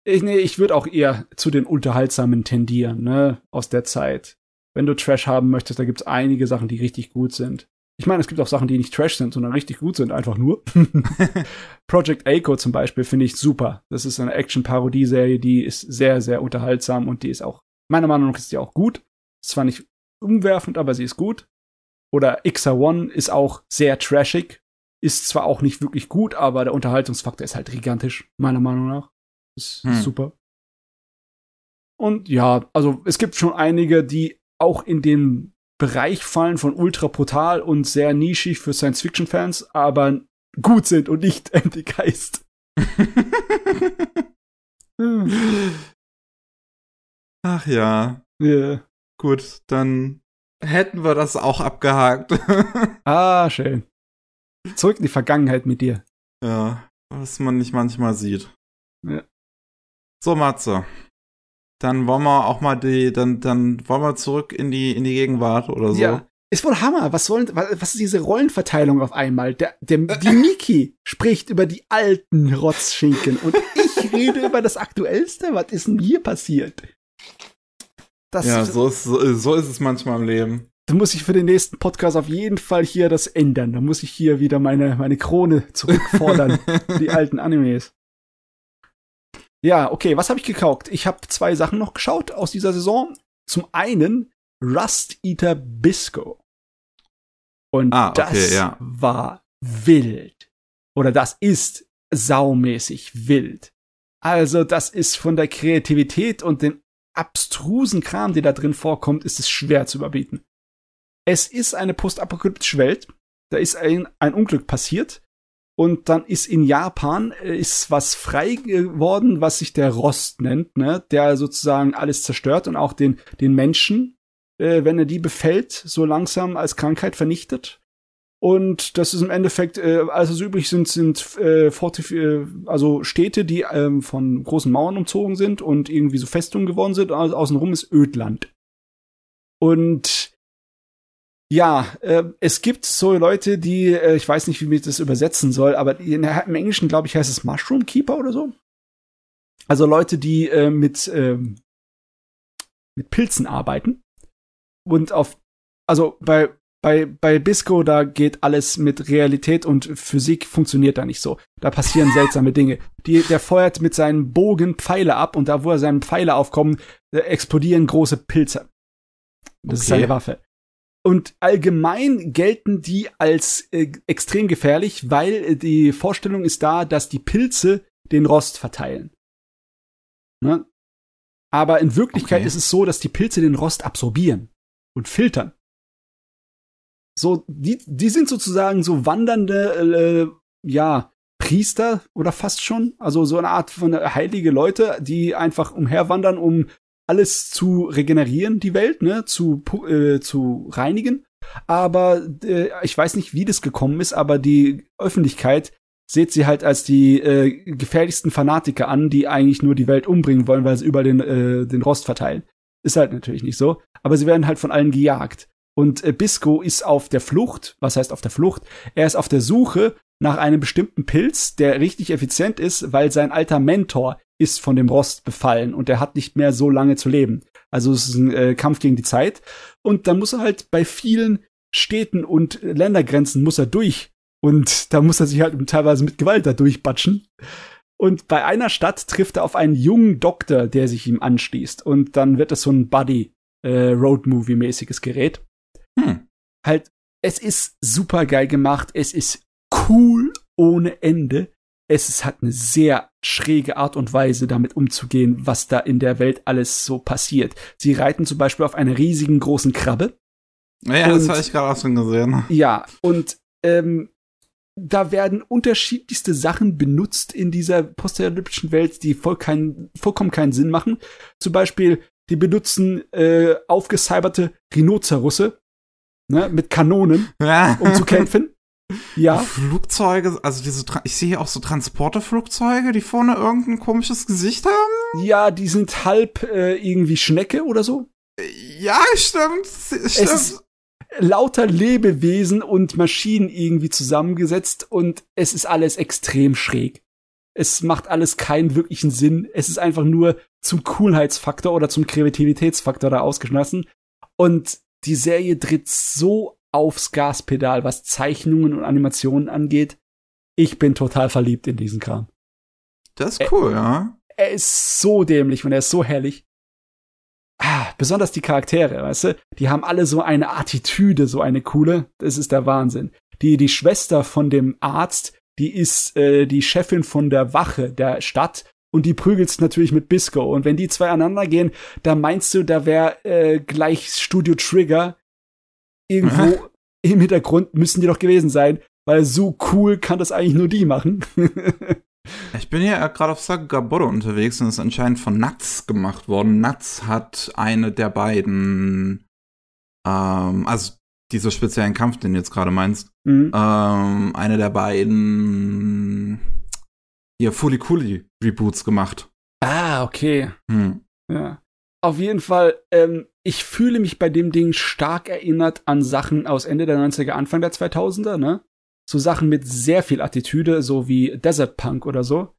Ich, nee, ich würde auch eher zu den unterhaltsamen tendieren, ne, aus der Zeit. Wenn du Trash haben möchtest, da gibt's einige Sachen, die richtig gut sind. Ich meine, es gibt auch Sachen, die nicht Trash sind, sondern richtig gut sind, einfach nur. Project Aiko zum Beispiel finde ich super. Das ist eine Action-Parodie-Serie, die ist sehr, sehr unterhaltsam und die ist auch, meiner Meinung nach ist die auch gut. Ist zwar nicht umwerfend, aber sie ist gut. Oder XR1 ist auch sehr trashig. Ist zwar auch nicht wirklich gut, aber der Unterhaltungsfaktor ist halt gigantisch, meiner Meinung nach. Ist Hm. super. Und ja, also es gibt schon einige, die auch in den Bereich fallen von ultra brutal und sehr nischig für Science-Fiction-Fans, aber gut sind und nicht Anti-Geist. Ach ja. Ja. Gut, dann hätten wir das auch abgehakt. Ah, schön. Zurück in die Vergangenheit mit dir. ja, was man nicht manchmal sieht. Ja. So, Matze. Dann wollen wir auch mal die, dann, dann wollen wir zurück in die, in die Gegenwart oder so. Ja. Ist wohl Hammer. Was sollen, was ist diese Rollenverteilung auf einmal? Der, der, die Miki spricht über die alten Rotzschinken und ich rede über das Aktuellste. Was ist denn hier passiert? Das, Ja, so ist, so, so ist es manchmal im Leben. Da muss ich für den nächsten Podcast auf jeden Fall hier das ändern. Da muss ich hier wieder meine, meine Krone zurückfordern. die alten Animes. Ja, okay, was habe ich gekauft? Ich habe zwei Sachen noch geschaut aus dieser Saison. Zum einen Rust Eater Bisco. Und Ah, okay, das ja. war wild. Oder das ist saumäßig wild. Also, das ist von der Kreativität und dem abstrusen Kram, der da drin vorkommt, ist es schwer zu überbieten. Es ist eine postapokalyptische Welt. Da ist ein, ein Unglück passiert. Und dann ist in Japan äh, ist was frei geworden, was sich der Rost nennt, ne? der sozusagen alles zerstört und auch den, den Menschen, äh, wenn er die befällt, so langsam als Krankheit vernichtet. Und das ist im Endeffekt, äh, also so übrig sind, sind äh, äh, also Städte, die ähm, von großen Mauern umzogen sind und irgendwie so Festungen geworden sind. Also außenrum ist Ödland. Und Ja, äh, es gibt so Leute, die, äh, ich weiß nicht, wie ich das übersetzen soll, aber in, im Englischen, glaube ich, heißt es Mushroom Keeper oder so. Also Leute, die äh, mit, ähm, mit Pilzen arbeiten. Und auf, also bei, bei, bei Bisco, da geht alles mit Realität und Physik funktioniert da nicht so. Da passieren seltsame Dinge. Die, der feuert mit seinen Bogen Pfeile ab und da, wo er seinen Pfeile aufkommen, äh, explodieren große Pilze. Das okay. ist seine Waffe. Und allgemein gelten die als äh, extrem gefährlich, weil äh, die Vorstellung ist da, dass die Pilze den Rost verteilen. Ne? Aber in Wirklichkeit okay. ist es so, dass die Pilze den Rost absorbieren und filtern. So, die, die sind sozusagen so wandernde, äh, ja, Priester oder fast schon. Also so eine Art von heilige Leute, die einfach umherwandern, um alles zu regenerieren, die Welt, ne, zu, äh, zu reinigen. Aber äh, ich weiß nicht, wie das gekommen ist, aber die Öffentlichkeit seht sie halt als die äh, gefährlichsten Fanatiker an, die eigentlich nur die Welt umbringen wollen, weil sie überall den, äh, den Rost verteilen. Ist halt natürlich nicht so. Aber sie werden halt von allen gejagt. Und äh, Bisco ist auf der Flucht. Was heißt auf der Flucht? Er ist auf der Suche nach einem bestimmten Pilz, der richtig effizient ist, weil sein alter Mentor ist von dem Rost befallen und er hat nicht mehr so lange zu leben. Also es ist ein äh, Kampf gegen die Zeit. Und dann muss er halt bei vielen Städten und Ländergrenzen muss er durch und da muss er sich halt teilweise mit Gewalt da durchbatschen. Und bei einer Stadt trifft er auf einen jungen Doktor, der sich ihm anschließt. Und dann wird es so ein Buddy äh, Road Movie mäßiges Gerät. Hm. Halt, es ist super geil gemacht. Es ist cool ohne Ende. Es ist, hat eine sehr schräge Art und Weise, damit umzugehen, was da in der Welt alles so passiert. Sie reiten zum Beispiel auf einer riesigen großen Krabbe. Ja, und, das habe ich gerade auch schon gesehen. Ja, und ähm, da werden unterschiedlichste Sachen benutzt in dieser postapokalyptischen Welt, die voll kein, vollkommen keinen Sinn machen. Zum Beispiel, die benutzen äh, aufgecyberte Rhinozerusse ne, mit Kanonen, um zu kämpfen. Ja. Flugzeuge, also diese, ich sehe auch so Transporterflugzeuge, die vorne irgendein komisches Gesicht haben. Ja, die sind halb äh, irgendwie Schnecke oder so. Ja, stimmt. stimmt. Es ist lauter Lebewesen und Maschinen irgendwie zusammengesetzt und es ist alles extrem schräg. Es macht alles keinen wirklichen Sinn. Es ist einfach nur zum Coolheitsfaktor oder zum Kreativitätsfaktor da ausgeschlossen. Und die Serie tritt so aufs Gaspedal, was Zeichnungen und Animationen angeht. Ich bin total verliebt in diesen Kram. Das ist cool, er, ja. Er ist so dämlich und er ist so herrlich ah, besonders die Charaktere, weißt du, die haben alle so eine Attitüde, so eine coole. Das ist der Wahnsinn. Die, die Schwester von dem Arzt, die ist äh, die Chefin von der Wache der Stadt und die prügelt natürlich mit Bisco. Und wenn die zwei aneinander gehen, da meinst du, da wäre äh, gleich Studio Trigger irgendwo im Hintergrund müssen die doch gewesen sein, weil so cool kann das eigentlich nur die machen. Ich bin ja gerade auf Sagabodo unterwegs und ist anscheinend von Nuts gemacht worden. Nuts hat eine der beiden, ähm, also dieser speziellen Kampf, den du jetzt gerade meinst, mhm. ähm, eine der beiden ihr Fully Cooley Reboots gemacht. Ah, okay. Hm. Ja. Auf jeden Fall, ähm, ich fühle mich bei dem Ding stark erinnert an Sachen aus Ende der 90er, Anfang der 2000er, ne? so Sachen mit sehr viel Attitüde, so wie Desert Punk oder so.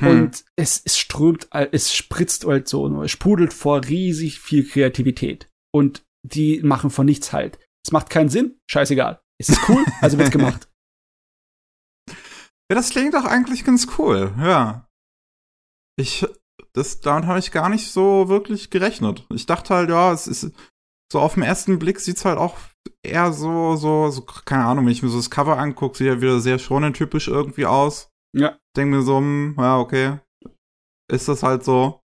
Hm. Und es, es strömt, es spritzt halt so, es sprudelt vor riesig viel Kreativität. Und die machen von nichts halt. Es macht keinen Sinn, scheißegal. Es ist cool, also wird's gemacht. Ja, das klingt doch eigentlich ganz cool, ja. Ich, das, damit habe ich gar nicht so wirklich gerechnet. Ich dachte halt, ja, es ist, so auf den ersten Blick sieht's halt auch eher so, so, so, keine Ahnung, wenn ich mir so das Cover angucke, sieht ja wieder sehr shonen-typisch irgendwie aus. Ja. Denk mir so, hm, ja, okay. Ist das halt so.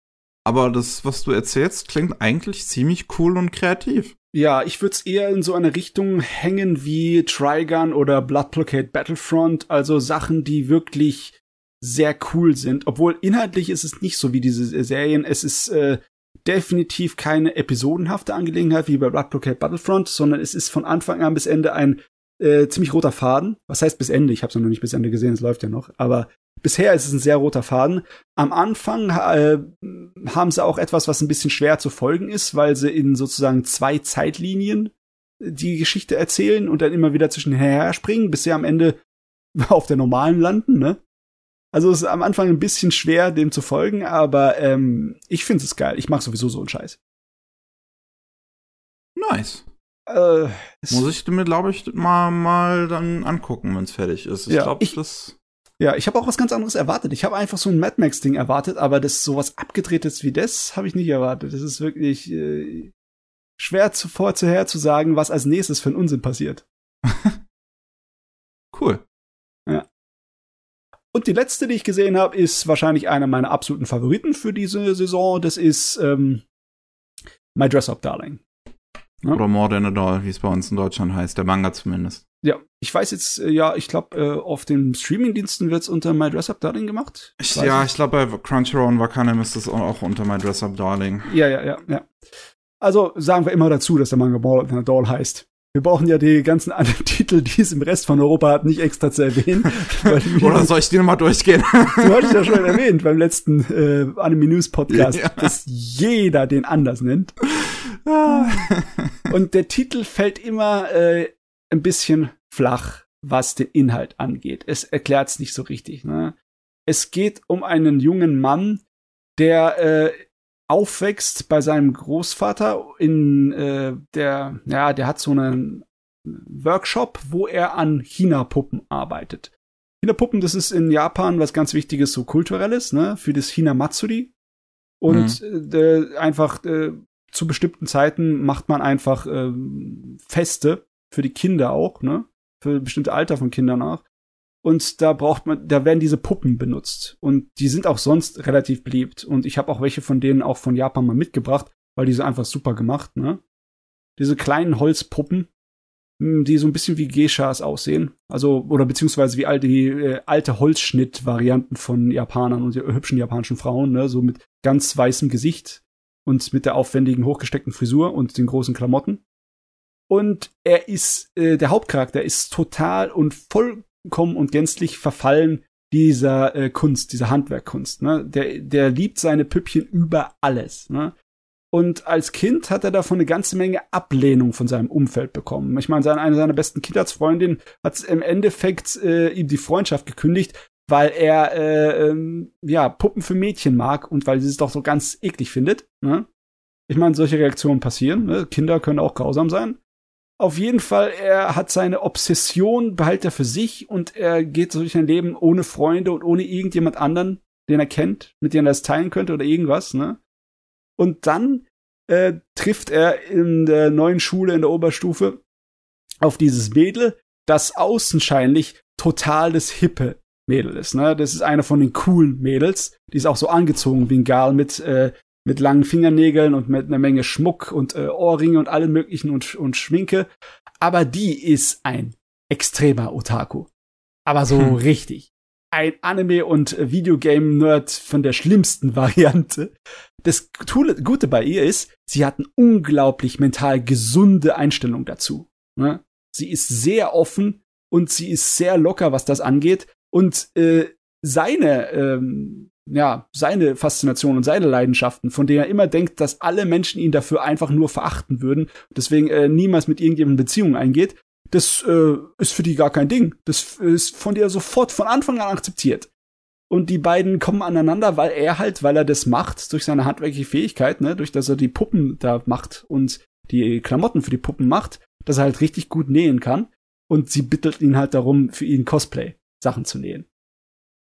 Aber das, was du erzählst, klingt eigentlich ziemlich cool und kreativ. Ja, ich würde es eher in so eine Richtung hängen wie Trigun oder Blood Blockade Battlefront, also Sachen, die wirklich sehr cool sind. Obwohl inhaltlich ist es nicht so wie diese Serien. Es ist äh, definitiv keine episodenhafte Angelegenheit wie bei Blood Blockade Battlefront, sondern es ist von Anfang an bis Ende ein äh, ziemlich roter Faden. Was heißt bis Ende? Ich habe es noch nicht bis Ende gesehen, es läuft ja noch. Aber bisher ist es ein sehr roter Faden. Am Anfang äh, haben sie auch etwas, was ein bisschen schwer zu folgen ist, weil sie in sozusagen zwei Zeitlinien die Geschichte erzählen und dann immer wieder zwischen her springen, bis sie am Ende auf der normalen landen, ne? Also es ist am Anfang ein bisschen schwer, dem zu folgen, aber ähm, ich finde es geil. Ich mag sowieso so einen Scheiß. Nice. Äh, Muss ich mir, glaube ich, mal, mal dann angucken, wenn es fertig ist. Ich ja, glaube, das. Ja, ich habe auch was ganz anderes erwartet. Ich habe einfach so ein Mad Max-Ding erwartet, aber das sowas abgedrehtes wie das habe ich nicht erwartet. Das ist wirklich äh, schwer zuvor zuher zu sagen, was als nächstes für ein Unsinn passiert. cool. Und die letzte, die ich gesehen habe, ist wahrscheinlich einer meiner absoluten Favoriten für diese Saison. Das ist ähm, My Dress Up Darling. Ja. Oder More Than a Doll, wie es bei uns in Deutschland heißt, der Manga zumindest. Ja, ich weiß jetzt, äh, ja, ich glaube, äh, auf den Streamingdiensten wird es unter My Dress Up Darling gemacht. Ich, ja, ich, ich glaube, bei Crunchyroll und Wakane ist es auch unter My Dress Up Darling. Ja, ja, ja, ja. Also sagen wir immer dazu, dass der Manga More Than a Doll heißt. Wir brauchen ja die ganzen anderen Titel, die es im Rest von Europa hat, nicht extra zu erwähnen. Oder soll ich die nochmal durchgehen? du hattest ja schon erwähnt beim letzten äh, Anime News Podcast, ja. dass jeder den anders nennt. Und der Titel fällt immer äh, ein bisschen flach, was den Inhalt angeht. Es erklärt es nicht so richtig. Ne? Es geht um einen jungen Mann, der äh, aufwächst bei seinem Großvater in äh, der, ja, der hat so einen Workshop, wo er an China-Puppen arbeitet. China-Puppen, das ist in Japan was ganz Wichtiges, so kulturelles, ne, für das Hina-Matsuri. Und mhm. äh, einfach äh, zu bestimmten Zeiten macht man einfach äh, Feste für die Kinder auch, ne, für bestimmte Alter von Kindern auch. Und da braucht man, da werden diese Puppen benutzt. Und die sind auch sonst relativ beliebt. Und ich habe auch welche von denen auch von Japan mal mitgebracht, weil die sind einfach super gemacht, ne? Diese kleinen Holzpuppen, hm, die so ein bisschen wie Geishas aussehen. Also, oder beziehungsweise wie all die äh, alte Holzschnitt-Varianten von Japanern und hübschen japanischen Frauen, ne? So mit ganz weißem Gesicht und mit der aufwendigen, hochgesteckten Frisur und den großen Klamotten. Und er ist, äh, der Hauptcharakter ist total und voll vollkommen und gänzlich verfallen dieser äh, Kunst, dieser Handwerkkunst. Ne? Der, der liebt seine Püppchen über alles. Ne? Und als Kind hat er davon eine ganze Menge Ablehnung von seinem Umfeld bekommen. Ich meine, seine, eine seiner besten Kindheitsfreundinnen hat im Endeffekt äh, ihm die Freundschaft gekündigt, weil er äh, ähm, ja Puppen für Mädchen mag und weil sie es doch so ganz eklig findet. Ne? Ich meine, solche Reaktionen passieren. Ne? Kinder können auch grausam sein. Auf jeden Fall, er hat seine Obsession, behält er für sich und er geht durch sein Leben ohne Freunde und ohne irgendjemand anderen, den er kennt, mit dem er das teilen könnte oder irgendwas, ne? Und dann äh, trifft er in der neuen Schule in der Oberstufe auf dieses Mädel, das außenscheinlich total das hippe Mädel ist, ne? Das ist eine von den coolen Mädels, die ist auch so angezogen wie ein Gal mit äh, mit langen Fingernägeln und mit einer Menge Schmuck und äh, Ohrringe und allem möglichen und, und Schminke. Aber die ist ein extremer Otaku. Aber so hm. richtig. Ein Anime- und Videogame-Nerd von der schlimmsten Variante. Das Gute bei ihr ist, sie hat eine unglaublich mental gesunde Einstellung dazu. Ne? Sie ist sehr offen und sie ist sehr locker, was das angeht. Und äh, seine ähm, ja, seine Faszination und seine Leidenschaften, von denen er immer denkt, dass alle Menschen ihn dafür einfach nur verachten würden, deswegen äh, niemals mit irgendjemandem Beziehungen eingeht, das äh, ist für die gar kein Ding. Das ist von dir sofort von Anfang an akzeptiert. Und die beiden kommen aneinander, weil er halt, weil er das macht, durch seine handwerkliche Fähigkeit, ne, durch dass er die Puppen da macht und die Klamotten für die Puppen macht, dass er halt richtig gut nähen kann. Und sie bittet ihn halt darum, für ihn Cosplay-Sachen zu nähen.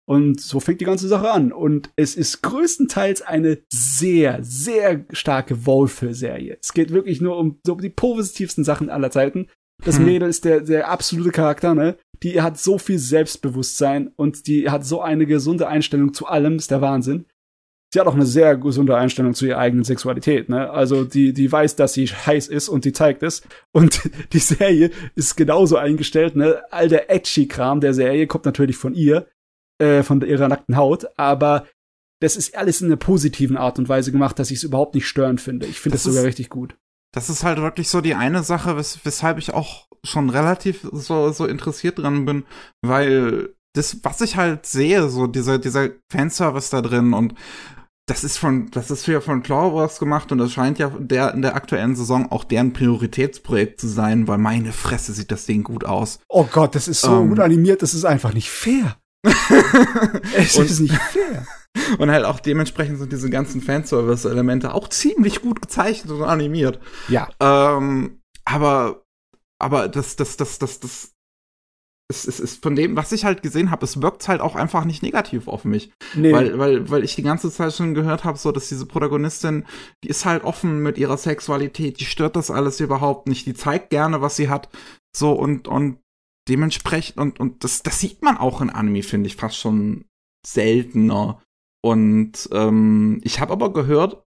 Und so fängt die ganze Sache an. Und es ist größtenteils eine sehr, sehr starke Wolfe-Serie. Es geht wirklich nur um so die positivsten Sachen aller Zeiten. Das hm. Mädel ist der, der absolute Charakter, ne? Die hat so viel Selbstbewusstsein und die hat so eine gesunde Einstellung zu allem, ist der Wahnsinn. Sie hat auch eine sehr gesunde Einstellung zu ihrer eigenen Sexualität, ne? Also die, die weiß, dass sie heiß ist und die zeigt es. Und die Serie ist genauso eingestellt, ne? All der Edgy-Kram der Serie kommt natürlich von ihr äh, von ihrer nackten Haut, aber das ist alles in einer positiven Art und Weise gemacht, dass ich es überhaupt nicht störend finde. Ich finde das, das sogar richtig gut. Das ist halt wirklich so die eine Sache, wes weshalb ich auch schon relativ so, so interessiert dran bin, weil das, was ich halt sehe, so dieser, dieser Fanservice da drin und das ist von, das ist ja von Cloverworks gemacht und das scheint ja der in der aktuellen Saison auch deren Prioritätsprojekt zu sein, weil meine Fresse sieht das Ding gut aus. Oh Gott, das ist so um, gut animiert, das ist einfach nicht fair. es ist nicht fair. Und halt auch dementsprechend sind diese ganzen Fanservice-Elemente auch ziemlich gut gezeichnet und animiert. Ja. Ähm, aber, aber das, das, das, das, das, es, es ist von dem, was ich halt gesehen habe, es wirkt halt auch einfach nicht negativ auf mich. Nee. Weil, weil, weil ich die ganze Zeit schon gehört habe, so, dass diese Protagonistin, die ist halt offen mit ihrer Sexualität, die stört das alles überhaupt nicht, die zeigt gerne, was sie hat. So, und, und dementsprechend, und, und das, das sieht man auch in Anime, finde ich, fast schon seltener. Und ähm, ich habe aber gehört,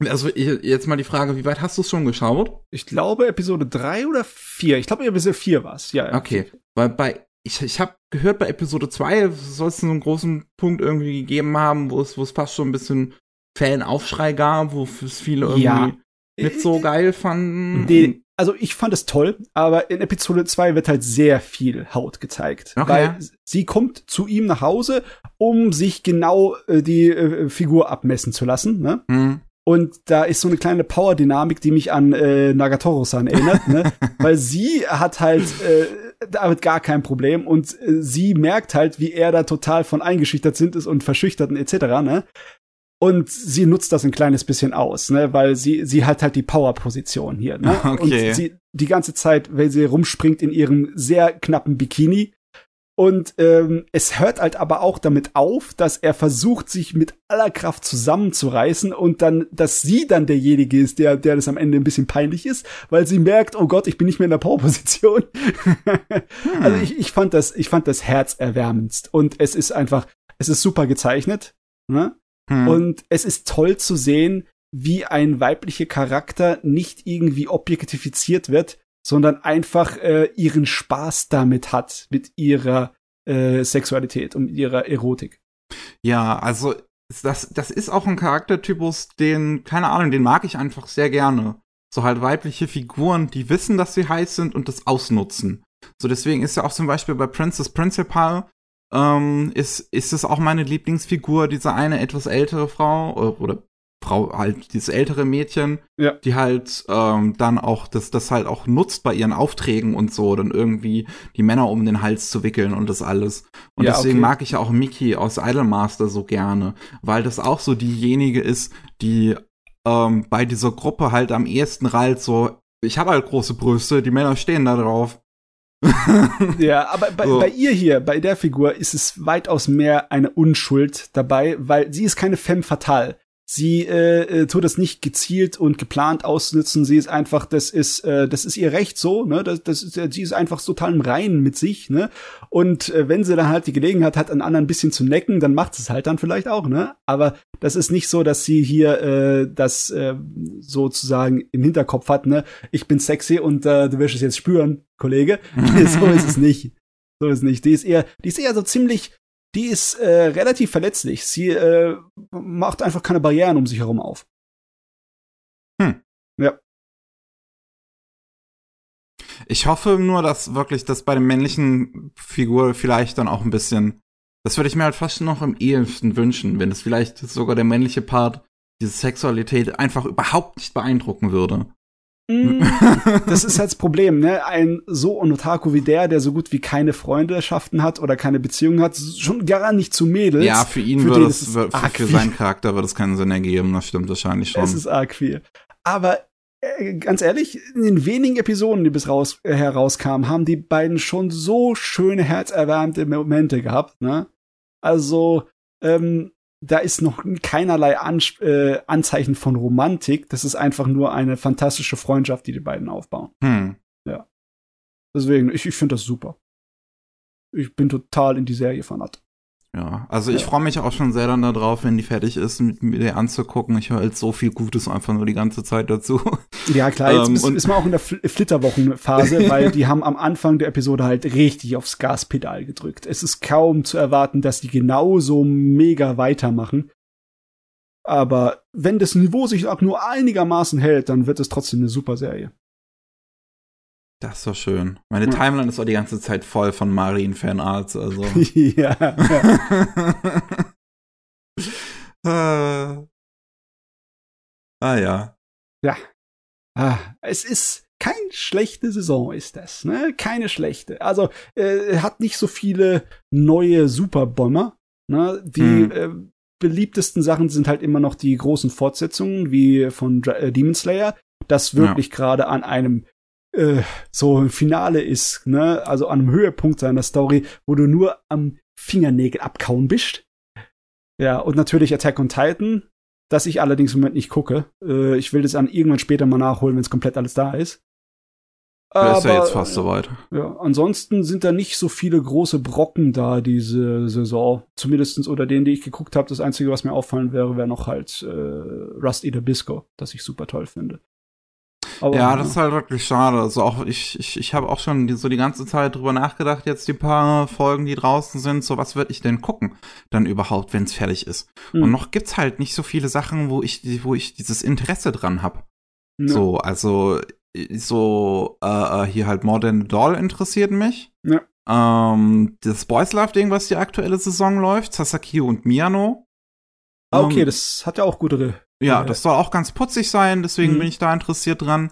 also jetzt mal die Frage, wie weit hast du es schon geschaut? Ich glaube Episode 3 oder 4. Ich glaube Episode 4 war es, ja. Okay, weil bei ich, ich habe gehört, bei Episode 2 soll es einen großen Punkt irgendwie gegeben haben, wo es, wo es fast schon ein bisschen Fanaufschrei gab, wo es viele irgendwie ja. nicht so geil fanden. Die, also ich fand es toll, aber in Episode 2 wird halt sehr viel Haut gezeigt. Okay. Weil sie kommt zu ihm nach Hause, um sich genau äh, die äh, Figur abmessen zu lassen. Ne? Mhm. Und da ist so eine kleine Power-Dynamik, die mich an äh, Nagatoro-san erinnert, ne? Weil sie hat halt äh, damit gar kein Problem und äh, sie merkt halt, wie er da total von eingeschüchtert sind ist und verschüchtert und etc., ne? Und sie nutzt das ein kleines bisschen aus, ne, weil sie sie hat halt die Power-Position hier, ne? Okay. Und sie die ganze Zeit, wenn sie rumspringt in ihrem sehr knappen Bikini, und ähm, es hört halt aber auch damit auf, dass er versucht, sich mit aller Kraft zusammenzureißen und dann, dass sie dann derjenige ist, der, der das am Ende ein bisschen peinlich ist, weil sie merkt, oh Gott, ich bin nicht mehr in der Powerposition. hm. Also ich, ich fand das, ich fand das herzerwärmendst und es ist einfach, es ist super gezeichnet. Ne? Hm. Und es ist toll zu sehen, wie ein weiblicher Charakter nicht irgendwie objektifiziert wird, sondern einfach äh, ihren Spaß damit hat, mit ihrer äh, Sexualität und ihrer Erotik. Ja, also das, das ist auch ein Charaktertypus, den, keine Ahnung, den mag ich einfach sehr gerne. So halt weibliche Figuren, die wissen, dass sie heiß sind und das ausnutzen. So deswegen ist ja auch zum Beispiel bei Princess Principal ähm, ist, ist es auch meine Lieblingsfigur, diese eine etwas ältere Frau, oder, oder Frau, halt dieses ältere Mädchen, ja. die halt ähm, dann auch das, das halt auch nutzt bei ihren Aufträgen und so, dann irgendwie die Männer um den Hals zu wickeln und das alles. Und ja, deswegen okay. mag ich ja auch Mickey aus Idolmaster so gerne, weil das auch so diejenige ist, die ähm, bei dieser Gruppe halt am ehesten rallt so, ich habe halt große Brüste, die Männer stehen da drauf. ja, aber bei, so. bei, ihr hier, bei der Figur, ist es weitaus mehr eine Unschuld dabei, weil sie ist keine femme fatale. Sie äh, äh, tut das nicht gezielt und geplant ausnutzen. Sie ist einfach, das ist, äh, das ist ihr Recht so, ne? Das, das ist, sie ist einfach total im Reinen mit sich, ne? Und äh, wenn sie dann halt die Gelegenheit hat, einen anderen ein bisschen zu necken, dann macht sie es halt dann vielleicht auch, ne? Aber das ist nicht so, dass sie hier äh, das äh, sozusagen im Hinterkopf hat, ne? Ich bin sexy und äh, du wirst es jetzt spüren, Kollege. so ist es nicht. So ist es nicht. Die ist eher, die ist eher so ziemlich die ist äh, relativ verletzlich. Sie äh, macht einfach keine Barrieren um sich herum auf. Hm. Ja. Ich hoffe nur, dass wirklich das bei der männlichen Figur vielleicht dann auch ein bisschen. Das würde ich mir halt fast noch im ehesten wünschen, wenn es vielleicht sogar der männliche Part diese Sexualität einfach überhaupt nicht beeindrucken würde. Mm. das ist halt das Problem, ne? Ein so Onotaku wie der, der so gut wie keine Freundschaften hat oder keine Beziehungen hat, schon gar nicht zu Mädels. Ja, für ihn würde es, für, für seinen Charakter würde es keinen Sinn ergeben, das stimmt wahrscheinlich schon. Es ist arg viel. Aber äh, ganz ehrlich, in den wenigen Episoden, die bis raus, äh, herauskamen, haben die beiden schon so schöne, herzerwärmte Momente gehabt, ne? Also, ähm, da ist noch keinerlei An äh, Anzeichen von Romantik. Das ist einfach nur eine fantastische Freundschaft, die die beiden aufbauen. Hm. Ja. Deswegen, ich, ich finde das super. Ich bin total in die Serie fanat. Ja, also ich freue mich auch schon sehr dann darauf, wenn die fertig ist, mit mir anzugucken. Ich höre halt so viel Gutes einfach nur die ganze Zeit dazu. Ja, klar, jetzt ähm, ist, ist man auch in der Fl Flitterwochenphase, weil die haben am Anfang der Episode halt richtig aufs Gaspedal gedrückt. Es ist kaum zu erwarten, dass die genauso mega weitermachen. Aber wenn das Niveau sich auch nur einigermaßen hält, dann wird es trotzdem eine super Serie. Das ist so schön. Meine ja. Timeline ist auch die ganze Zeit voll von Marien-Fanarts, also. ja. ah, ah ja. Ja. Ah, es ist keine schlechte Saison, ist das, ne? Keine schlechte. Also, äh, hat nicht so viele neue Superbomber. Ne? Die hm. äh, beliebtesten Sachen sind halt immer noch die großen Fortsetzungen, wie von äh, Demon Slayer, das wirklich ja. gerade an einem äh, so ein Finale ist, ne? Also an einem Höhepunkt seiner Story, wo du nur am Fingernägel abkauen bist. Ja, und natürlich Attack on Titan, das ich allerdings im Moment nicht gucke. Äh, ich will das dann irgendwann später mal nachholen, wenn es komplett alles da ist. Aber, ist ja jetzt fast soweit. Ja, ansonsten sind da nicht so viele große Brocken da diese Saison. Zumindestens unter denen, die ich geguckt habe. Das Einzige, was mir auffallen wäre, wäre noch halt äh, Rust Eater Bisco, das ich super toll finde. Aber, ja, das ist halt wirklich schade. Also auch ich, ich, ich habe auch schon die, so die ganze Zeit drüber nachgedacht, jetzt die paar Folgen, die draußen sind, so was würde ich denn gucken, dann überhaupt, wenn es fertig ist. Mhm. Und noch gibt's halt nicht so viele Sachen, wo ich, wo ich dieses Interesse dran habe. Ja. So, also so äh, äh, hier halt Modern Doll interessiert mich. Ja. Ähm, das Boys Love Ding, was die aktuelle Saison läuft, Sasaki und Miano. Ah, okay, ähm, das hat ja auch gute ja, das soll auch ganz putzig sein, deswegen mhm. bin ich da interessiert dran.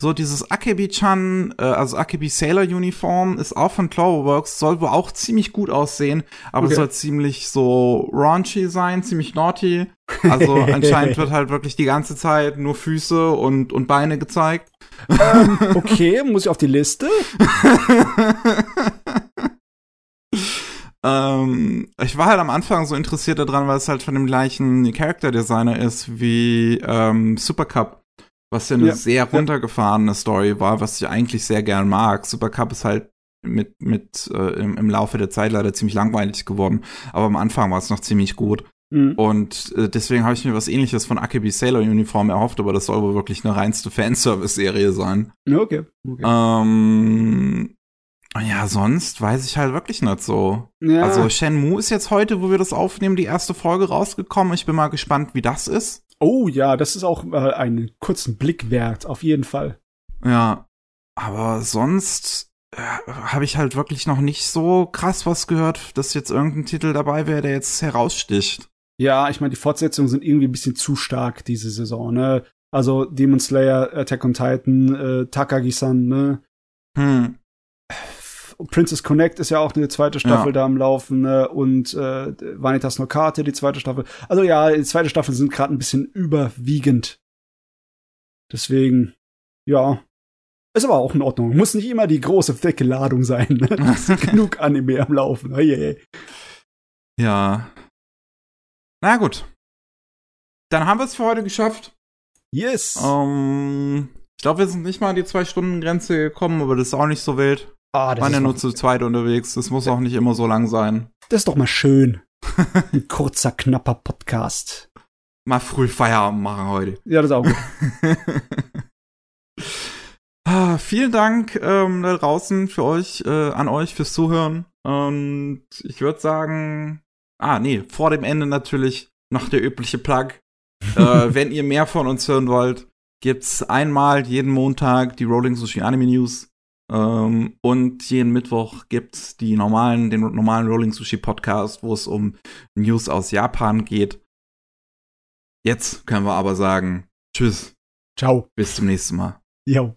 So dieses Akebi-chan, äh, also Akebi Sailor Uniform ist auch von Cloverworks, soll wohl auch ziemlich gut aussehen, aber okay. soll ziemlich so raunchy sein, ziemlich naughty. Also anscheinend wird halt wirklich die ganze Zeit nur Füße und, und Beine gezeigt. Ähm, okay, muss ich auf die Liste? Ähm, ich war halt am Anfang so interessiert daran, weil es halt von dem gleichen Character Designer ist wie ähm, Super Cup, was ja eine ja. sehr runtergefahrene Story war, was ich eigentlich sehr gern mag. Super Cup ist halt mit, mit äh, im, im Laufe der Zeit leider ziemlich langweilig geworden, aber am Anfang war es noch ziemlich gut. Mhm. Und äh, deswegen habe ich mir was ähnliches von Akebi Sailor Uniform erhofft, aber das soll wohl wirklich eine reinste Fanservice-Serie sein. Okay. okay. Ähm, ja, sonst weiß ich halt wirklich nicht so. Ja. Also Shenmue ist jetzt heute, wo wir das aufnehmen, die erste Folge rausgekommen. Ich bin mal gespannt, wie das ist. Oh ja, das ist auch äh, einen kurzen Blick wert, auf jeden Fall. Ja, aber sonst äh, habe ich halt wirklich noch nicht so krass was gehört, dass jetzt irgendein Titel dabei wäre, der jetzt heraussticht. Ja, ich meine, die Fortsetzungen sind irgendwie ein bisschen zu stark diese Saison, ne? Also Demon Slayer, Attack on Titan, äh, Takagi-san, ne? Hm. Princess Connect ist ja auch eine zweite Staffel ja. da am Laufen ne? und äh, Vanitas no Karte, die zweite Staffel. Also ja, die zweite Staffel sind gerade ein bisschen überwiegend. Deswegen, ja. Ist aber auch in Ordnung. Muss nicht immer die große, dicke Ladung sein. Ne? genug Anime am Laufen. Oh, yeah. Ja. Na gut. Dann haben wir es für heute geschafft. Yes. Um, ähm, ich glaube, wir sind nicht mal an die Zwei-Stunden-Grenze gekommen, aber das ist auch nicht so wild. Ah, das Waren ja nur zu zweit unterwegs. Das muss auch nicht immer so lang sein. Das ist doch mal schön. Ein kurzer, knapper Podcast. Mal früh Feierabend machen heute. Ja, das ist auch gut. ah, vielen Dank ähm, da draußen für euch, äh, an euch fürs Zuhören. Und ich würde sagen, ah, nee, vor dem Ende natürlich noch der übliche Plug. äh, wenn ihr mehr von uns hören wollt, gibt's einmal jeden Montag die Rolling Sushi Anime News. Ähm, und jeden Mittwoch gibt's die normalen, den normalen Rolling Sushi Podcast, wo es um News aus Japan geht. Jetzt können wir aber sagen, tschüss. Ciao. Bis zum nächsten Mal. Jo.